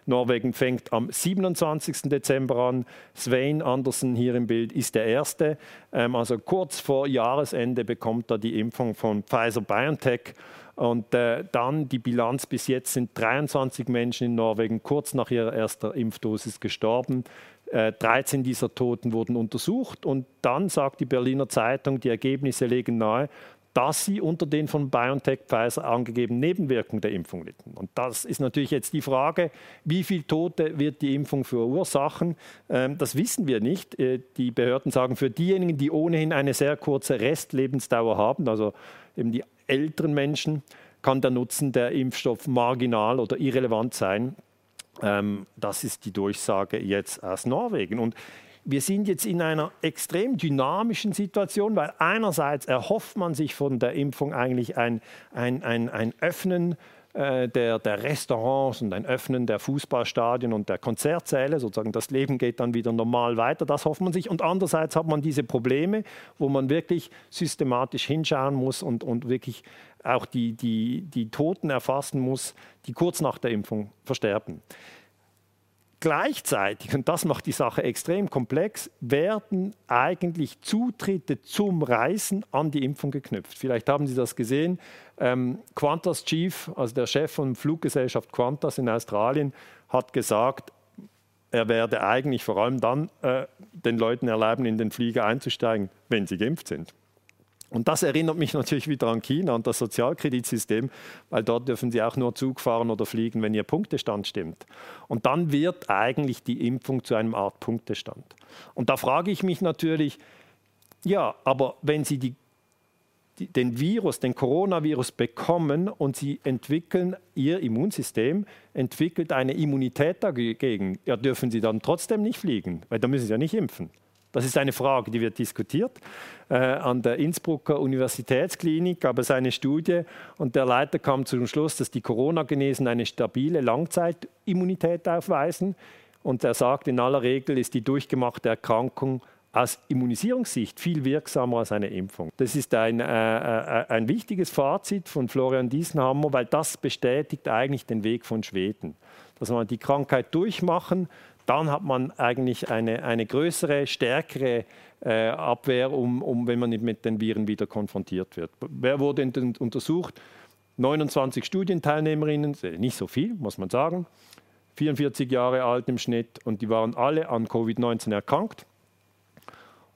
Norwegen fängt am 27. Dezember an. Svein Andersen hier im Bild ist der Erste. Ähm, also kurz vor Jahresende bekommt er die Impfung von Pfizer BioNTech. Und äh, dann die Bilanz bis jetzt sind 23 Menschen in Norwegen kurz nach ihrer ersten Impfdosis gestorben. 13 äh, dieser Toten wurden untersucht und dann sagt die Berliner Zeitung, die Ergebnisse legen nahe, dass sie unter den von BioNTech Pfizer angegebenen Nebenwirkungen der Impfung litten. Und das ist natürlich jetzt die Frage, wie viele Tote wird die Impfung verursachen? Ähm, das wissen wir nicht. Äh, die Behörden sagen, für diejenigen, die ohnehin eine sehr kurze Restlebensdauer haben, also eben die älteren Menschen, kann der Nutzen der Impfstoff marginal oder irrelevant sein. Ähm, das ist die Durchsage jetzt aus Norwegen. Und wir sind jetzt in einer extrem dynamischen Situation, weil einerseits erhofft man sich von der Impfung eigentlich ein, ein, ein, ein Öffnen äh, der, der, Restaurants und ein Öffnen der Fußballstadien und der Konzertsäle, sozusagen das Leben geht dann wieder normal weiter, das hofft man sich. Und andererseits hat man diese Probleme, wo man wirklich systematisch hinschauen muss und, und wirklich auch die, die, die Toten erfassen muss, die kurz nach der Impfung versterben. Gleichzeitig, und das macht die Sache extrem komplex, werden eigentlich Zutritte zum Reisen an die Impfung geknüpft. Vielleicht haben Sie das gesehen. Ähm, Qantas Chief, also der Chef von Fluggesellschaft Qantas in Australien, hat gesagt, er werde eigentlich vor allem dann äh, den Leuten erlauben, in den Flieger einzusteigen, wenn sie geimpft sind. Und das erinnert mich natürlich wieder an China und das Sozialkreditsystem, weil dort dürfen Sie auch nur Zug fahren oder fliegen, wenn Ihr Punktestand stimmt. Und dann wird eigentlich die Impfung zu einem Art Punktestand. Und da frage ich mich natürlich, ja, aber wenn Sie die, den Virus, den Coronavirus bekommen und Sie entwickeln, Ihr Immunsystem entwickelt eine Immunität dagegen, ja, dürfen Sie dann trotzdem nicht fliegen, weil da müssen Sie ja nicht impfen. Das ist eine Frage, die wird diskutiert. Äh, an der Innsbrucker Universitätsklinik gab es eine Studie und der Leiter kam zum Schluss, dass die Corona-Genesen eine stabile Langzeitimmunität aufweisen. Und er sagt, in aller Regel ist die durchgemachte Erkrankung aus Immunisierungssicht viel wirksamer als eine Impfung. Das ist ein, äh, äh, ein wichtiges Fazit von Florian Diesenhammer, weil das bestätigt eigentlich den Weg von Schweden. Dass man die Krankheit durchmachen, dann hat man eigentlich eine, eine größere, stärkere äh, Abwehr, um, um, wenn man mit den Viren wieder konfrontiert wird. Wer wurde untersucht? 29 Studienteilnehmerinnen, nicht so viel, muss man sagen, 44 Jahre alt im Schnitt und die waren alle an Covid-19 erkrankt.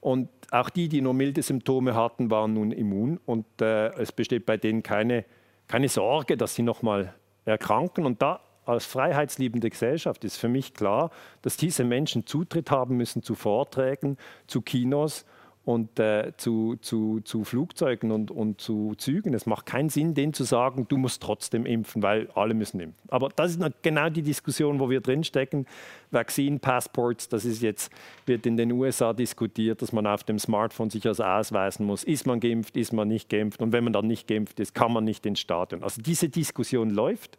Und auch die, die nur milde Symptome hatten, waren nun immun und äh, es besteht bei denen keine, keine Sorge, dass sie nochmal erkranken. Und da als freiheitsliebende Gesellschaft ist für mich klar, dass diese Menschen Zutritt haben müssen zu Vorträgen, zu Kinos und äh, zu, zu, zu Flugzeugen und, und zu Zügen. Es macht keinen Sinn, denen zu sagen, du musst trotzdem impfen, weil alle müssen impfen. Aber das ist genau die Diskussion, wo wir drinstecken. Vaccine Passports, das ist jetzt, wird in den USA diskutiert, dass man auf dem Smartphone sich also ausweisen muss, ist man geimpft, ist man nicht geimpft und wenn man dann nicht geimpft ist, kann man nicht ins Stadion. Also diese Diskussion läuft.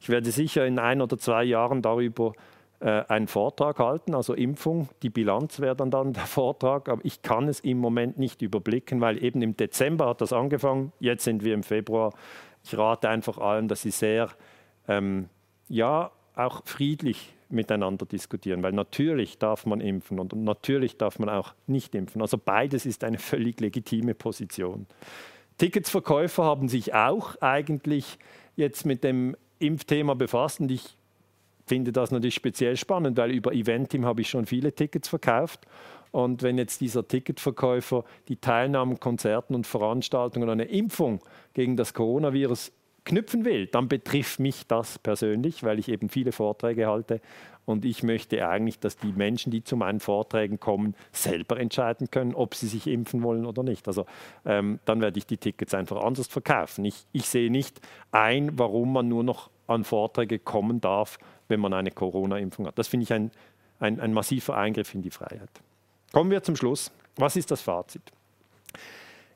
Ich werde sicher in ein oder zwei Jahren darüber äh, einen Vortrag halten, also Impfung, die Bilanz wäre dann, dann der Vortrag, aber ich kann es im Moment nicht überblicken, weil eben im Dezember hat das angefangen, jetzt sind wir im Februar. Ich rate einfach allen, dass sie sehr, ähm, ja, auch friedlich miteinander diskutieren, weil natürlich darf man impfen und natürlich darf man auch nicht impfen. Also beides ist eine völlig legitime Position. Ticketsverkäufer haben sich auch eigentlich jetzt mit dem Impfthema befasst und ich finde das natürlich speziell spannend, weil über Eventim habe ich schon viele Tickets verkauft. Und wenn jetzt dieser Ticketverkäufer die Teilnahme an Konzerten und Veranstaltungen an eine Impfung gegen das Coronavirus knüpfen will, dann betrifft mich das persönlich, weil ich eben viele Vorträge halte. Und ich möchte eigentlich, dass die Menschen, die zu meinen Vorträgen kommen, selber entscheiden können, ob sie sich impfen wollen oder nicht. Also ähm, dann werde ich die Tickets einfach anders verkaufen. Ich, ich sehe nicht ein, warum man nur noch an Vorträge kommen darf, wenn man eine Corona-Impfung hat. Das finde ich ein, ein, ein massiver Eingriff in die Freiheit. Kommen wir zum Schluss. Was ist das Fazit?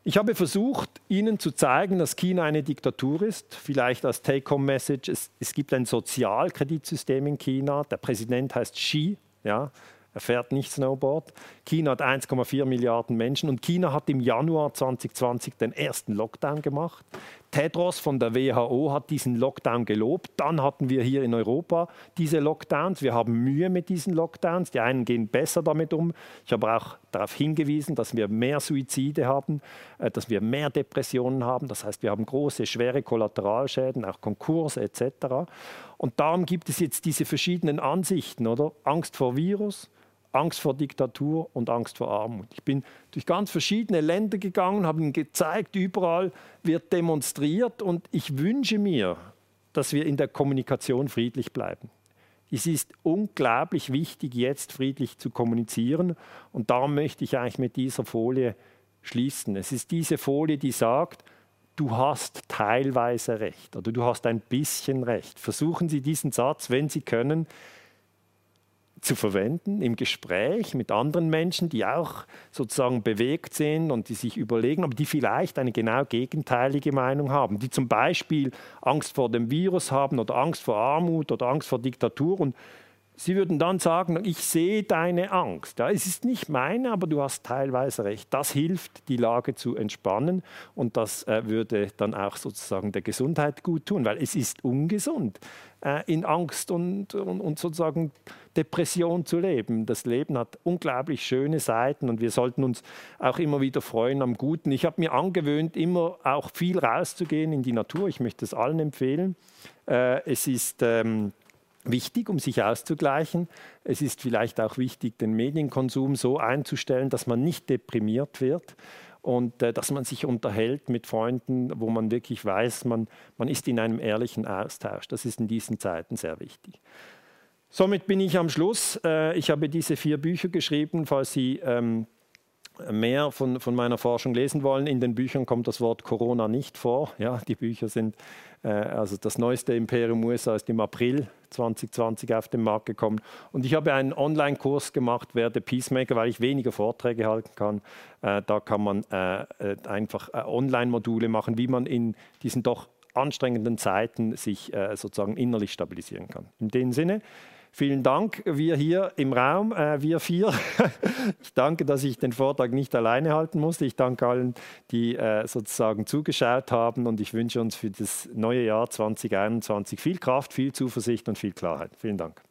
Ich habe versucht, Ihnen zu zeigen, dass China eine Diktatur ist. Vielleicht als Take-Home-Message, es, es, gibt ein Sozialkreditsystem in China. Der Präsident heißt Xi. Ja, er fährt nicht Snowboard. China hat 1,4 Milliarden Menschen und China hat im Januar 2020 den ersten Lockdown gemacht. Tedros von der WHO hat diesen Lockdown gelobt. Dann hatten wir hier in Europa diese Lockdowns. Wir haben Mühe mit diesen Lockdowns. Die einen gehen besser damit um. Ich habe auch darauf hingewiesen, dass wir mehr Suizide haben, äh, dass wir mehr Depressionen haben. Das heißt, wir haben große, schwere Kollateralschäden, auch Konkurse etc. Und darum gibt es jetzt diese verschiedenen Ansichten, oder? Angst vor Virus, Angst vor Diktatur und Angst vor Armut. Ich bin durch ganz verschiedene Länder gegangen, habe ihnen gezeigt, überall wird demonstriert und ich wünsche mir, dass wir in der Kommunikation friedlich bleiben. Es ist unglaublich wichtig, jetzt friedlich zu kommunizieren und darum möchte ich eigentlich mit dieser Folie schließen. Es ist diese Folie, die sagt, du hast teilweise recht oder du hast ein bisschen recht. Versuchen Sie diesen Satz, wenn Sie können, zu verwenden im Gespräch mit anderen Menschen, die auch sozusagen bewegt sind und die sich überlegen, aber die vielleicht eine genau gegenteilige Meinung haben, die zum Beispiel Angst vor dem Virus haben oder Angst vor Armut oder Angst vor Diktatur und Sie würden dann sagen, ich sehe deine Angst. Ja, es ist nicht meine, aber du hast teilweise recht. Das hilft, die Lage zu entspannen und das äh, würde dann auch sozusagen der Gesundheit gut tun, weil es ist ungesund, äh, in Angst und, und, und sozusagen Depression zu leben. Das Leben hat unglaublich schöne Seiten und wir sollten uns auch immer wieder freuen am Guten. Ich habe mir angewöhnt, immer auch viel rauszugehen in die Natur. Ich möchte es allen empfehlen. Äh, es ist ähm, wichtig, um sich auszugleichen. Es ist vielleicht auch wichtig, den Medienkonsum so einzustellen, dass man nicht deprimiert wird und äh, dass man sich unterhält mit Freunden, wo man wirklich weiß, man, man ist in einem ehrlichen Austausch. Das ist in diesen Zeiten sehr wichtig. Somit bin ich am Schluss. Äh, ich habe diese vier Bücher geschrieben, falls Sie ähm, mehr von, von meiner Forschung lesen wollen. In den Büchern kommt das Wort Corona nicht vor. Ja, die Bücher sind äh, also das neueste Imperium USA ist im April 2020 auf den Markt gekommen. Und ich habe einen Online-Kurs gemacht, werde Peacemaker, weil ich weniger Vorträge halten kann. Äh, da kann man äh, einfach Online-Module machen, wie man in diesen doch anstrengenden Zeiten sich sozusagen innerlich stabilisieren kann. In dem Sinne, Vielen Dank, wir hier im Raum, äh, wir vier. ich danke, dass ich den Vortrag nicht alleine halten musste. Ich danke allen, die äh, sozusagen zugeschaut haben und ich wünsche uns für das neue Jahr 2021 viel Kraft, viel Zuversicht und viel Klarheit. Vielen Dank.